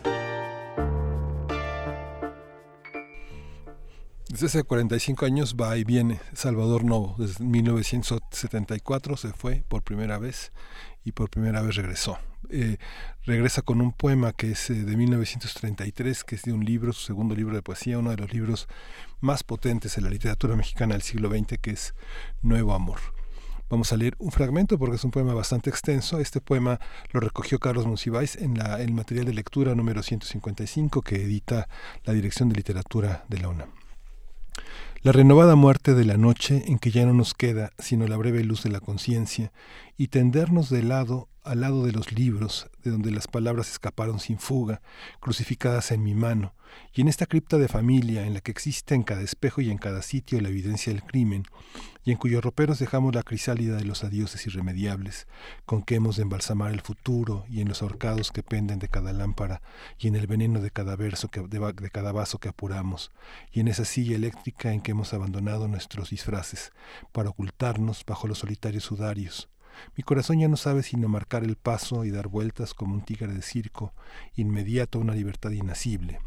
Desde hace 45 años va y viene Salvador Novo. Desde 1974 se fue por primera vez y por primera vez regresó. Eh, regresa con un poema que es eh, de 1933, que es de un libro, su segundo libro de poesía, uno de los libros más potentes en la literatura mexicana del siglo XX, que es Nuevo Amor. Vamos a leer un fragmento porque es un poema bastante extenso. Este poema lo recogió Carlos Monsiváis en la, el material de lectura número 155 que edita la Dirección de Literatura de la UNAM. La renovada muerte de la noche en que ya no nos queda sino la breve luz de la conciencia y tendernos de lado al lado de los libros, de donde las palabras escaparon sin fuga, crucificadas en mi mano, y en esta cripta de familia en la que existe en cada espejo y en cada sitio la evidencia del crimen, y en cuyos roperos dejamos la crisálida de los adioses irremediables, con que hemos de embalsamar el futuro, y en los ahorcados que penden de cada lámpara, y en el veneno de cada verso que, de, de cada vaso que apuramos, y en esa silla eléctrica en que hemos abandonado nuestros disfraces, para ocultarnos bajo los solitarios sudarios, mi corazón ya no sabe sino marcar el paso y dar vueltas como un tigre de circo, inmediato a una libertad inacible.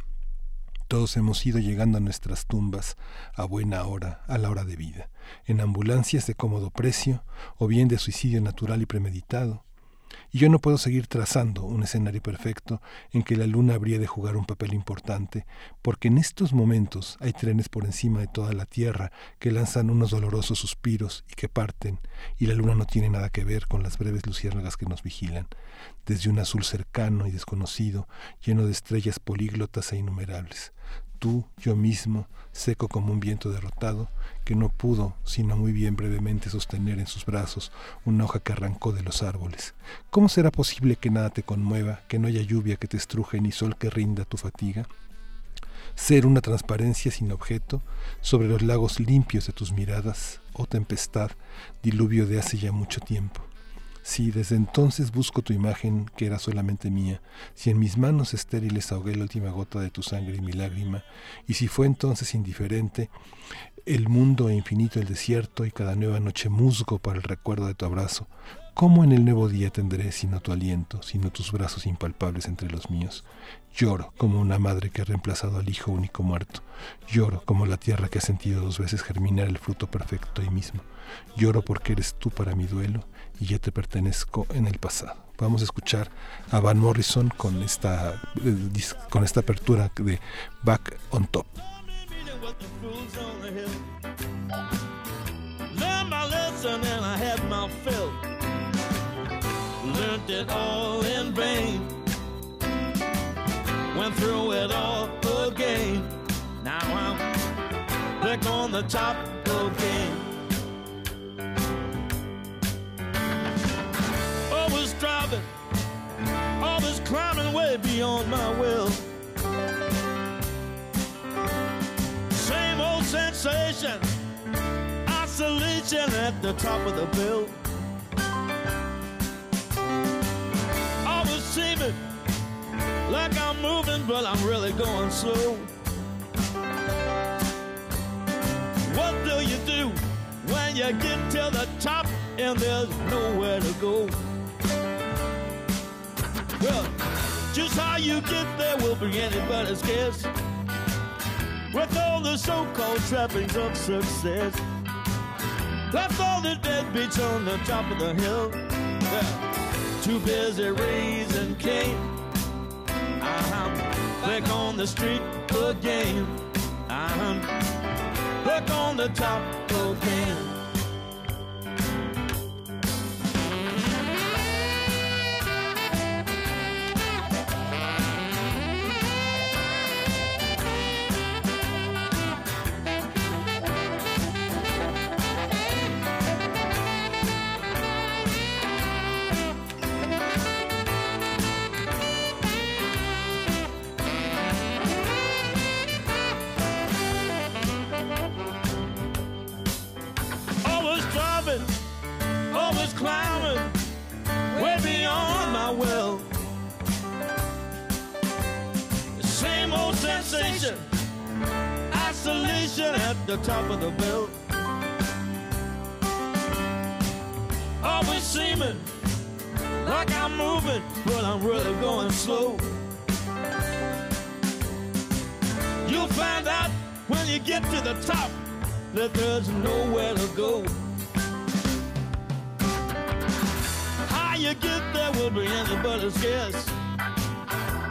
Todos hemos ido llegando a nuestras tumbas a buena hora, a la hora de vida, en ambulancias de cómodo precio o bien de suicidio natural y premeditado. Y yo no puedo seguir trazando un escenario perfecto en que la luna habría de jugar un papel importante, porque en estos momentos hay trenes por encima de toda la Tierra que lanzan unos dolorosos suspiros y que parten, y la luna no tiene nada que ver con las breves luciérnagas que nos vigilan, desde un azul cercano y desconocido, lleno de estrellas políglotas e innumerables. Tú, yo mismo, seco como un viento derrotado, que no pudo, sino muy bien brevemente, sostener en sus brazos una hoja que arrancó de los árboles. ¿Cómo será posible que nada te conmueva, que no haya lluvia que te estruje ni sol que rinda tu fatiga? Ser una transparencia sin objeto sobre los lagos limpios de tus miradas, oh tempestad, diluvio de hace ya mucho tiempo. Si desde entonces busco tu imagen que era solamente mía, si en mis manos estériles ahogué la última gota de tu sangre y mi lágrima, y si fue entonces indiferente el mundo infinito el desierto y cada nueva noche musgo para el recuerdo de tu abrazo, ¿cómo en el nuevo día tendré sino tu aliento, sino tus brazos impalpables entre los míos? Lloro como una madre que ha reemplazado al hijo único muerto. Lloro como la tierra que ha sentido dos veces germinar el fruto perfecto ahí mismo. Lloro porque eres tú para mi duelo y yo te pertenezco en el pasado. Vamos a escuchar a Van Morrison con esta, eh, con esta apertura de Back on Top. Learned my lesson and I had my fill. Learned it all in vain. Went through it all again. Now I'm back on the top again. Always driving, always climbing way beyond my will. Same old sensation, isolation at the top of the bill. Always seeming like I'm moving, but I'm really going slow. What do you do when you get to the top and there's nowhere to go? Well, just how you get there will be anybody's guess. With all the so-called trappings of success, left all the deadbeats on the top of the hill. They're too busy raising Cain. I'm uh-huh. back on the street again. I'm back on the top again. Climbing, way beyond my will. Same old sensation, isolation at the top of the bill. Always seeming like I'm moving, but I'm really going slow. You'll find out when you get to the top that there's nowhere to go. You get there will be anybody's guess.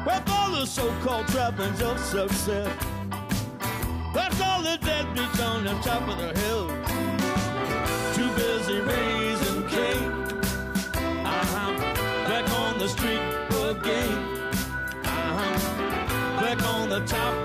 With all the so-called trappings of success, that's all the deadbeats on the top of the hill. Too busy raising Cain. I'm uh-huh. back on the street again. I'm back on the top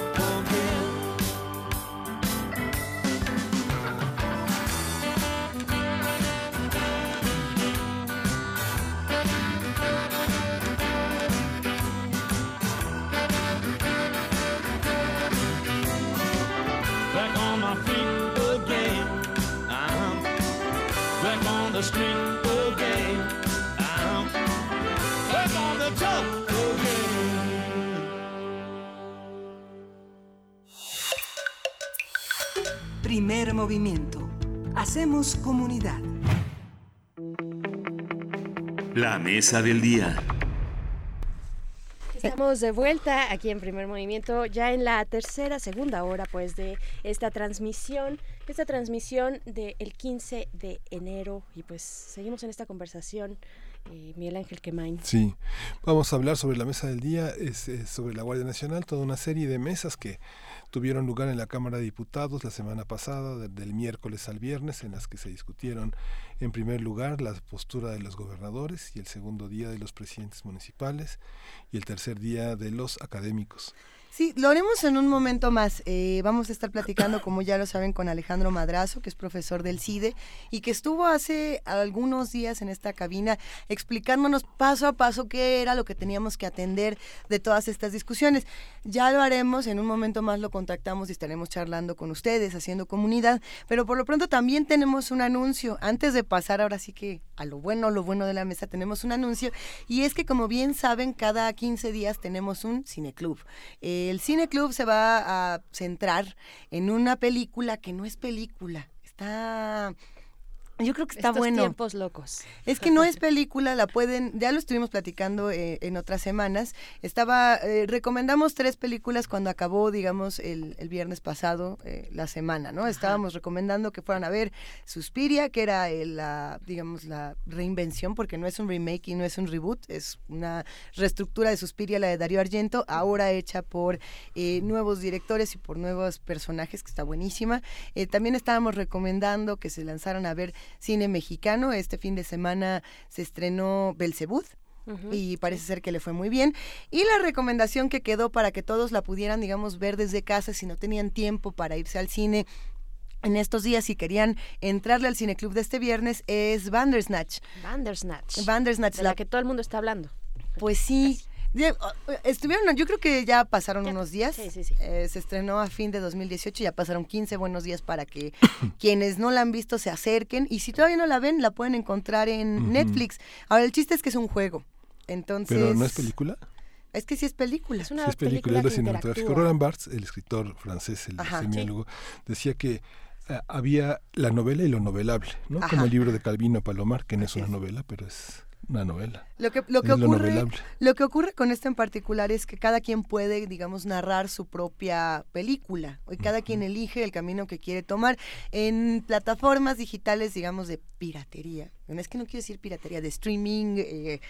Hacemos comunidad. La mesa del día. Estamos de vuelta aquí en Primer Movimiento, ya en la tercera, segunda hora pues de esta transmisión, esta transmisión del 15 de enero y pues seguimos en esta conversación eh, Miguel Ángel Quemain. Sí, vamos a hablar sobre la mesa del día, es, es sobre la Guardia Nacional, toda una serie de mesas que tuvieron lugar en la Cámara de Diputados la semana pasada, de- del miércoles al viernes, en las que se discutieron en primer lugar la postura de los gobernadores y el segundo día de los presidentes municipales y el tercer día de los académicos. Sí, lo haremos en un momento más. Eh, vamos a estar platicando, como ya lo saben, con Alejandro Madrazo, que es profesor del CIDE y que estuvo hace algunos días en esta cabina explicándonos paso a paso qué era lo que teníamos que atender de todas estas discusiones. Ya lo haremos, en un momento más lo contactamos y estaremos charlando con ustedes, haciendo comunidad, pero por lo pronto también tenemos un anuncio. Antes de pasar ahora sí que a lo bueno, lo bueno de la mesa, tenemos un anuncio y es que como bien saben, cada 15 días tenemos un cineclub. El cineclub se va a centrar en una película que no es película, está... Yo creo que está Estos bueno. tiempos locos. Es que no es película, la pueden, ya lo estuvimos platicando eh, en otras semanas. Estaba, eh, recomendamos tres películas cuando acabó, digamos, el, el viernes pasado, eh, la semana, ¿no? Estábamos recomendando que fueran a ver Suspiria, que era la, digamos, la reinvención, porque no es un remake y no es un reboot, es una reestructura de Suspiria, la de Darío Argento, ahora hecha por eh, nuevos directores y por nuevos personajes, que está buenísima. También estábamos recomendando que se lanzaran a ver cine mexicano. Este fin de semana se estrenó Belcebú. Ujú. Y parece ser que le fue muy bien. Y la recomendación que quedó para que todos la pudieran, digamos, ver desde casa si no tenían tiempo para irse al cine en estos días si querían entrarle al cineclub de este viernes es Bandersnatch. Bandersnatch. Bandersnatch. De la que todo el mundo está hablando. Pues sí. Estuvieron, yo creo que ya pasaron unos días. Sí, sí, sí. Eh, se estrenó a fin de 2018, ya pasaron 15 buenos días para que [coughs] quienes no la han visto se acerquen. Y si todavía no la ven, la pueden encontrar en. Netflix. Ahora, el chiste es que es un juego. Entonces. Pero no es película. Es que sí es película. Es Sí, es película, es lo cinematográfico. Roland Barthes, el escritor francés, el Ajá. semiólogo, decía que eh, había la novela y lo novelable, ¿no? Ajá. Como el libro de Calvino Palomar, que no es una novela, pero es una novela. Lo que, lo, que lo ocurre, lo que ocurre con esto en particular es que cada quien puede, digamos, narrar su propia película. Y cada quien elige el camino que quiere tomar. En plataformas digitales, digamos, de piratería. Es que no quiero decir piratería, de streaming. eh,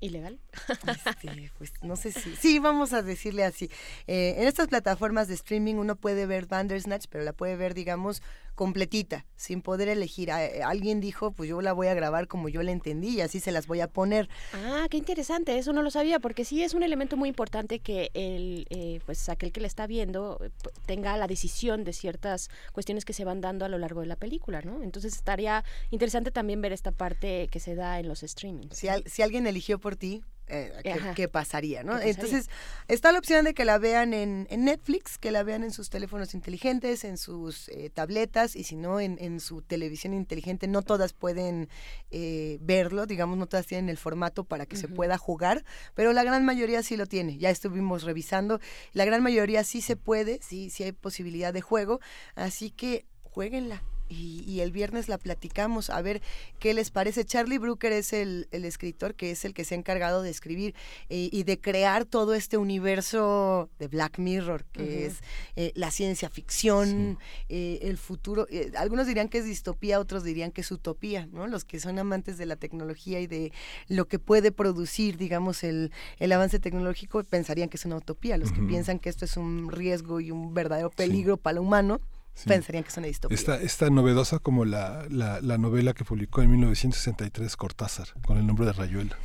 ¿Ilegal? este, pues no sé si. Sí, vamos a decirle así. Eh, en estas plataformas de streaming uno puede ver Bandersnatch, pero la puede ver, digamos, completita, sin poder elegir. Eh, alguien dijo, pues yo la voy a grabar como yo la entendí y así se las voy a poner. Ah, qué interesante, eso no lo sabía, porque sí es un elemento muy importante que el, eh, pues aquel que la está viendo eh, tenga la decisión de ciertas cuestiones que se van dando a lo largo de la película, ¿no? Entonces estaría interesante también ver esta parte que se da en los streamings. Si, al- si alguien eligió por ti, eh, ¿qué, pasaría? ¿no? ¿Qué pasaría? Entonces, está la opción de que la vean en, en Netflix, que la vean en sus teléfonos inteligentes, en sus eh, tabletas, y si no, en, en su televisión inteligente. No todas pueden eh, verlo, digamos, no todas tienen el formato para que se pueda jugar, pero la gran mayoría sí lo tiene. Ya estuvimos revisando, la gran mayoría sí se puede, sí, sí hay posibilidad de juego, así que jueguenla. Y, y el viernes la platicamos a ver qué les parece. Charlie Brooker es el, el escritor que es el que se ha encargado de escribir eh, y de crear todo este universo de Black Mirror, que es eh, la ciencia ficción, eh, el futuro. eh, algunos dirían que es distopía, otros dirían que es utopía, ¿no? Los que son amantes de la tecnología y de lo que puede producir, digamos, el, el avance tecnológico, pensarían que es una utopía. Los que piensan que esto es un riesgo y un verdadero peligro para el humano, Sí. pensarían que es una distopía. Está, está novedosa como la, la, la novela que publicó en 1963 Cortázar, con el nombre de Rayuela.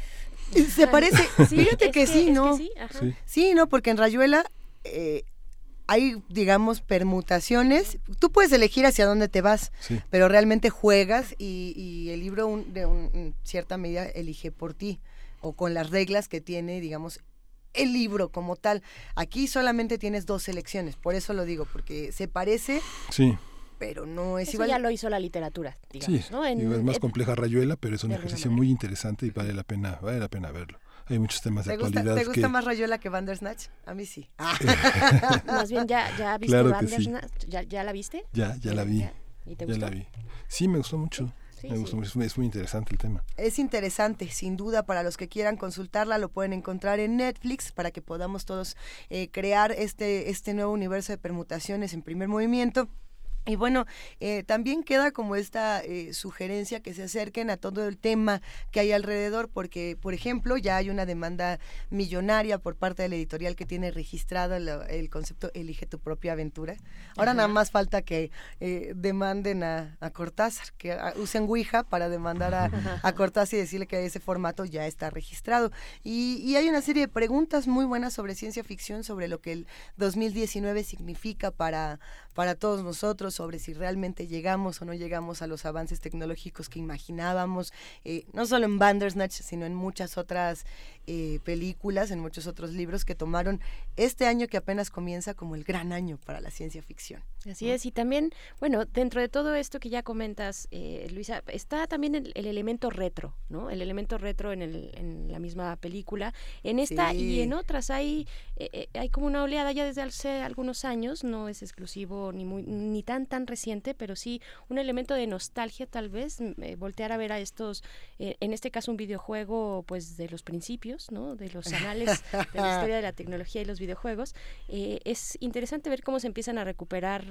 Se parece, Sí, fíjate es que, que- sí, es que ¿no? sí, ajá. Sí. Sí, no, porque en Rayuela eh, hay, digamos, permutaciones. Tú puedes elegir hacia dónde te vas, Sí. pero realmente juegas y, y el libro un- de un- en cierta medida elige por ti o con las reglas que tiene, digamos, el libro como tal. Aquí solamente tienes dos selecciones, por eso lo digo, porque se parece, Sí, pero no es Eso igual. ya lo hizo la literatura, digamos, sí. ¿no? En- digo, es más en- compleja Rayuela, pero es un ejercicio muy interesante y vale la pena, vale la pena verlo. hay muchos temas de ¿Te gusta, actualidad. ¿Te gusta más Rayola que Bandersnatch? A mí sí. [laughs] [laughs] más bien, ¿ya, ya viste Claro que Bandersnatch? ¿Ya, ¿Ya la viste? Ya, ya la vi. ¿Y te ya gustó? la vi. Sí, me gustó mucho. Sí, me sí. mucho. Es muy- Es muy interesante el tema. Es interesante, sin duda, para los que quieran consultarla, lo pueden encontrar en Netflix para que podamos todos eh, crear este, este nuevo universo de permutaciones en primer movimiento. Y bueno, eh, también queda como esta eh, sugerencia que se acerquen a todo el tema que hay alrededor, porque, por ejemplo, ya hay una demanda millonaria por parte de la editorial que tiene registrado el, el concepto Elige tu propia aventura. Ahora Ajá. nada más falta que eh, demanden a, a Cortázar, que ah, usen Ouija para demandar a, [laughs] a Cortázar y decirle que ese formato ya está registrado. Y, y hay una serie de preguntas muy buenas sobre ciencia ficción, sobre lo que el 2019 significa para, para todos nosotros, sobre si realmente llegamos o no llegamos a los avances tecnológicos que imaginábamos, eh, no solo en Bandersnatch, sino en muchas otras eh, películas, en muchos otros libros que tomaron este año que apenas comienza como el gran año para la ciencia ficción. Así es, y también, bueno, dentro de todo esto que ya comentas, eh, Luisa, está también el, el elemento retro, ¿no? El elemento retro en, el, en la misma película. En esta y en otras hay, eh, eh, hay como una oleada ya desde hace algunos años, no es exclusivo ni, muy, ni tan tan reciente, pero sí un elemento de nostalgia tal vez, eh, voltear a ver a estos, en este caso un videojuego pues de los principios, ¿no? De los anales de la [laughs] historia de la tecnología y los videojuegos. Eh, es interesante ver cómo se empiezan a recuperar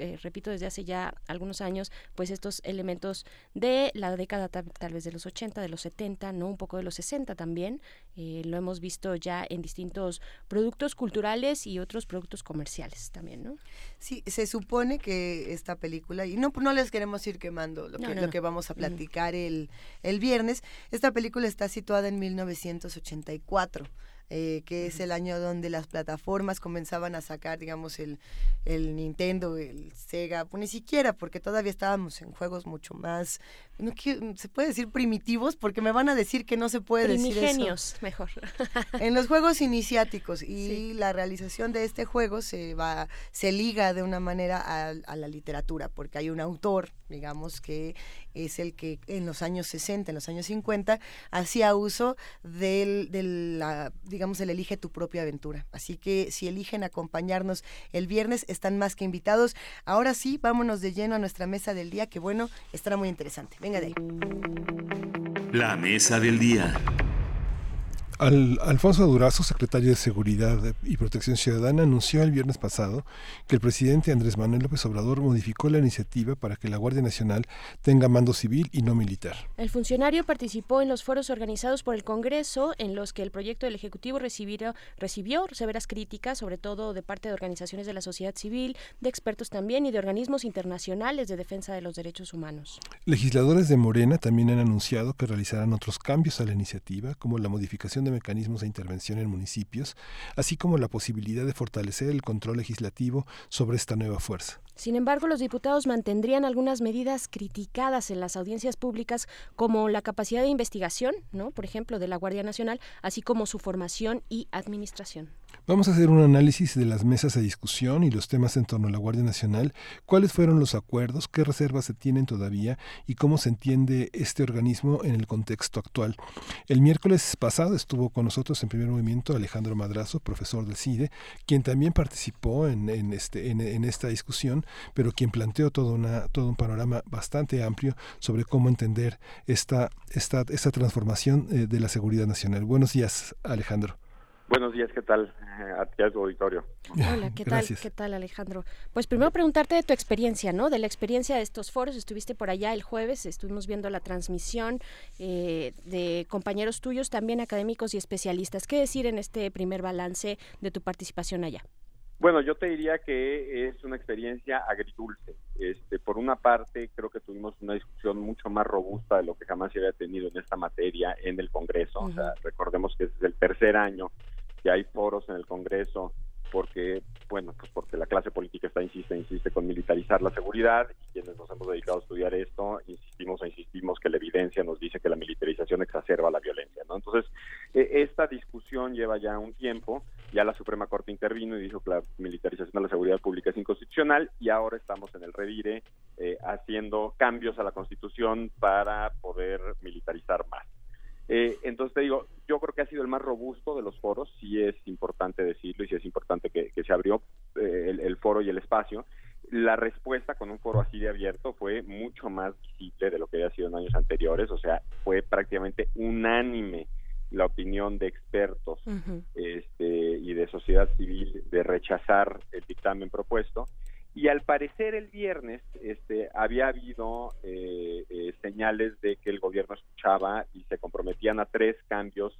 eh, repito, desde hace ya algunos años, pues estos elementos de la década ta- tal, vez de los 80, de los 70, ¿no? Un poco de los 60 también. Eh, lo hemos visto ya en distintos productos culturales y otros productos comerciales también, ¿no? Sí, se supone que esta película, y no, no les queremos ir quemando lo, que, no, lo que vamos a platicar el, el viernes, esta película está situada en 1984. Eh, que es el año donde las plataformas comenzaban a sacar, digamos, el, el Nintendo, el Sega, pues ni siquiera, porque todavía estábamos en juegos mucho más, no quiero- se puede decir primitivos, porque me van a decir que no se puede decir eso. Mejor. [laughs] En los juegos iniciáticos y la realización de este juego se va, se liga de una manera a, a la literatura, porque hay un autor, digamos, que es el que en los años 60, en los años 50, hacía uso del, del la, digamos, el elige tu propia aventura. Así que si eligen acompañarnos el viernes, están más que invitados. Ahora sí, vámonos de lleno a nuestra mesa del día, que bueno, estará muy interesante. Venga de ahí. La mesa del día. Al- Alfonso Durazo, secretario de Seguridad y Protección Ciudadana, anunció el viernes pasado que el presidente Andrés Manuel López Obrador modificó la iniciativa para que la Guardia Nacional tenga mando civil y no militar. El funcionario participó en los foros organizados por el Congreso en los que el proyecto del Ejecutivo recibió, recibió severas críticas, sobre todo de parte de organizaciones de la sociedad civil, de expertos también y de organismos internacionales de defensa de los derechos humanos. Legisladores de Morena también han anunciado que realizarán otros cambios a la iniciativa, como la modificación de mecanismos de intervención en municipios, así como la posibilidad de fortalecer el control legislativo sobre esta nueva fuerza. Sin embargo, los diputados mantendrían algunas medidas criticadas en las audiencias públicas, como la capacidad de investigación, ¿no? por ejemplo, de la Guardia Nacional, así como su formación y administración. Vamos a hacer un análisis de las mesas de discusión y los temas en torno a la Guardia Nacional, cuáles fueron los acuerdos, qué reservas se tienen todavía y cómo se entiende este organismo en el contexto actual. El miércoles pasado estuvo con nosotros en primer movimiento Alejandro Madrazo, profesor del CIDE, quien también participó en, este, esta discusión, pero quien planteó todo, todo un panorama bastante amplio sobre cómo entender esta, esta, esta transformación eh, de la seguridad nacional. Buenos días, Alejandro. Buenos días, ¿qué tal? Eh, A ti, a tu auditorio. Hola, ¿qué tal? ¿Qué tal, Alejandro? Pues primero preguntarte de tu experiencia, ¿no? De la experiencia de estos foros. Estuviste por allá el jueves, estuvimos viendo la transmisión eh, de compañeros tuyos, también académicos y especialistas. ¿Qué decir en este primer balance de tu participación allá? Bueno, yo te diría que es una experiencia agridulce. Este, por una parte, creo que tuvimos una discusión mucho más robusta de lo que jamás se había tenido en esta materia en el Congreso. O sea, recordemos que este es el tercer año que hay foros en el Congreso porque, bueno, pues porque la clase política está insiste, insiste con militarizar la seguridad y quienes nos hemos dedicado a estudiar esto, insistimos e insistimos que la evidencia nos dice que la militarización exacerba la violencia, ¿no? Entonces, eh, esta discusión lleva ya un tiempo, ya la Suprema Corte intervino y dijo que la militarización de la seguridad pública es inconstitucional y ahora estamos en el revire eh, haciendo cambios a la Constitución para poder militarizar más. Eh, entonces te digo, yo creo que ha sido el más robusto de los foros, sí es importante decirlo y sí es importante que, se abrió eh, el, el, foro y el espacio. La respuesta con un foro así de abierto fue mucho más visible de lo que había sido en años anteriores, o sea, fue prácticamente unánime la opinión de expertos este, y de sociedad civil de rechazar el dictamen propuesto y al parecer el viernes este, había habido eh, eh, señales de que el gobierno escuchaba y se comprometían a tres cambios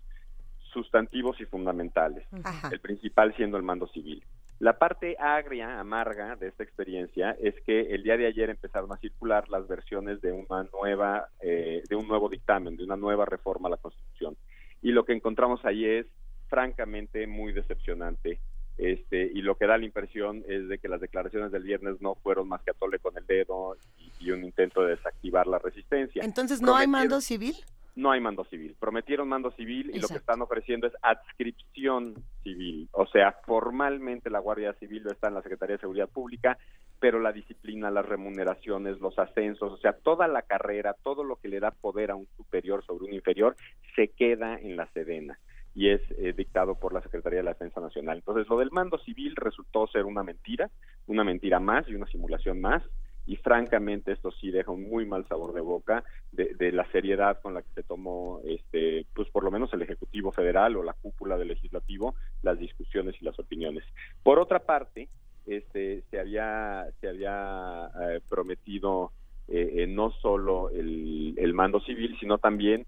sustantivos y fundamentales, el principal siendo el mando civil. La parte agria, amarga de esta experiencia es que el día de ayer empezaron a circular las versiones de una nueva, eh, de un nuevo dictamen, de una nueva reforma a la Constitución. Y lo que encontramos ahí es francamente muy decepcionante este, y lo que da la impresión es de que las declaraciones del viernes no fueron más que atole con el dedo y, un intento de desactivar la resistencia. Entonces, ¿no hay mando civil? No hay mando civil. Prometieron mando civil y lo que están ofreciendo es adscripción civil. O sea, formalmente la Guardia Civil está en la Secretaría de Seguridad Pública, pero la disciplina, las remuneraciones, los ascensos, o sea, toda la carrera, todo lo que le da poder a un superior sobre un inferior, se queda en la Sedena y es eh, dictado por la Secretaría de la Defensa Nacional. Entonces, lo del mando civil resultó ser una mentira, una mentira más y una simulación más, y francamente esto sí deja un muy mal sabor de boca de, la seriedad con la que se tomó, este, pues por lo menos el Ejecutivo Federal o la cúpula del Legislativo, las discusiones y las opiniones. Por otra parte, este, se había, se había eh, prometido eh, no solo el, el, mando civil, sino también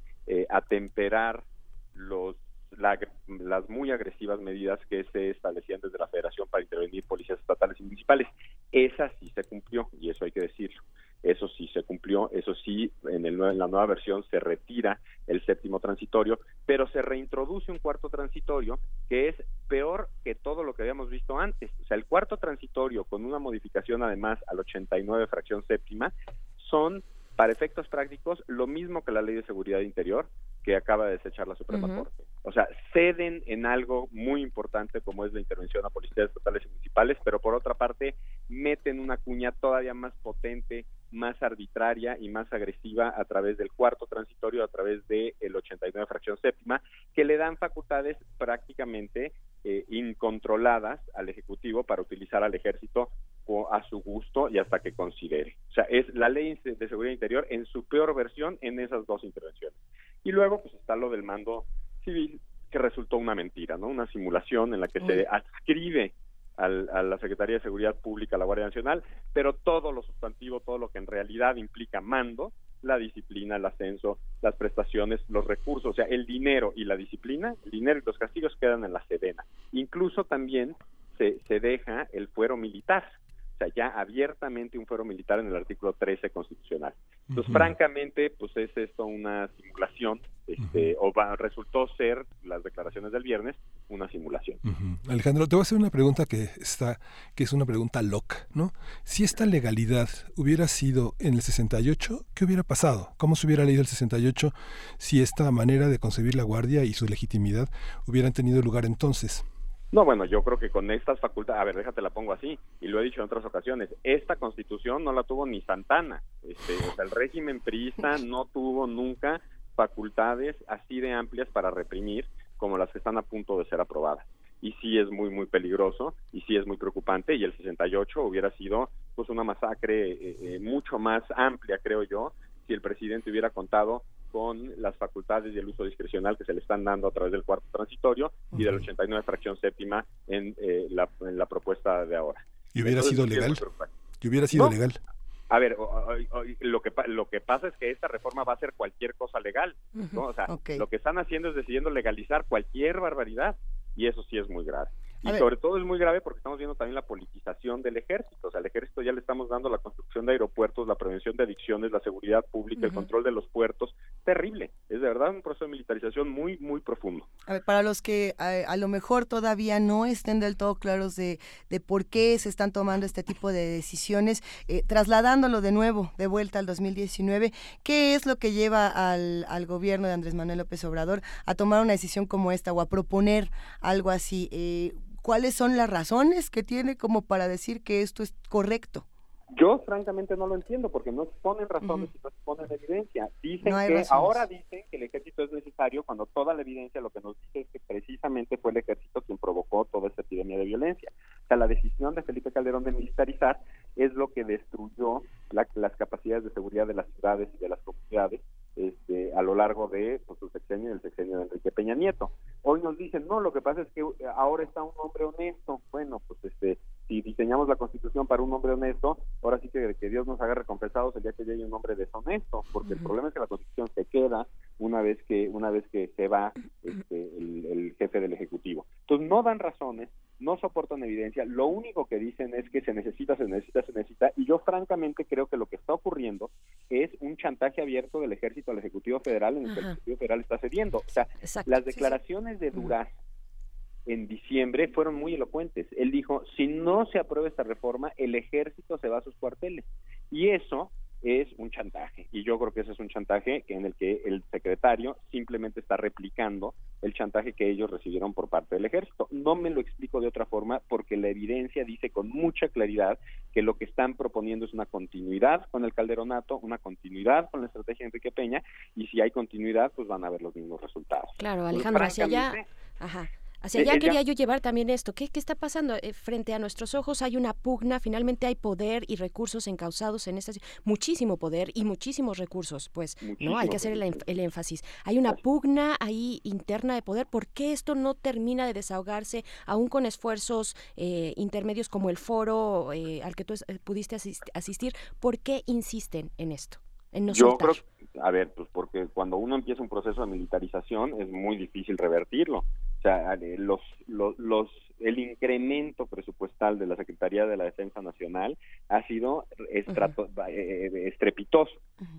atemperar los las muy agresivas medidas que se establecían desde la Federación para intervenir policías estatales y municipales. Esa sí se cumplió, y eso hay que decirlo. Eso sí se cumplió, eso sí, en, el, en la nueva versión se retira el séptimo transitorio, pero se reintroduce un cuarto transitorio que es peor que todo lo que habíamos visto antes. O sea, el cuarto transitorio, con una modificación además al 89 fracción séptima, son para efectos prácticos lo mismo que la ley de seguridad interior que acaba de desechar la Suprema Corte. O sea, ceden en algo muy importante como es la intervención a policías estatales y municipales, pero por otra parte meten una cuña todavía más potente, más arbitraria y más agresiva a través del cuarto transitorio, a través del el 89 fracción séptima, que le dan facultades prácticamente eh, incontroladas al Ejecutivo para utilizar al ejército a su gusto y hasta que considere. O sea, es la ley de seguridad interior en su peor versión en esas dos intervenciones. Y luego, pues está lo del mando civil, que resultó una mentira, ¿no? Una simulación en la que se adscribe a la Secretaría de Seguridad Pública, a la Guardia Nacional, pero todo lo sustantivo, todo lo que en realidad implica mando, la disciplina, el ascenso, las prestaciones, los recursos, o sea, el dinero y la disciplina, el dinero y los castigos quedan en la Sedena. Incluso también se, se deja el fuero militar, ya abiertamente un fuero militar en el artículo 13 constitucional. Entonces, francamente, pues es esto una simulación, este, o resultó ser las declaraciones del viernes una simulación. Alejandro, te voy a hacer una pregunta que está, que es una pregunta loca, ¿no? Si esta legalidad hubiera sido en el 68, ¿qué hubiera pasado? ¿Cómo se hubiera leído el 68 si esta manera de concebir la guardia y su legitimidad hubieran tenido lugar entonces? No, bueno, yo creo que con estas facultades, a ver, déjate la pongo así, y lo he dicho en otras ocasiones, esta constitución no la tuvo ni Santana, este, o sea, el régimen priista [laughs] no tuvo nunca facultades así de amplias para reprimir como las que están a punto de ser aprobadas. Y sí es muy, muy peligroso, y sí es muy preocupante, y el 68 hubiera sido pues una masacre eh, eh, mucho más amplia, creo yo, si el presidente hubiera contado con las facultades y el uso discrecional que se le están dando a través del cuarto transitorio y del 89 fracción séptima en, eh, la, en la propuesta de ahora. ¿Y hubiera sido legal? ¿Y hubiera sido legal? A ver, lo que lo que pasa es que esta reforma va a ser cualquier cosa legal, ¿no? O sea, lo que están haciendo es decidiendo legalizar cualquier barbaridad y eso sí es muy grave. Y sobre todo es muy grave porque estamos viendo también la politización del ejército. O sea, al ejército ya le estamos dando la construcción de aeropuertos, la prevención de adicciones, la seguridad pública, el control de los puertos. Terrible. Es de verdad un proceso de militarización muy, muy profundo. A ver, para los que a, lo mejor todavía no estén del todo claros de, de, por qué se están tomando este tipo de decisiones, eh, trasladándolo de nuevo, de vuelta al 2019, ¿qué es lo que lleva al, al gobierno de Andrés Manuel López Obrador a tomar una decisión como esta o a proponer algo así? Eh, cuáles son las razones que tiene como para decir que esto es correcto. Yo francamente no lo entiendo porque no exponen razones y no exponen evidencia. Dicen que ahora dicen que el ejército es necesario cuando toda la evidencia lo que nos dice es que precisamente fue el ejército quien provocó toda esta epidemia de violencia. O sea, la decisión de Felipe Calderón de militarizar es lo que destruyó las capacidades de seguridad de las ciudades y de las comunidades este, a lo largo de pues, su sexenio y el sexenio de Enrique Peña Nieto. Hoy nos dicen, no, lo que pasa es que ahora está un hombre honesto. Bueno, pues este, si diseñamos la constitución para un hombre honesto, ahora sí que, que Dios nos haga recompensados el día que llegue un hombre deshonesto, porque el problema es que la constitución se queda una vez que una vez que se va este, el, el jefe del ejecutivo. Entonces no dan razones, no soportan evidencia, lo único que dicen es que se necesita, se necesita, se necesita, y yo francamente creo que lo que está ocurriendo es un chantaje abierto del ejército al Ejecutivo Federal en el que el Ejecutivo Federal está cediendo. O sea, las declaraciones de Duraz en diciembre fueron muy elocuentes. Él dijo, si no se aprueba esta reforma, el ejército se va a sus cuarteles. Y eso es un chantaje. Y yo creo que ese es un chantaje en el que el secretario simplemente está replicando el chantaje que ellos recibieron por parte del ejército. No me lo explico de otra forma porque la evidencia dice con mucha claridad que lo que están proponiendo es una continuidad con el calderonato, una continuidad con la estrategia de Enrique Peña y si hay continuidad pues van a ver los mismos resultados. Claro, Alejandro, hacia allá... Ajá. Hacia allá quería yo llevar también esto. ¿Qué, qué está pasando? Eh, frente a nuestros ojos hay una pugna, finalmente hay poder y recursos encausados en esta... Muchísimo poder y muchísimos recursos, pues, ¿no? Hay que hacer el, énfasis. Hay una pugna ahí interna de poder. ¿Por qué esto no termina de desahogarse, aún con esfuerzos eh, intermedios como el foro eh, al que tú pudiste asistir? ¿Por qué insisten en esto? En no yo creo, a ver, pues porque cuando uno empieza un proceso de militarización es muy difícil revertirlo. O sea, los, los, el incremento presupuestal de la Secretaría de la Defensa Nacional ha sido estrato, eh, eh, estrepitoso,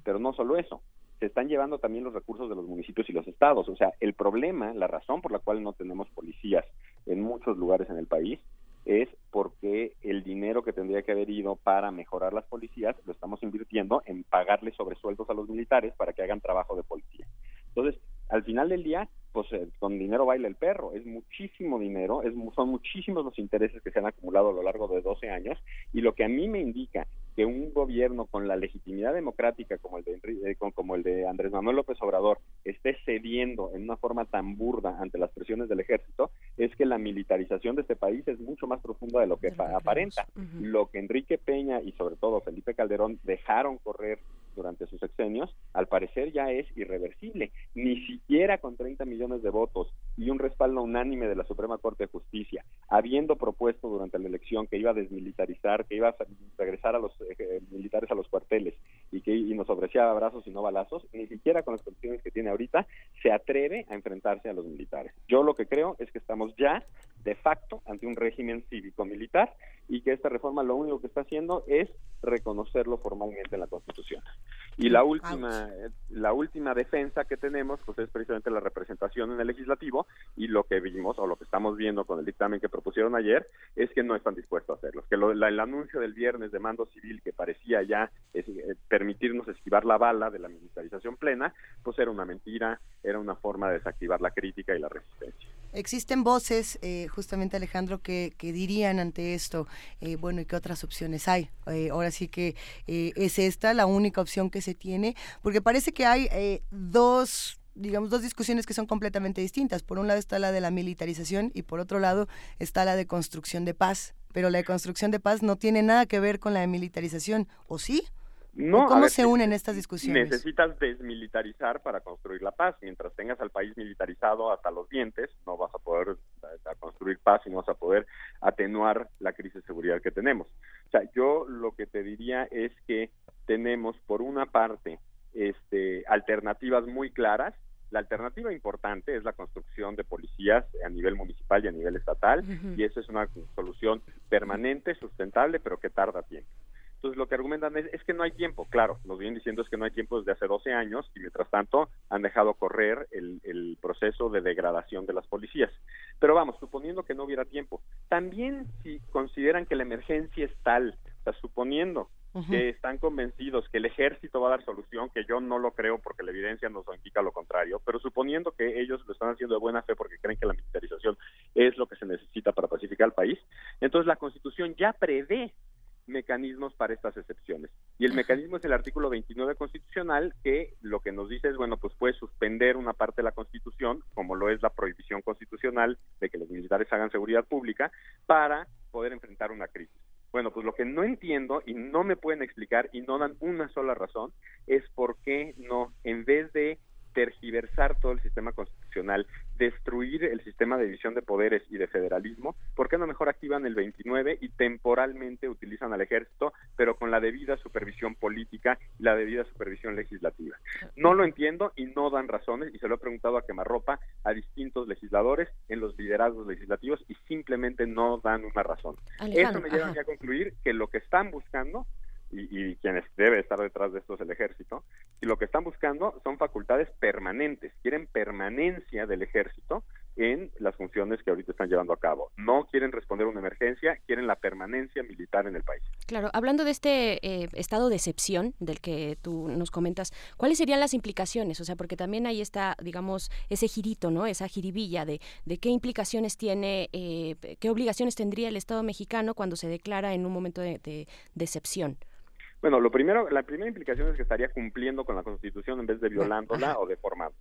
pero no solo eso, se están llevando también los recursos de los municipios y los estados. O sea, el problema, la razón por la cual no tenemos policías en muchos lugares en el país es porque el dinero que tendría que haber ido para mejorar las policías lo estamos invirtiendo en pagarle sobresueldos a los militares para que hagan trabajo de policía. Entonces, al final del día, pues eh, con dinero baila el perro, es muchísimo dinero, es, son muchísimos los intereses que se han acumulado a lo largo de 12 años y lo que a mí me indica que un gobierno con la legitimidad democrática como el de eh, como el de Andrés Manuel López Obrador esté cediendo en una forma tan burda ante las presiones del ejército es que la militarización de este país es mucho más profunda de lo que aparenta. Lo que Enrique Peña y sobre todo Felipe Calderón dejaron correr durante sus sexenios, al parecer ya es irreversible. Ni siquiera con 30 millones de votos y un respaldo unánime de la Suprema Corte de Justicia, habiendo propuesto durante la elección que iba a desmilitarizar, que iba a regresar a los eh, militares a los cuarteles y que y nos ofrecía abrazos y no balazos, ni siquiera con las condiciones que tiene ahorita se atreve a enfrentarse a los militares. Yo lo que creo es que estamos ya de facto ante un régimen cívico-militar y que esta reforma lo único que está haciendo es reconocerlo formalmente en la Constitución. Y la última, la última defensa que tenemos pues es precisamente la representación en el legislativo y lo que vimos o lo que estamos viendo con el dictamen que propusieron ayer es que no están dispuestos a hacerlo. Que el anuncio del viernes de mando civil que parecía ya eh, permitirnos esquivar la bala de la militarización plena, pues era una mentira, era una forma de desactivar la crítica y la resistencia. Existen voces, eh, justamente Alejandro, que, dirían ante esto, eh, bueno, ¿y qué otras opciones hay? Ahora sí que es esta la única opción que se tiene, porque parece que hay dos digamos, dos discusiones que son completamente distintas. Por un lado está la de la militarización y por otro lado está la de construcción de paz. Pero la de construcción de paz no tiene nada que ver con la de militarización, ¿o sí? No, ¿Cómo se unen estas discusiones? Necesitas desmilitarizar para construir la paz. Mientras tengas al país militarizado hasta los dientes, no vas a poder construir paz y no vas a poder atenuar la crisis de seguridad que tenemos. O sea, yo lo que te diría es que tenemos, por una parte, este, alternativas muy claras. La alternativa importante es la construcción de policías a nivel municipal y a nivel estatal, y eso es una solución permanente, sustentable, pero que tarda tiempo. Entonces lo que argumentan es, que no hay tiempo, claro, nos vienen diciendo es que no hay tiempo desde hace 12 años y mientras tanto han dejado correr el, el proceso de degradación de las policías. Pero vamos, suponiendo que no hubiera tiempo, también si consideran que la emergencia es tal, o sea, suponiendo que están convencidos que el ejército va a dar solución, que yo no lo creo porque la evidencia nos indica lo contrario, pero suponiendo que ellos lo están haciendo de buena fe porque creen que la militarización es lo que se necesita para pacificar el país, entonces la Constitución ya prevé mecanismos para estas excepciones. Y el mecanismo es el artículo 29 constitucional que lo que nos dice es, bueno, pues puede suspender una parte de la Constitución, como lo es la prohibición constitucional de que los militares hagan seguridad pública, para poder enfrentar una crisis. Bueno, pues lo que no entiendo y no me pueden explicar y no dan una sola razón es por qué no, en vez de tergiversar todo el sistema constitucional, destruir el sistema de división de poderes y de federalismo, ¿por qué no mejor activan el 29 y temporalmente utilizan al ejército, pero con la debida supervisión política y la debida supervisión legislativa? No lo entiendo y no dan razones, y se lo he preguntado a quemarropa a distintos legisladores en los liderazgos legislativos y simplemente no dan una razón. Eso me lleva a concluir que lo que están buscando y, quienes debe estar detrás de esto es el ejército, y lo que están buscando son facultades permanentes, quieren permanencia del ejército en las funciones que ahorita están llevando a cabo. No quieren responder a una emergencia, quieren la permanencia militar en el país. Claro, hablando de este eh, estado de excepción del que tú nos comentas, ¿cuáles serían las implicaciones? O sea, porque también ahí está, digamos, ese girito, ¿no? Esa jiribilla de, de qué implicaciones tiene, eh, qué obligaciones tendría el Estado mexicano cuando se declara en un momento de, de, de excepción. Bueno, lo primero, la primera implicación es que estaría cumpliendo con la Constitución en vez de violándola o deformando.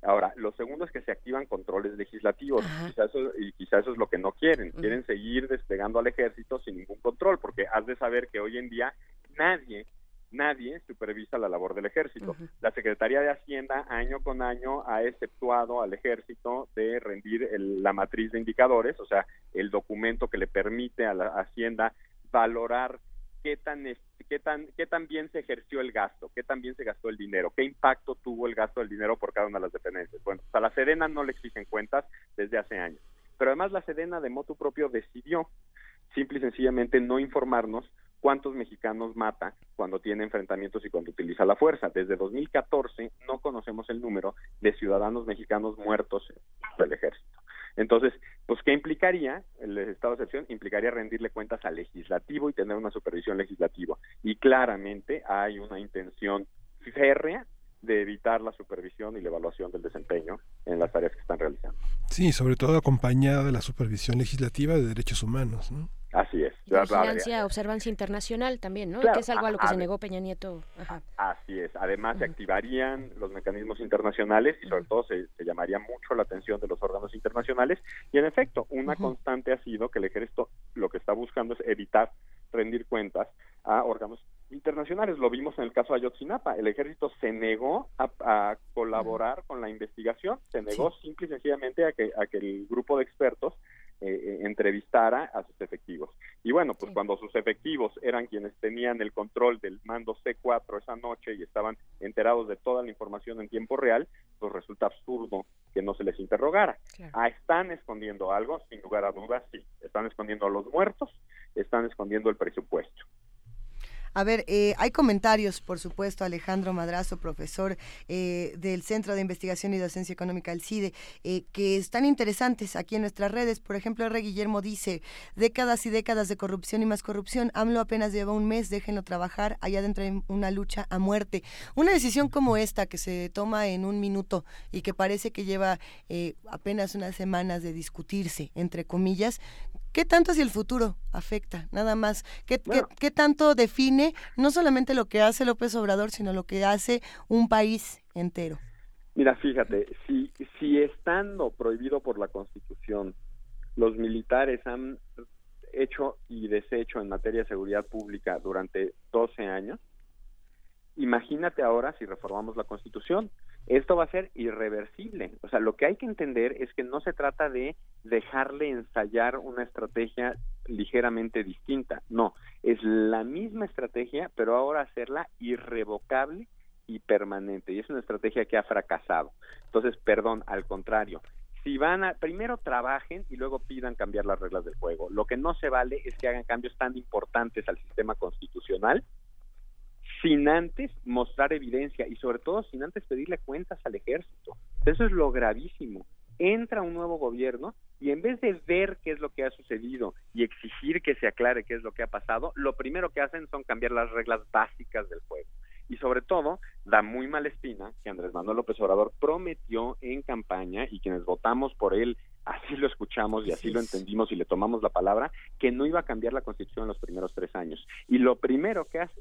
Ahora, lo segundo es que se activan controles legislativos quizá eso, y quizá eso es lo que no quieren. Quieren seguir desplegando al ejército sin ningún control, porque has de saber que hoy en día nadie nadie supervisa la labor del ejército. La Secretaría de Hacienda año con año ha exceptuado al ejército de rendir la matriz de indicadores, o sea, el documento que le permite a la Hacienda valorar qué tan qué tan qué tan bien se ejerció el gasto, qué tan bien se gastó el dinero, qué impacto tuvo el gasto del dinero por cada una de las dependencias. Bueno, pues a la Sedena no le exigen cuentas desde hace años. Pero además la Sedena de motu propio decidió simple y sencillamente no informarnos cuántos mexicanos mata cuando tiene enfrentamientos y cuando utiliza la fuerza. Desde 2014 no conocemos el número de ciudadanos mexicanos muertos del ejército. Entonces, pues, ¿qué implicaría? El estado de excepción implicaría rendirle cuentas al legislativo y tener una supervisión legislativa. Y claramente hay una intención férrea de evitar la supervisión y la evaluación del desempeño en las áreas que están realizando. Sí, sobre todo acompañada de la supervisión legislativa de derechos humanos, ¿no? Así es. Vigilancia, observancia internacional también, ¿no? que es algo a lo que se negó Peña Nieto. Así es. Además, se activarían los mecanismos internacionales y sobre todo se, llamaría mucho la atención de los órganos internacionales. Y en efecto, una constante ha sido que el ejército lo que está buscando es evitar rendir cuentas a órganos internacionales. Lo vimos en el caso de Ayotzinapa. El ejército se negó a, colaborar con la investigación, se negó simple y sencillamente a que, a que el grupo de expertos eh, entrevistara a sus efectivos. Y bueno, pues cuando sus efectivos eran quienes tenían el control del mando C4 esa noche y estaban enterados de toda la información en tiempo real, pues resulta absurdo que no se les interrogara. Ah, ¿Están escondiendo algo? Sin lugar a dudas, sí. Están escondiendo a los muertos, están escondiendo el presupuesto. A ver, eh, hay comentarios, por supuesto, Alejandro Madrazo, profesor eh, del Centro de Investigación y Docencia Económica, el CIDE, eh, que están interesantes aquí en nuestras redes. Por ejemplo, R. Guillermo dice, décadas y décadas de corrupción y más corrupción, AMLO apenas lleva un mes, déjenlo trabajar, allá dentro hay una lucha a muerte. Una decisión como esta, que se toma en un minuto y que parece que lleva apenas unas semanas de discutirse, entre comillas, ¿Qué tanto si el futuro afecta? Nada más. ¿Qué, ¿qué, tanto define no solamente lo que hace López Obrador, sino lo que hace un país entero? Mira, fíjate, si, si estando prohibido por la Constitución, los militares han hecho y deshecho en materia de seguridad pública durante 12 años, imagínate ahora si reformamos la Constitución esto va a ser irreversible. O sea, lo que hay que entender es que no se trata de dejarle ensayar una estrategia ligeramente distinta. No, es la misma estrategia, pero ahora hacerla irrevocable y permanente. Y es una estrategia que ha fracasado. Entonces, perdón, al contrario. Si van a, primero trabajen y luego pidan cambiar las reglas del juego. Lo que no se vale es que hagan cambios tan importantes al sistema constitucional sin antes mostrar evidencia y sobre todo sin antes pedirle cuentas al ejército. Eso es lo gravísimo. Entra un nuevo gobierno y en vez de ver qué es lo que ha sucedido y exigir que se aclare qué es lo que ha pasado, lo primero que hacen son cambiar las reglas básicas del juego. Y sobre todo, da muy mala espina que Andrés Manuel López Obrador prometió en campaña y quienes votamos por él así lo escuchamos y así lo entendimos y le tomamos la palabra, que no iba a cambiar la Constitución en los primeros tres años. Y lo primero que hace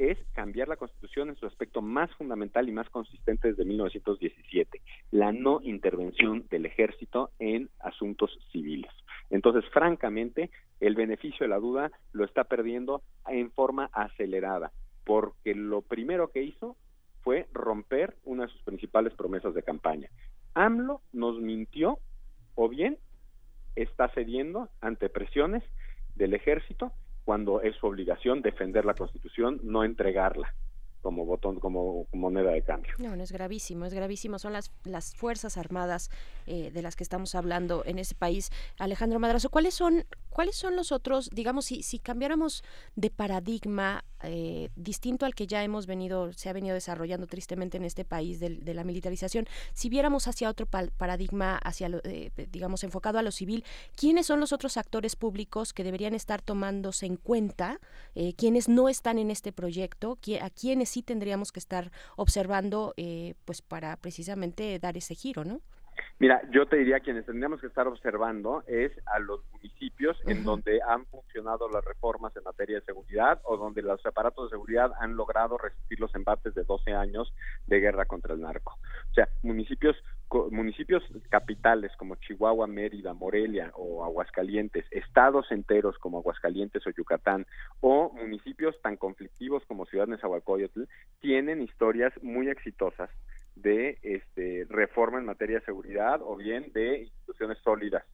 es cambiar la Constitución en su aspecto más fundamental y más consistente desde 1917, la no intervención del ejército en asuntos civiles. Entonces, francamente, el beneficio de la duda lo está perdiendo en forma acelerada, porque lo primero que hizo fue romper una de sus principales promesas de campaña. AMLO nos mintió o bien está cediendo ante presiones del ejército cuando es su obligación defender la Constitución, no entregarla como botón, como moneda de cambio. No, no es gravísimo, es gravísimo. Son las, las Fuerzas Armadas eh, de las que estamos hablando en ese país. Alejandro Madrazo, ¿cuáles son, cuáles son los otros, digamos, si, si cambiáramos de paradigma eh, distinto al que ya hemos venido, se ha venido desarrollando tristemente en este país de, la militarización, si viéramos hacia otro paradigma, hacia, lo, eh, digamos, enfocado a lo civil, ¿quiénes son los otros actores públicos que deberían estar tomándose en cuenta? ¿Quiénes no están en este proyecto? ¿A quiénes sí tendríamos que estar observando eh, pues para precisamente dar ese giro, ¿no? Mira, yo te diría quienes tendríamos que estar observando es a los municipios en donde han funcionado las reformas en materia de seguridad o donde los aparatos de seguridad han logrado resistir los embates de 12 años de guerra contra el narco. O sea, municipios municipios capitales como Chihuahua, Mérida, Morelia o Aguascalientes, estados enteros como Aguascalientes o Yucatán o municipios tan conflictivos como Ciudad Nezahualcóyotl tienen historias muy exitosas de este, reforma en materia de seguridad o bien de instituciones sólidas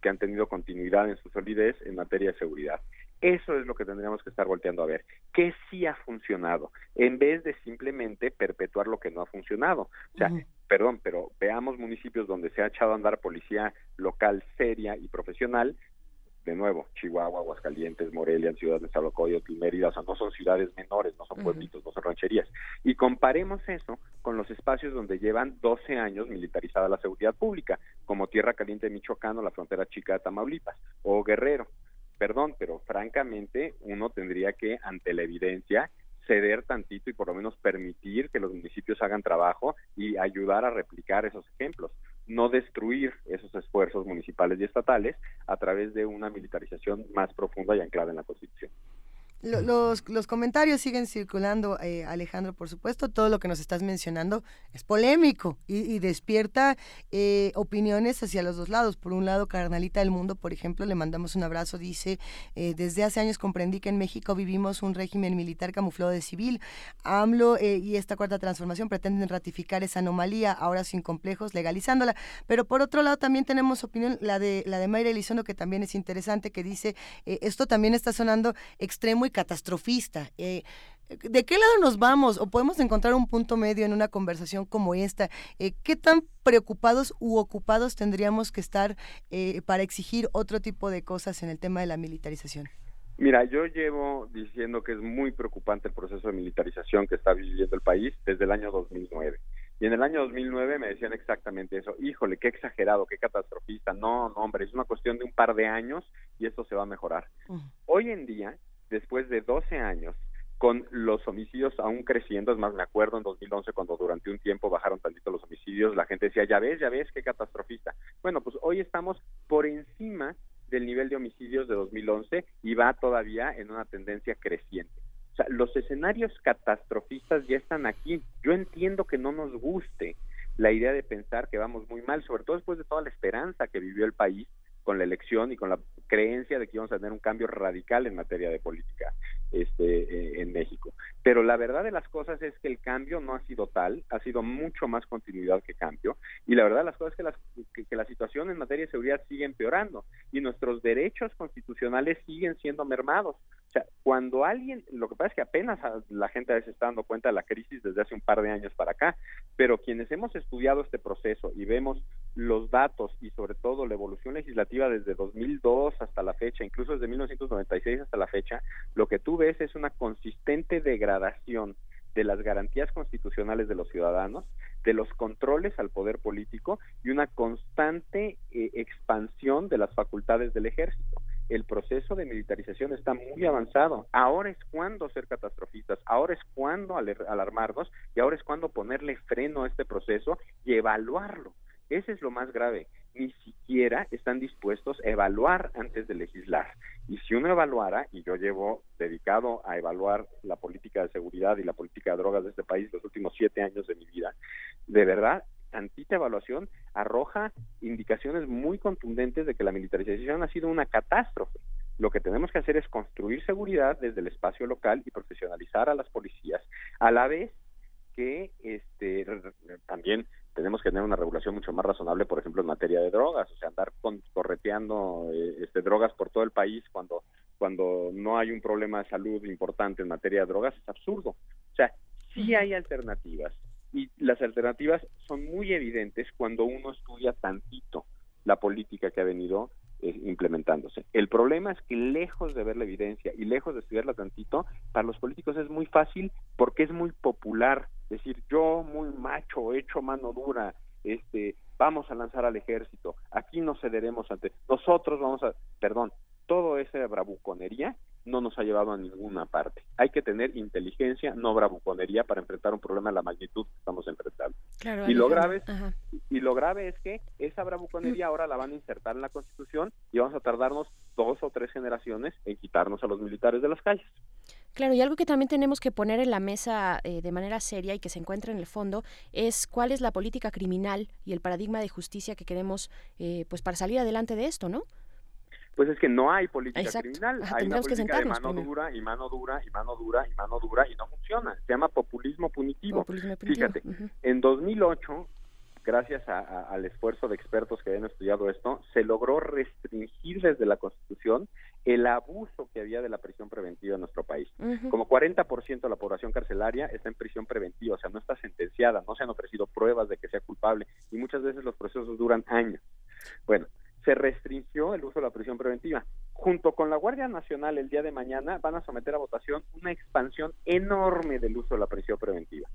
que han tenido continuidad en su solidez en materia de seguridad. Eso es lo que tendríamos que estar volteando a ver. ¿Qué sí ha funcionado? En vez de simplemente perpetuar lo que no ha funcionado. O sea, perdón, pero veamos municipios donde se ha echado a andar policía local seria y profesional de nuevo, Chihuahua, Aguascalientes, Morelia, Ciudad de y Mérida, o sea, no son ciudades menores, no son pueblitos, no son rancherías. Y comparemos eso con los espacios donde llevan 12 años militarizada la seguridad pública, como Tierra Caliente de Michoacán o la frontera chica de Tamaulipas, o Guerrero. Perdón, pero francamente uno tendría que, ante la evidencia, ceder tantito y por lo menos permitir que los municipios hagan trabajo y ayudar a replicar esos ejemplos no destruir esos esfuerzos municipales y estatales a través de una militarización más profunda y anclada en la Constitución. Los, los, comentarios siguen circulando, eh, Alejandro, por supuesto, todo lo que nos estás mencionando es polémico y, despierta eh, opiniones hacia los dos lados. Por un lado, Carnalita del Mundo, por ejemplo, le mandamos un abrazo, dice, eh, desde hace años comprendí que en México vivimos un régimen militar camuflado de civil. AMLO y esta cuarta transformación pretenden ratificar esa anomalía, ahora sin complejos, legalizándola. Pero por otro lado, también tenemos opinión, la de, la de Mayra Elizondo, que también es interesante, que dice, esto también está sonando extremo y catastrofista. Eh, ¿De qué lado nos vamos? ¿O podemos encontrar un punto medio en una conversación como esta? Eh, ¿Qué tan preocupados u ocupados tendríamos que estar eh, para exigir otro tipo de cosas en el tema de la militarización? Mira, yo llevo diciendo que es muy preocupante el proceso de militarización que está viviendo el país desde el año 2009. Y en el año 2009 me decían exactamente eso. Híjole, qué exagerado, qué catastrofista. No, no, hombre, es una cuestión de un par de años y esto se va a mejorar. Hoy en día después de 12 años con los homicidios aún creciendo, es más, me acuerdo en 2011 cuando durante un tiempo bajaron tantito los homicidios, la gente decía, ya ves, ya ves, qué catastrofista. Bueno, pues hoy estamos por encima del nivel de homicidios de 2011 y va todavía en una tendencia creciente. O sea, los escenarios catastrofistas ya están aquí. Yo entiendo que no nos guste la idea de pensar que vamos muy mal, sobre todo después de toda la esperanza que vivió el país con la elección y con la creencia de que íbamos a tener un cambio radical en materia de política este, eh, en México. Pero la verdad de las cosas es que el cambio no ha sido tal, ha sido mucho más continuidad que cambio, y la verdad de las cosas es que, que, la situación en materia de seguridad sigue empeorando y nuestros derechos constitucionales siguen siendo mermados. O sea, cuando alguien, lo que pasa es que apenas la gente a veces está dando cuenta de la crisis desde hace un par de años para acá, pero quienes hemos estudiado este proceso y vemos los datos y sobre todo la evolución legislativa desde 2002 hasta la fecha, incluso desde 1996 hasta la fecha, lo que tú es una consistente degradación de las garantías constitucionales de los ciudadanos, de los controles al poder político y una constante eh, expansión de las facultades del ejército. El proceso de militarización está muy avanzado. Ahora es cuando ser catastrofistas, ahora es cuando alarmarnos y ahora es cuando ponerle freno a este proceso y evaluarlo. Ese es lo más grave. Ni siquiera están dispuestos a evaluar antes de legislar. Y si uno evaluara, y yo llevo dedicado a evaluar la política de seguridad y la política de drogas de este país los últimos siete años de mi vida, de verdad, tantita evaluación arroja indicaciones muy contundentes de que la militarización ha sido una catástrofe. Lo que tenemos que hacer es construir seguridad desde el espacio local y profesionalizar a las policías, a la vez que este también tenemos que tener una regulación mucho más razonable, por ejemplo, en materia de drogas, o sea, andar con, correteando eh, este, drogas por todo el país cuando cuando no hay un problema de salud importante en materia de drogas es absurdo. O sea, sí hay alternativas y las alternativas son muy evidentes cuando uno estudia tantito la política que ha venido eh, implementándose. El problema es que lejos de ver la evidencia y lejos de estudiarla tantito, para los políticos es muy fácil porque es muy popular decir yo muy macho, hecho mano dura, este, vamos a lanzar al ejército, aquí no cederemos ante, nosotros vamos a, perdón, todo esa bravuconería no nos ha llevado a ninguna parte. Hay que tener inteligencia, no bravuconería para enfrentar un problema de la magnitud que estamos enfrentando. y lo grave es, y lo grave es que esa bravuconería ahora la van a insertar en la Constitución y vamos a tardarnos dos o tres generaciones en quitarnos a los militares de las calles. Claro, y algo que también tenemos que poner en la mesa eh, de manera seria y que se encuentra en el fondo es cuál es la política criminal y el paradigma de justicia que queremos eh, pues para salir adelante de esto, ¿no? Pues es que no hay política criminal, hay una política de mano dura y mano dura y mano dura y mano dura y no funciona. Se llama populismo punitivo. Fíjate, en 2008 gracias al esfuerzo de expertos que habían estudiado esto, se logró restringir desde la Constitución el abuso que había de la prisión preventiva en nuestro país. Como 40% de la población carcelaria está en prisión preventiva, o sea, no está sentenciada, no se han ofrecido pruebas de que sea culpable y muchas veces los procesos duran años. Bueno, se restringió el uso de la prisión preventiva. Junto con la Guardia Nacional el día de mañana van a someter a votación una expansión enorme del uso de la prisión preventiva.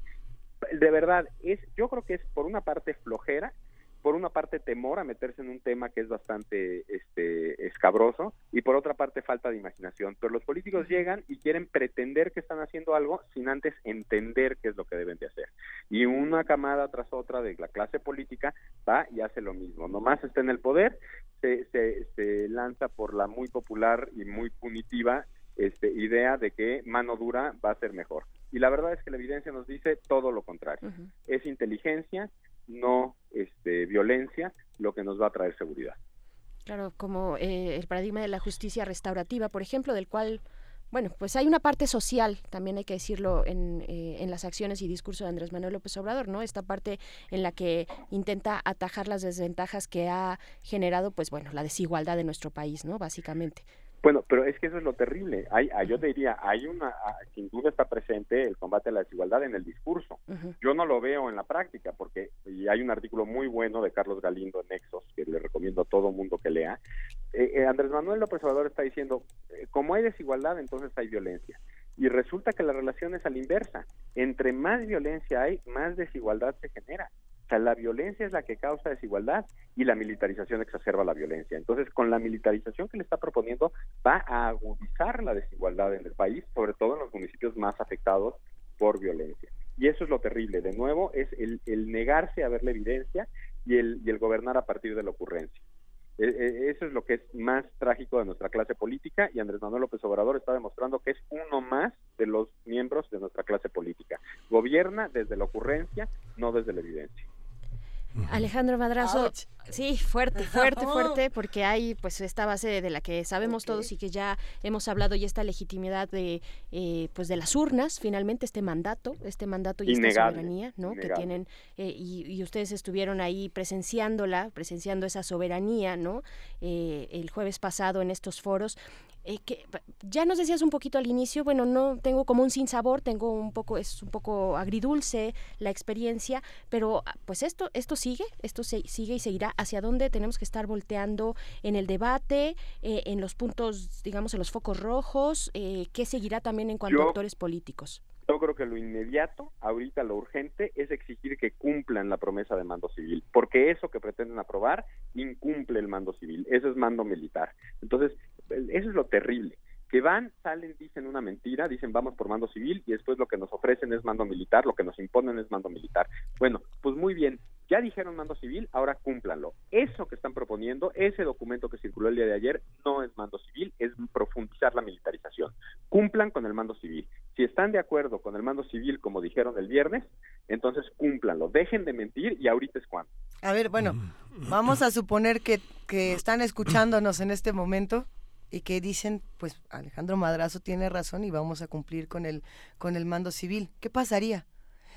De verdad, es yo creo que es por una parte flojera por una parte temor a meterse en un tema que es bastante este escabroso y por otra parte falta de imaginación. Pero los políticos llegan y quieren pretender que están haciendo algo sin antes entender qué es lo que deben de hacer. Y una camada tras otra de la clase política va y hace lo mismo. Nomás está en el poder, se, se, se lanza por la muy popular y muy punitiva este, idea de que mano dura va a ser mejor. Y la verdad es que la evidencia nos dice todo lo contrario. Es inteligencia, no este, violencia, lo que nos va a traer seguridad. Claro, como eh, el paradigma de la justicia restaurativa, por ejemplo, del cual, bueno, pues hay una parte social, también hay que decirlo, en, eh, en las acciones y discurso de Andrés Manuel López Obrador, ¿no? Esta parte en la que intenta atajar las desventajas que ha generado, pues bueno, la desigualdad de nuestro país, ¿no? Básicamente. Bueno, pero es que eso es lo terrible. Hay, yo diría, hay una, ah, sin duda está presente el combate a la desigualdad en el discurso. Yo no lo veo en la práctica, porque y hay un artículo muy bueno de Carlos Galindo en Nexos, que le recomiendo a todo mundo que lea. Eh, eh, Andrés Manuel López Obrador está diciendo, eh, como hay desigualdad, entonces hay violencia. Y resulta que la relación es a la inversa. Entre más violencia hay, más desigualdad se genera. O sea, la violencia es la que causa desigualdad y la militarización exacerba la violencia. Entonces, con la militarización que le está proponiendo, va a agudizar la desigualdad en el país, sobre todo en los municipios más afectados por violencia. Y eso es lo terrible. De nuevo, es el, negarse a ver la evidencia y el, y el gobernar a partir de la ocurrencia. E, e, eso es lo que es más trágico de nuestra clase política y Andrés Manuel López Obrador está demostrando que es uno más de los miembros de nuestra clase política. Gobierna desde la ocurrencia, no desde la evidencia. Alejandro Madrazo, sí, fuerte, fuerte, fuerte, porque hay pues esta base de la que sabemos todos y que ya hemos hablado y esta legitimidad de eh, pues de las urnas, finalmente este mandato, este mandato y esta soberanía, ¿no? Que tienen eh, y, ustedes estuvieron ahí presenciándola, presenciando esa soberanía, ¿no? Eh, el jueves pasado en estos foros eh, que ya nos decías un poquito al inicio, bueno, no tengo como un sinsabor, tengo un poco, es un poco agridulce la experiencia, pero ah, pues esto, esto sigue, esto se, sigue y seguirá. ¿Hacia dónde tenemos que estar volteando en el debate, eh, en los puntos, digamos, en los focos rojos? Eh, ¿Qué seguirá también en cuanto a actores políticos? Yo creo que lo inmediato, ahorita lo urgente, es exigir que cumplan la promesa de mando civil, porque eso que pretenden aprobar incumple el mando civil, eso es mando militar. Entonces, eso es lo terrible que van, salen, dicen una mentira, dicen vamos por mando civil y después lo que nos ofrecen es mando militar, lo que nos imponen es mando militar. Bueno, pues muy bien, ya dijeron mando civil, ahora cúmplanlo. Eso que están proponiendo, ese documento que circuló el día de ayer, no es mando civil, es profundizar la militarización. Cumplan con el mando civil. Si están de acuerdo con el mando civil, como dijeron el viernes, entonces cúmplanlo. Dejen de mentir y ahorita es cuando. A ver, bueno, vamos a suponer que, que están escuchándonos en este momento y que dicen, pues Alejandro Madrazo tiene razón y vamos a cumplir con el, con el mando civil. ¿Qué pasaría?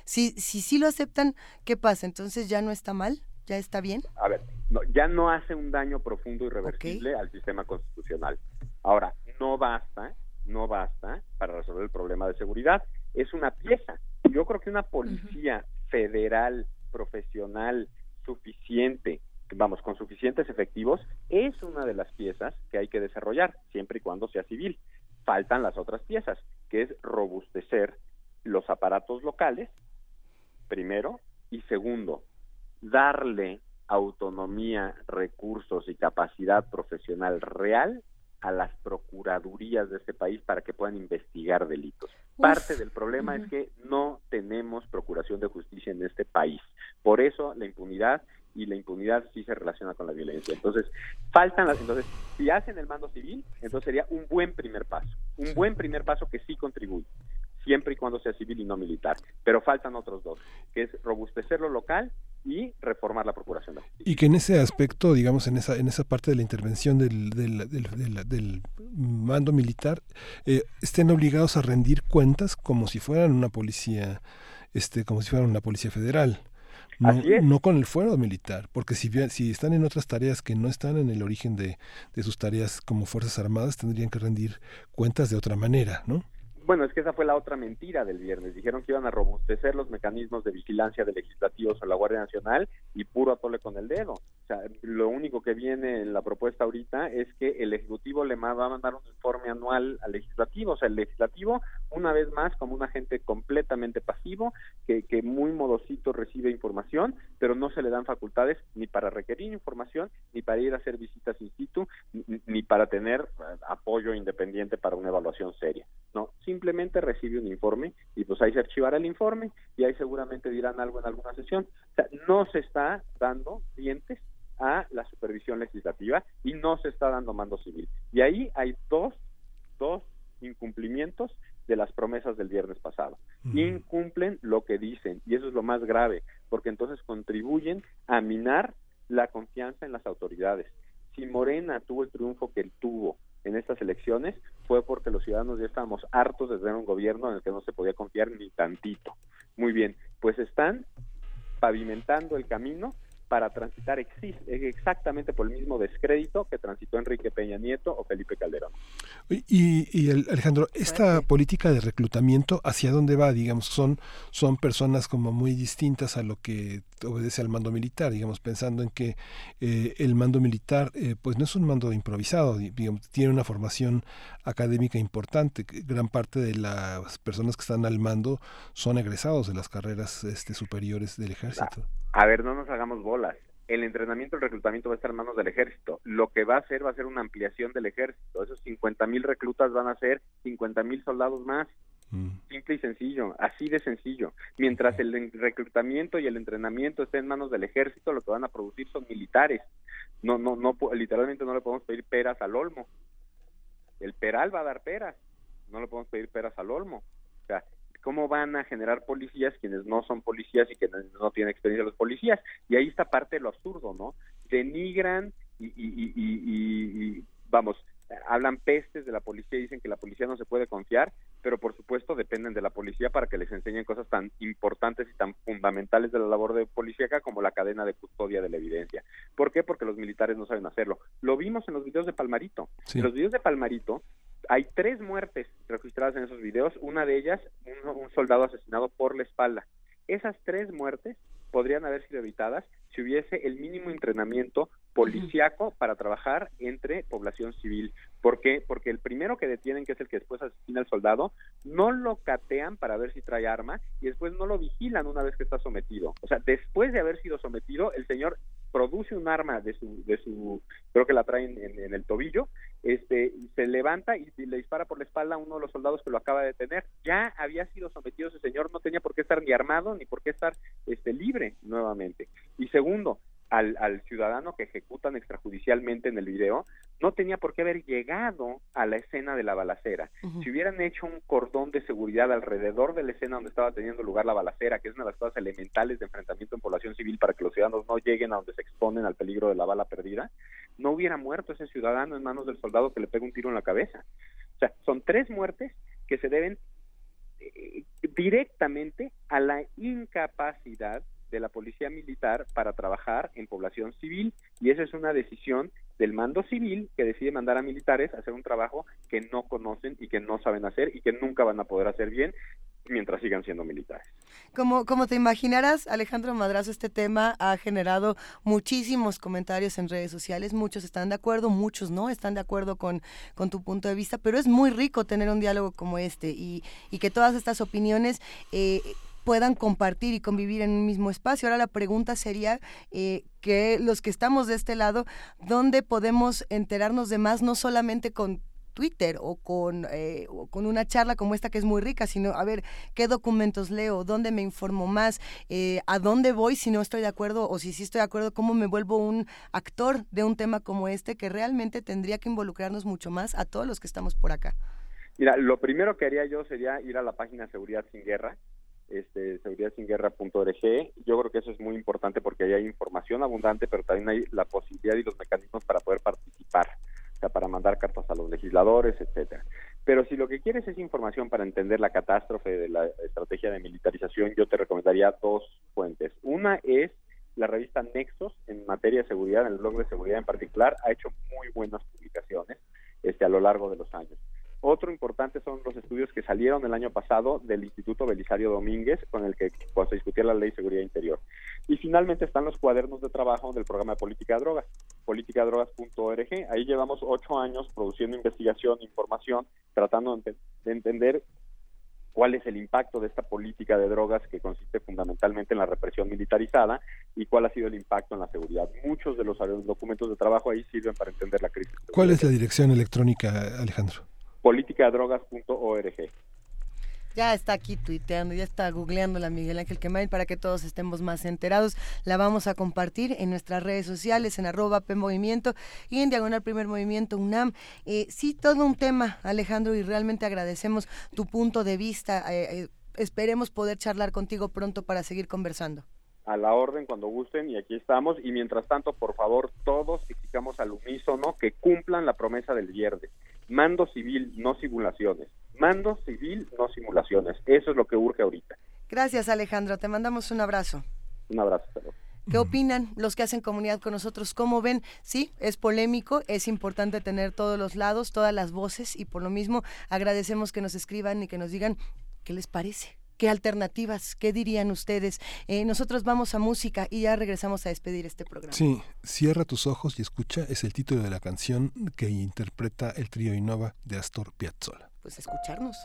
Si, si sí lo aceptan, ¿qué pasa? Entonces ya no está mal, ya está bien. A ver, no, ya no hace un daño profundo y irreversible al sistema constitucional. Ahora, no basta, no basta para resolver el problema de seguridad. Es una pieza. Yo creo que una policía federal, profesional, suficiente, vamos, con suficientes efectivos, es una de las piezas que hay que desarrollar, siempre y cuando sea civil. Faltan las otras piezas, que es robustecer los aparatos locales, primero, y segundo, darle autonomía, recursos y capacidad profesional real a las procuradurías de este país para que puedan investigar delitos. Parte del problema es que no tenemos procuración de justicia en este país. Por eso la impunidad y la impunidad sí se relaciona con la violencia. Entonces, faltan las entonces si hacen el mando civil, entonces sería un buen primer paso, un buen primer paso que sí contribuye siempre y cuando sea civil y no militar. Pero faltan otros dos, que es robustecer lo local y reformar la procuración. Y que en ese aspecto, digamos, en esa en esa parte de la intervención del, del, del, del mando militar, eh, estén obligados a rendir cuentas como si fueran una policía, este, como si fueran una policía federal. No, no, con el fuero militar, porque si, si están en otras tareas que no están en el origen de, de sus tareas como Fuerzas Armadas, tendrían que rendir cuentas de otra manera, ¿no? Bueno, es que esa fue la otra mentira del viernes. Dijeron que iban a robustecer los mecanismos de vigilancia de legislativos a la Guardia Nacional y puro atole con el dedo. O sea, lo único que viene en la propuesta ahorita es que el Ejecutivo le va a mandar un informe anual al Legislativo. O sea, el Legislativo, una vez más, como un agente completamente pasivo, que, que muy modosito recibe información, pero no se le dan facultades ni para requerir información, ni para ir a hacer visitas in situ, ni, para tener apoyo independiente para una evaluación seria. No, simplemente recibe un informe y pues ahí se archivará el informe y ahí seguramente dirán algo en alguna sesión. O sea, no se está dando dientes a la supervisión legislativa y no se está dando mando civil. Y ahí hay dos, dos incumplimientos de las promesas del viernes pasado. Incumplen lo que dicen y eso es lo más grave, porque entonces contribuyen a minar la confianza en las autoridades. Si Morena tuvo el triunfo que él tuvo en estas elecciones fue porque los ciudadanos ya estábamos hartos de tener un gobierno en el que no se podía confiar ni tantito. Muy bien, pues están pavimentando el camino para transitar exactamente por el mismo descrédito que transitó Enrique Peña Nieto o Felipe Calderón. Y, y Alejandro, esta política de reclutamiento, ¿hacia dónde va? Digamos, son, son personas como muy distintas a lo que obedece al mando militar, digamos, pensando en que eh, el mando militar, eh, pues no es un mando improvisado, digamos, tiene una formación académica importante. Gran parte de las personas que están al mando son egresados de las carreras este, superiores del ejército. A ver, no nos hagamos bolas. El entrenamiento, el reclutamiento va a estar en manos del ejército. Lo que va a hacer va a ser una ampliación del ejército. Esos 50 mil reclutas van a ser 50 mil soldados más. Simple y sencillo, así de sencillo. Mientras el reclutamiento y el entrenamiento estén en manos del ejército, lo que van a producir son militares. No, no, no, literalmente no le podemos pedir peras al olmo. El peral va a dar peras, no le podemos pedir peras al olmo. O sea, ¿cómo van a generar policías quienes no son policías y que no, tienen experiencia los policías? Y ahí está parte de lo absurdo, ¿no? Denigran y, y, y, y vamos, hablan pestes de la policía y dicen que la policía no se puede confiar, pero por supuesto dependen de la policía para que les enseñen cosas tan importantes y tan fundamentales de la labor de policíaca como la cadena de custodia de la evidencia. ¿Por qué? Porque los militares no saben hacerlo. Lo vimos en los videos de Palmarito. En los videos de Palmarito hay tres muertes registradas en esos videos, una de ellas un, un soldado asesinado por la espalda. Esas tres muertes podrían haber sido evitadas si hubiese el mínimo entrenamiento policiaco para trabajar entre población civil. ¿Por qué? Porque el primero que detienen, que es el que después asesina al soldado, no lo catean para ver si trae arma y después no lo vigilan una vez que está sometido. O sea, después de haber sido sometido, el señor produce un arma de su, de su creo que la traen en, el tobillo, este, se levanta y, le dispara por la espalda a uno de los soldados que lo acaba de detener. Ya había sido sometido ese señor, no tenía por qué estar ni armado ni por qué estar este, libre nuevamente. Y segundo, al, al, ciudadano que ejecutan extrajudicialmente en el video no tenía por qué haber llegado a la escena de la balacera. Si hubieran hecho un cordón de seguridad alrededor de la escena donde estaba teniendo lugar la balacera, que es una de las cosas elementales de enfrentamiento en población civil para que los ciudadanos no lleguen a donde se exponen al peligro de la bala perdida, no hubiera muerto ese ciudadano en manos del soldado que le pega un tiro en la cabeza. O sea, son tres muertes que se deben eh, directamente a la incapacidad de la policía militar para trabajar en población civil y esa es una decisión del mando civil que decide mandar a militares a hacer un trabajo que no conocen y que no saben hacer y que nunca van a poder hacer bien mientras sigan siendo militares. Como, como te imaginarás, Alejandro Madrazo, este tema ha generado muchísimos comentarios en redes sociales, muchos están de acuerdo, muchos no están de acuerdo con, con tu punto de vista, pero es muy rico tener un diálogo como este y, y que todas estas opiniones eh, puedan compartir y convivir en un mismo espacio. Ahora la pregunta sería eh, que los que estamos de este lado, ¿dónde podemos enterarnos de más, no solamente con Twitter o con, eh, o con una charla como esta que es muy rica, sino a ver qué documentos leo, dónde me informo más, eh, a dónde voy si no estoy de acuerdo o si sí estoy de acuerdo, cómo me vuelvo un actor de un tema como este que realmente tendría que involucrarnos mucho más a todos los que estamos por acá. Mira, lo primero que haría yo sería ir a la página Seguridad Sin Guerra, este, seguridadsinguerra.org. Yo creo que eso es muy importante porque ahí hay información abundante, pero también hay la posibilidad y los mecanismos para poder participar, o sea, para mandar cartas a los legisladores, etcétera. Pero si lo que quieres es información para entender la catástrofe de la estrategia de militarización, yo te recomendaría dos fuentes. Una es la revista Nexos en materia de seguridad, en el blog de seguridad en particular, ha hecho muy buenas publicaciones este, a lo largo de los años. Otro importante son los estudios que salieron el año pasado del Instituto Belisario Domínguez, con el que pues, se discutía la Ley de Seguridad Interior. Y finalmente están los cuadernos de trabajo del programa de política de drogas, politicadrogas.org. Ahí llevamos ocho años produciendo investigación, información, tratando de, entender cuál es el impacto de esta política de drogas que consiste fundamentalmente en la represión militarizada y cuál ha sido el impacto en la seguridad. Muchos de los documentos de trabajo ahí sirven para entender la crisis. ¿Cuál es la dirección electrónica, Alejandro? politicadrogas.org. Ya está aquí tuiteando, ya está googleando la Miguel Ángel Quemain para que todos estemos más enterados. La vamos a compartir en nuestras redes sociales, en arroba P Movimiento y en Diagonal Primer Movimiento UNAM. Eh, sí, todo un tema, Alejandro, y realmente agradecemos tu punto de vista. Eh, eh, esperemos poder charlar contigo pronto para seguir conversando a la orden cuando gusten y aquí estamos y mientras tanto por favor todos exigamos al unísono que cumplan la promesa del viernes mando civil no simulaciones mando civil no simulaciones eso es lo que urge ahorita gracias Alejandro te mandamos un abrazo un abrazo ¿Qué opinan los que hacen comunidad con nosotros? ¿Cómo ven? Sí, es polémico, es importante tener todos los lados, todas las voces y por lo mismo agradecemos que nos escriban y que nos digan qué les parece. ¿Qué alternativas? ¿Qué dirían ustedes? Eh, nosotros vamos a música y ya regresamos a despedir este programa. Sí, Cierra tus ojos y escucha es el título de la canción que interpreta el trío Innova de Astor Piazzolla. Pues escucharnos.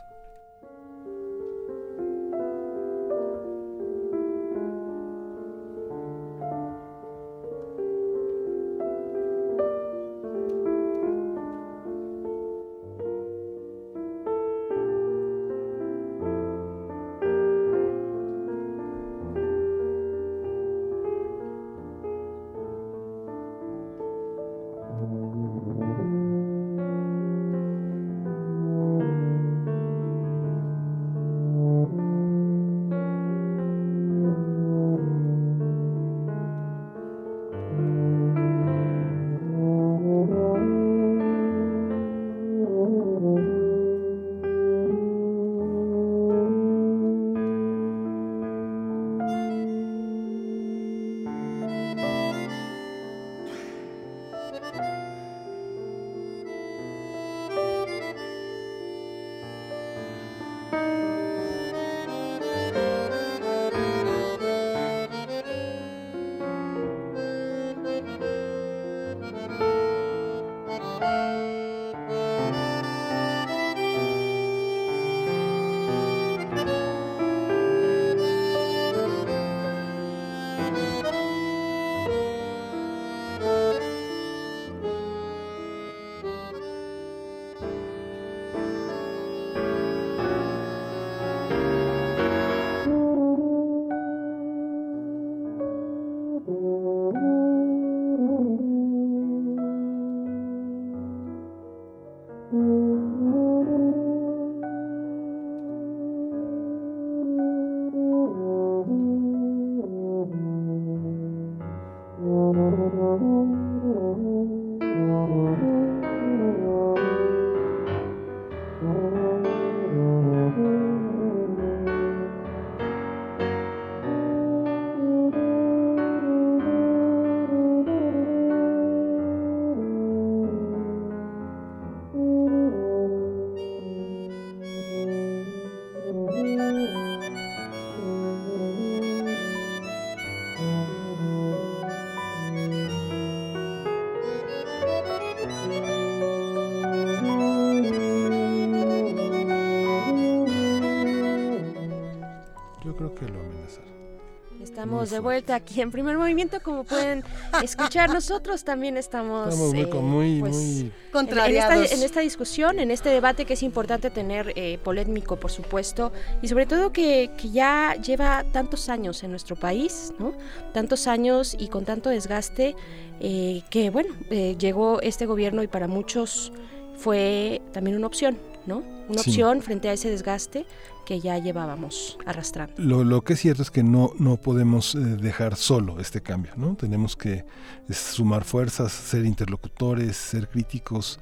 De vuelta aquí en primer movimiento, como pueden escuchar. Nosotros también estamos, estamos muy, eh, muy, pues, muy contrariados. En, esta, en, esta, discusión, en este debate que es importante tener eh, polémico, por supuesto, y sobre todo que, que, ya lleva tantos años en nuestro país, ¿no? Tantos años y con tanto desgaste eh, que, bueno, llegó este gobierno y para muchos fue también una opción, ¿no? Una Sí. opción frente a ese desgaste que ya llevábamos arrastrando. Lo, lo que es cierto es que no, no podemos eh, dejar solo este cambio, ¿no? Tenemos que es, sumar fuerzas, ser interlocutores, ser críticos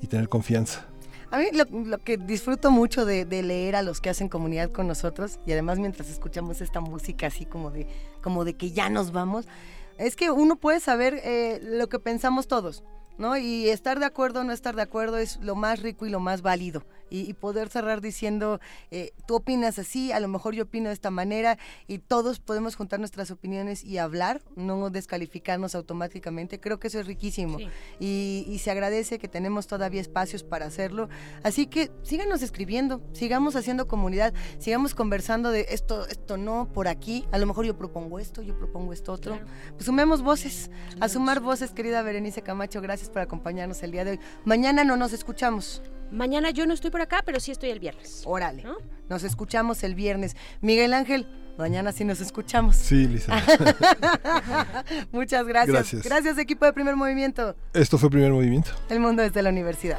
y tener confianza. A mí lo, lo que disfruto mucho de, de leer a los que hacen comunidad con nosotros y además mientras escuchamos esta música así como de, como de que ya nos vamos, es que uno puede saber eh, lo que pensamos todos. ¿No? Y estar de acuerdo o no estar de acuerdo es lo más rico y lo más válido. Y, y poder cerrar diciendo, eh, tú opinas así, a lo mejor yo opino de esta manera, y todos podemos juntar nuestras opiniones y hablar, no descalificarnos automáticamente. Creo que eso es riquísimo. Sí. Y, y se agradece que tenemos todavía espacios para hacerlo. Así que síganos escribiendo, sigamos haciendo comunidad, sigamos conversando de esto, esto no, por aquí. A lo mejor yo propongo esto, yo propongo esto otro. Pues sumemos voces, a sumar voces, querida Berenice Camacho. Gracias por acompañarnos el día de hoy. Mañana no nos escuchamos. Mañana yo no estoy por acá, pero sí estoy el viernes. Órale. Nos escuchamos el viernes. Miguel Ángel, mañana sí nos escuchamos. Sí, Lisa. [laughs] Muchas gracias. Gracias. Gracias, equipo de primer movimiento. Esto fue Primer Movimiento. El mundo desde la universidad.